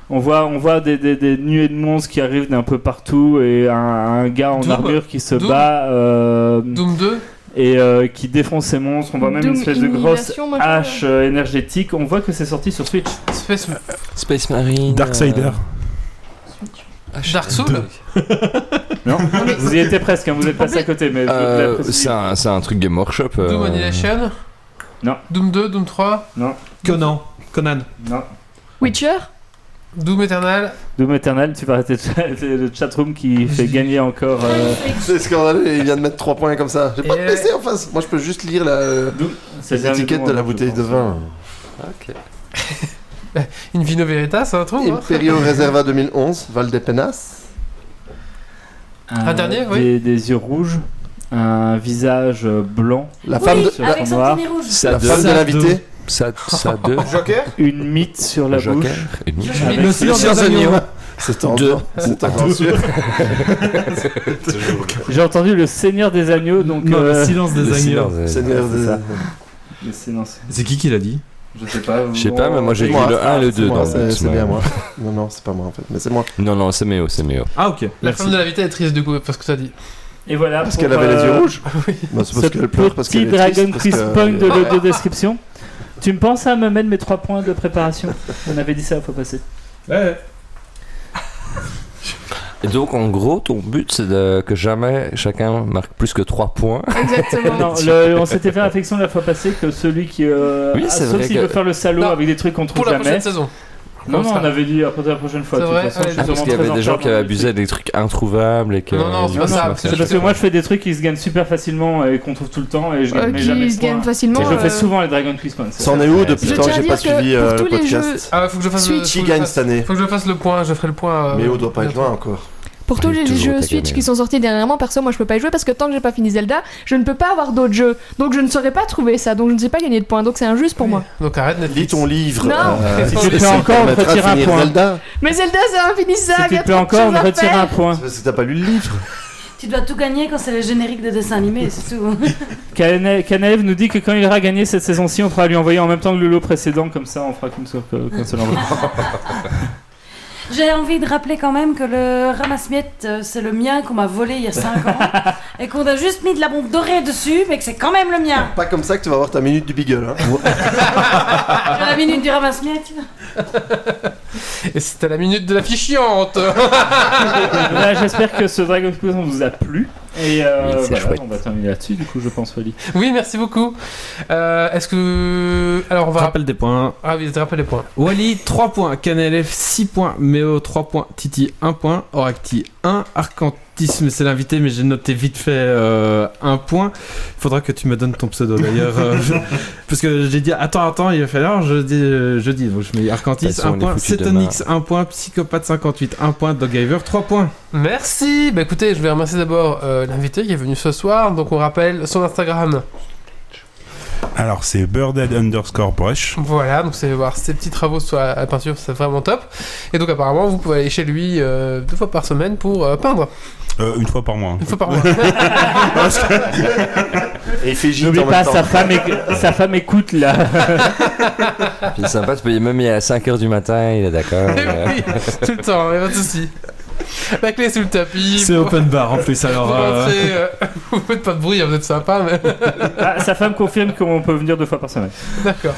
On voit, on voit des, des, des nuées de monstres qui arrivent d'un peu partout et un, un gars en Doom. armure qui se Doom. bat euh, Doom 2 et euh, qui défonce ces monstres. On voit même Doom une espèce de grosse machin. hache euh, énergétique. On voit que c'est sorti sur Switch. Space Space Marine. Darksider. euh, Dark Souls Non, vous y étiez presque. hein, vous êtes passé à côté, mais Euh, c'est un, c'est un truc Game Workshop. euh, Doom Annihilation Non. Doom 2, Doom 3 Conan. Conan. non. Witcher Doom Eternal Doom Eternal, tu vas arrêter le chatroom qui fait gagner encore. euh, C'est scandaleux, il vient de mettre 3 points comme ça. J'ai pas de Et- PC en face. Moi, je peux juste lire la, c'est le dernier l'étiquette tour, de la bouteille de pense. vin. Ok. In Vino Veritas, c'est un truc. hein Imperio Reserva 2011, Valdepenas. Un dernier, oui. des, des yeux rouges, un visage blanc. La femme de, sur la, avec son noir, rouge. Ça la deux. femme de l'invité. Ça, ça deux. Joker une mythe sur la Joker. bouche. Une minute. Avec Le silence des agneaux. C'est en Deux. C'est en sûr. J'ai entendu le Seigneur des agneaux, donc Non, euh, le silence des Le agneaux. silence des- Seigneur des... silence. C'est qui qui l'a dit? Je sais pas. Je sais pas, mais moi j'ai moi. le 1 et le C'est 2 moi, dans C'est bien moi. Non, non, c'est pas moi en fait. Mais c'est moi. Non, non, c'est Méo, c'est Méo. Ah, ok. La femme de l'invité est triste du coup, parce que tu as dit. Et voilà. Parce qu'elle avait les yeux euh, rouges Bah, C'est Ce parce qu'elle pleure, parce petit qu'elle est Dragon que- Point de l'audio description. Tu me penses à me mettre mes 3 points de préparation On avait dit ça la fois passée. Ouais. Et donc en gros, ton but c'est de- que jamais chacun marque plus que 3 points. Exactement. Non, le- on s'était fait réflexion la fois passée que celui qui. euh, Oui, ah, c'est sauf s'il veut faire le salaud Non, avec des trucs qu'on trouve Pour la jamais. prochaine saison. Non, non, on avait dit après la prochaine fois. C'est de toute vrai façon, Allez. je suis Ah, parce qu'il y avait des en gens qui avaient abusé des trucs introuvables et que. Non, non, c'est Non, pas non, ça. c'est parce que moi je fais des trucs qui se gagnent super facilement et qu'on trouve tout le temps et je Euh, gagne mais jamais qui se gagnent facilement. Et je le fais euh, souvent les Dragon Points. C'en est où depuis le temps que tiens à j'ai pas dire que suivi pour euh, le tous les podcast Ah, faut que je fasse. Qui gagne cette année Faut que je fasse le point, je ferai le point. euh, Mais on doit pas être loin encore. Pour tous les jeux Switch gamelle. qui sont sortis dernièrement, perso, moi je peux pas y jouer parce que tant que j'ai pas fini Zelda, je ne peux pas avoir d'autres jeux. Donc je ne saurais pas trouver ça, donc je ne sais pas gagner de points. Donc c'est injuste pour moi. Donc arrête Lis Netflix. ton livre. Non. euh, Si tu le ça fais te encore, on de retire un point. Zelda. Mais Zelda c'est infinissable, Si tu de encore, on retire un point. Parce que t'as pas lu le livre. Tu dois tout gagner quand c'est le générique de dessin animé, c'est tout. Kane- Kanev nous dit que quand il aura gagné cette saison-ci, on pourra lui envoyer en même temps que le lot précédent, comme ça on fera seule, qu'un seul envoi. J'ai envie de rappeler quand même que le ramasse-miettes, euh, c'est le mien qu'on m'a volé il y a 5 ans. et qu'on a juste mis de la bombe dorée dessus, mais que c'est quand même le mien. Pas comme ça que tu vas avoir ta minute du Beagle. Hein. La minute du ramasse-miettes. Et c'était la minute de la fichiante. Voilà, J'espère que ce Dragon Quiz vous a plu. Et euh, voilà, chouette. on va terminer là-dessus, du coup, je pense, Wally. oui, merci beaucoup. Euh, Est-ce que. Alors on va. Rappel des points. Ah oui, je te rappelle les points. Wally 3 points, KNLF 6 points, Méo 3 points, Titi 1 point, Oracti 1, Arcantisme c'est l'invité mais j'ai noté vite fait euh, 1 point. Il faudra que tu me donnes ton pseudo d'ailleurs. euh, je- parce que j'ai dit attends attends il va falloir je dis, euh, je dis donc je mets Arcantis façon, 1 on est point, foutu Cetonix 1 point, Psychopathe 58 1 point, Doggiver 3 points. Merci. Bah écoutez, je vais remercier d'abord euh, l'invité qui est venu ce soir. Donc on rappelle son Instagram. Alors, c'est birdhead underscore brush. Voilà, donc vous allez voir ses petits travaux sur la, la peinture, c'est vraiment top. Et donc apparemment, vous pouvez aller chez lui euh, deux fois par semaine pour euh, peindre. Euh, une fois par mois. Une fois par mois. Et il fait gîte N'oublie en pas, même temps. sa femme, éc- sa femme écoute là. Puis c'est sympa, tu peux y même y aller à 5h du matin, il est d'accord. Oui, tout le temps, y a pas de souci. La clé sous le tapis. C'est open bar en plus Vous alors. euh, rentrez, euh, vous faites pas de bruit, vous êtes sympa, mais Ah, sa femme confirme qu'on peut venir deux fois par semaine. d'accord.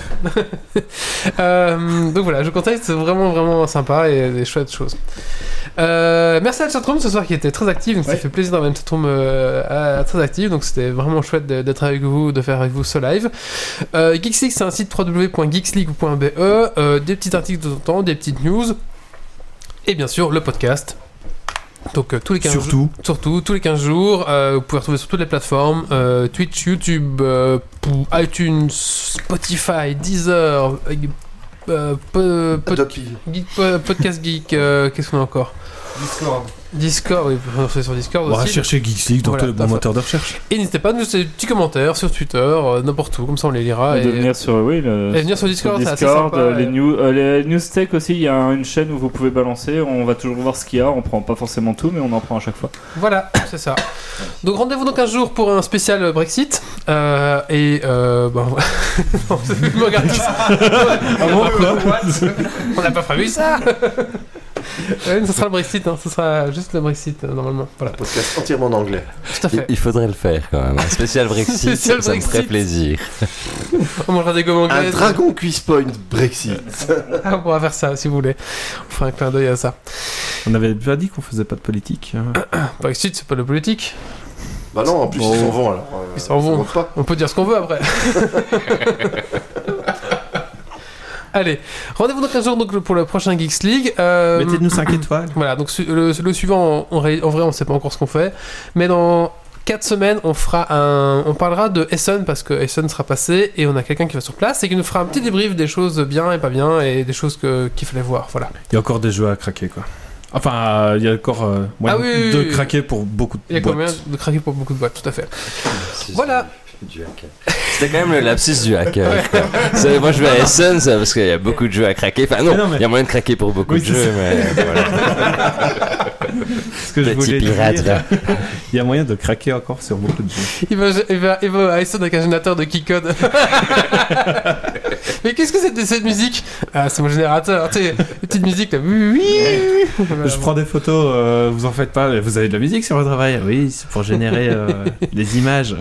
Euh, donc voilà, je vous conseille, c'est vraiment vraiment sympa et des chouettes choses. Euh, merci à la chatroom ce soir qui était très active, donc ça fait plaisir d'avoir une chatroom très active, donc c'était vraiment chouette d'être avec vous, de faire avec vous ce live. Euh, Geeks League, c'est un site www.geeksleague.be, euh, des petits articles de temps en temps, des petites news, et bien sûr le podcast. Donc euh, tous les 15 jours. Surtout. Tous les 15 jours, euh, vous pouvez retrouver sur toutes les plateformes euh, Twitch, YouTube, iTunes, Spotify, Deezer. Geek- Podcast Geek, qu'est-ce qu'on a encore? Discord. Discord, oui, vous sur Discord On va aussi. chercher Geeks League dans Voilà, bons fait. moteurs de recherche. Et n'hésitez pas à nous laisser des petits commentaires sur Twitter, euh, n'importe où, comme ça on les lira. Et de venir sur, oui, le- et venir sur Discord, c'est assez Discord, sympa. euh, les, news, euh, les news tech aussi, il y a une chaîne où vous pouvez balancer. On va toujours voir ce qu'il y a. On prend pas forcément tout, mais on en prend à chaque fois. Voilà, c'est ça. Donc rendez-vous dans 15 jours pour un spécial Brexit. Euh, et euh, regardez ça. On n'a pas prévu ça. Ouais, ce sera le Brexit, hein. ce sera juste le Brexit euh, normalement. Voilà, Podcast entièrement en anglais. tout à il, fait. il faudrait le faire quand même. Un spécial Brexit, Spécial ça me ferait Brexit. plaisir. On mangera des gommes Un anglaises. Dragon Quiz Point Brexit. Ah, on pourra faire ça si vous voulez. On fera un clin d'œil à ça. On avait pas dit qu'on faisait pas de politique. hein. Brexit, c'est pas de politique. Bah non, en plus Bon. ils s'en vont alors. Ils s'en vont. On peut dire ce qu'on veut après. Allez, rendez-vous dans 15 jours donc, pour le prochain Geeks League. Euh, Mettez-nous 5 étoiles. Voilà, donc su- le, le suivant, en, en ré- en vrai, on sait pas encore ce qu'on fait. Mais dans 4 semaines, on fera un, on parlera de Essen parce que Essen sera passé et on a quelqu'un qui va sur place et qui nous fera un petit débrief des choses bien et pas bien et des choses que qu'il fallait voir. Voilà. Il y a encore des jeux à craquer, quoi. Enfin, euh, il y a encore euh, moyen Ah oui, oui, de oui. craquer pour beaucoup de Il y a boîtes. combien de craquer pour beaucoup de boîtes, tout à fait. Voilà. Du hacker. C'était quand même le lapsus du hacker. quoi. C'est- Moi je vais à Essen ça, parce qu'il y a beaucoup de jeux à craquer. Enfin non, il mais- y a moyen de craquer pour beaucoup Oui, de jeux, ça. mais voilà. Ce que je Petit voulais pirate, dire, là. il y a moyen de craquer encore sur beaucoup de jeux. Il va, il va, il va à Essen avec un générateur de Keycode. Mais qu'est-ce que c'était cette musique? Ah, c'est mon générateur. Tu sais, les petites musiques là. Oui, oui. Je prends des photos, euh, vous en faites pas. Vous avez de la musique sur votre travail Oui, c'est pour générer euh, des images.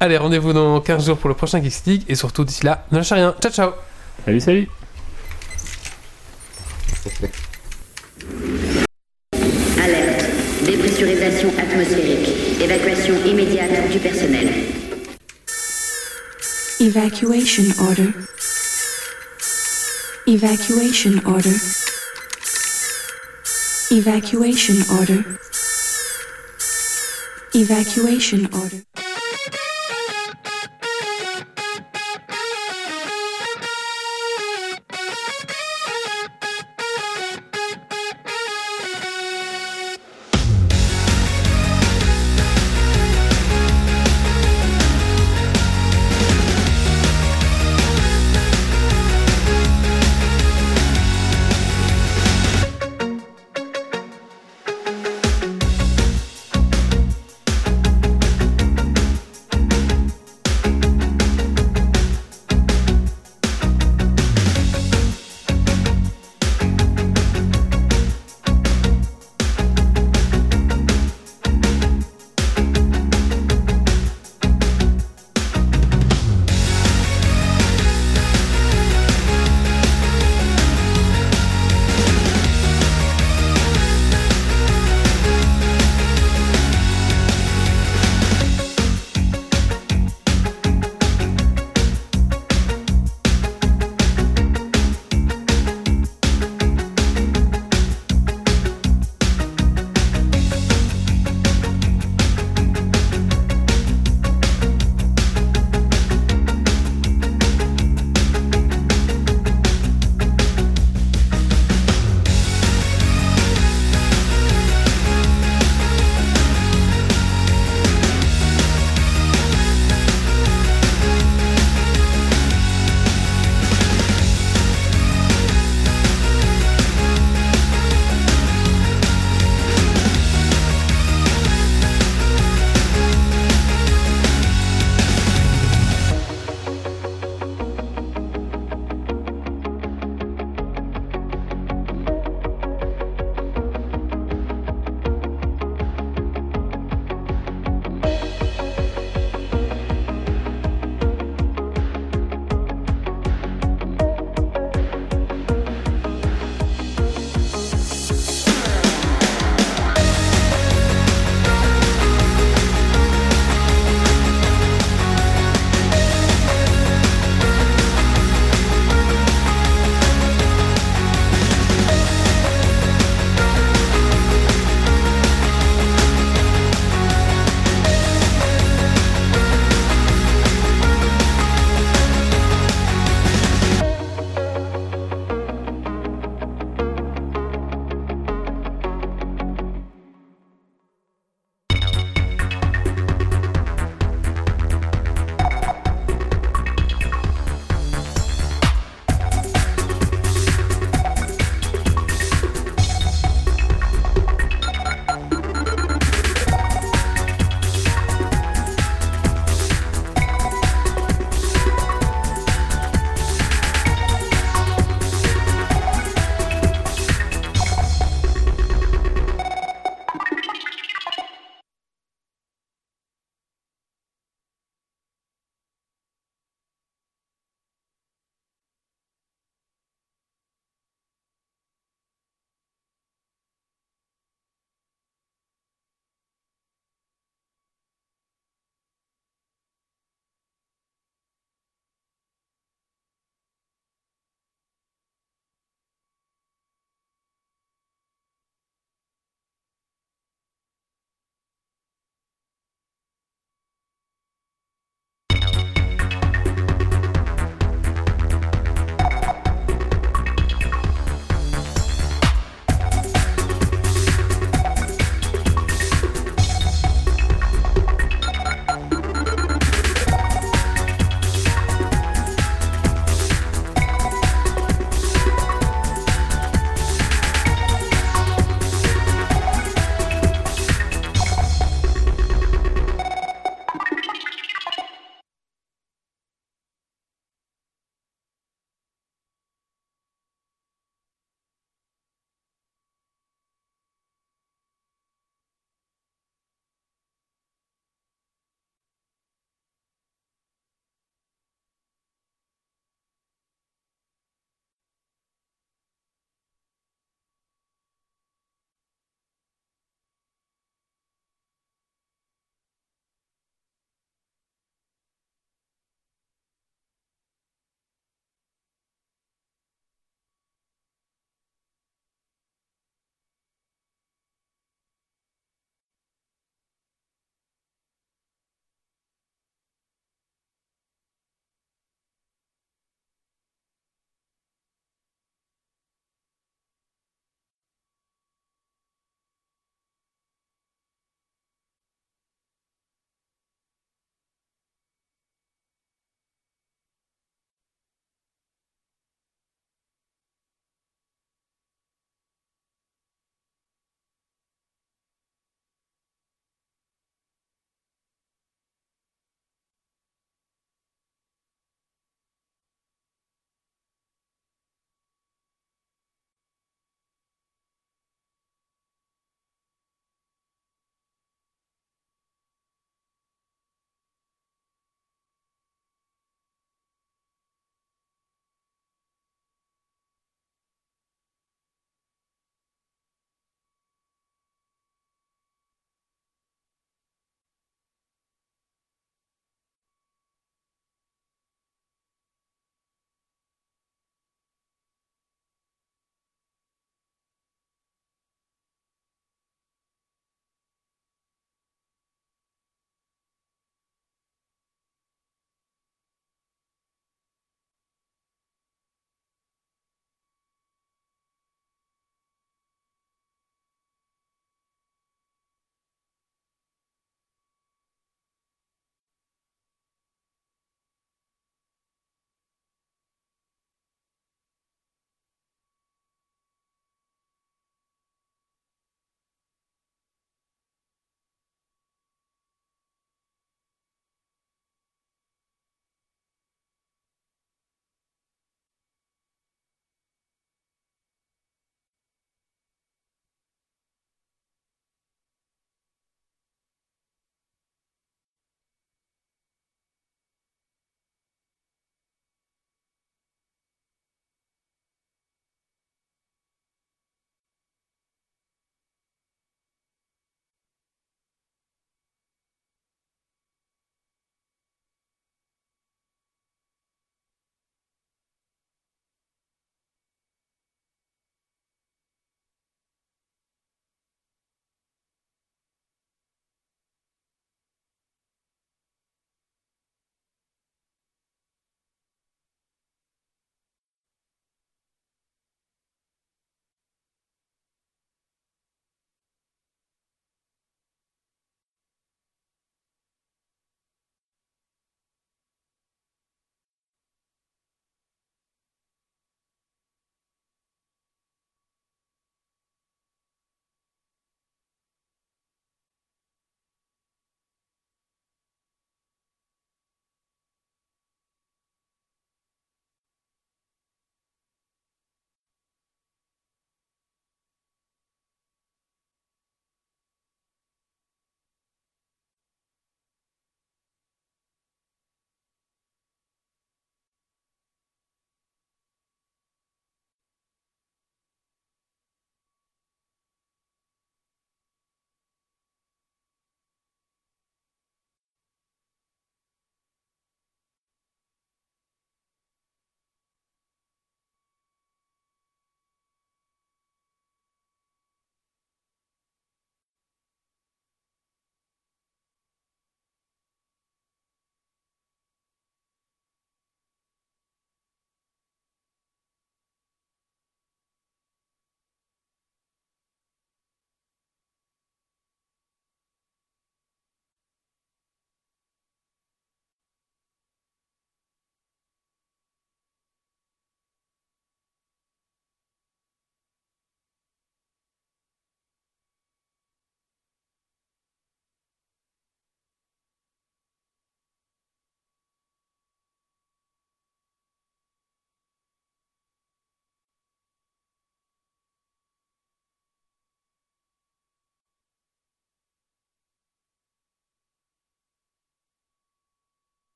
Allez, rendez-vous dans 15 jours pour le prochain Geeks League et surtout d'ici là, ne lâchez rien. Ciao, ciao. Salut, salut. Alerte. Dépressurisation atmosphérique. Évacuation immédiate du personnel. Evacuation order. Evacuation order. Evacuation order. Evacuation order.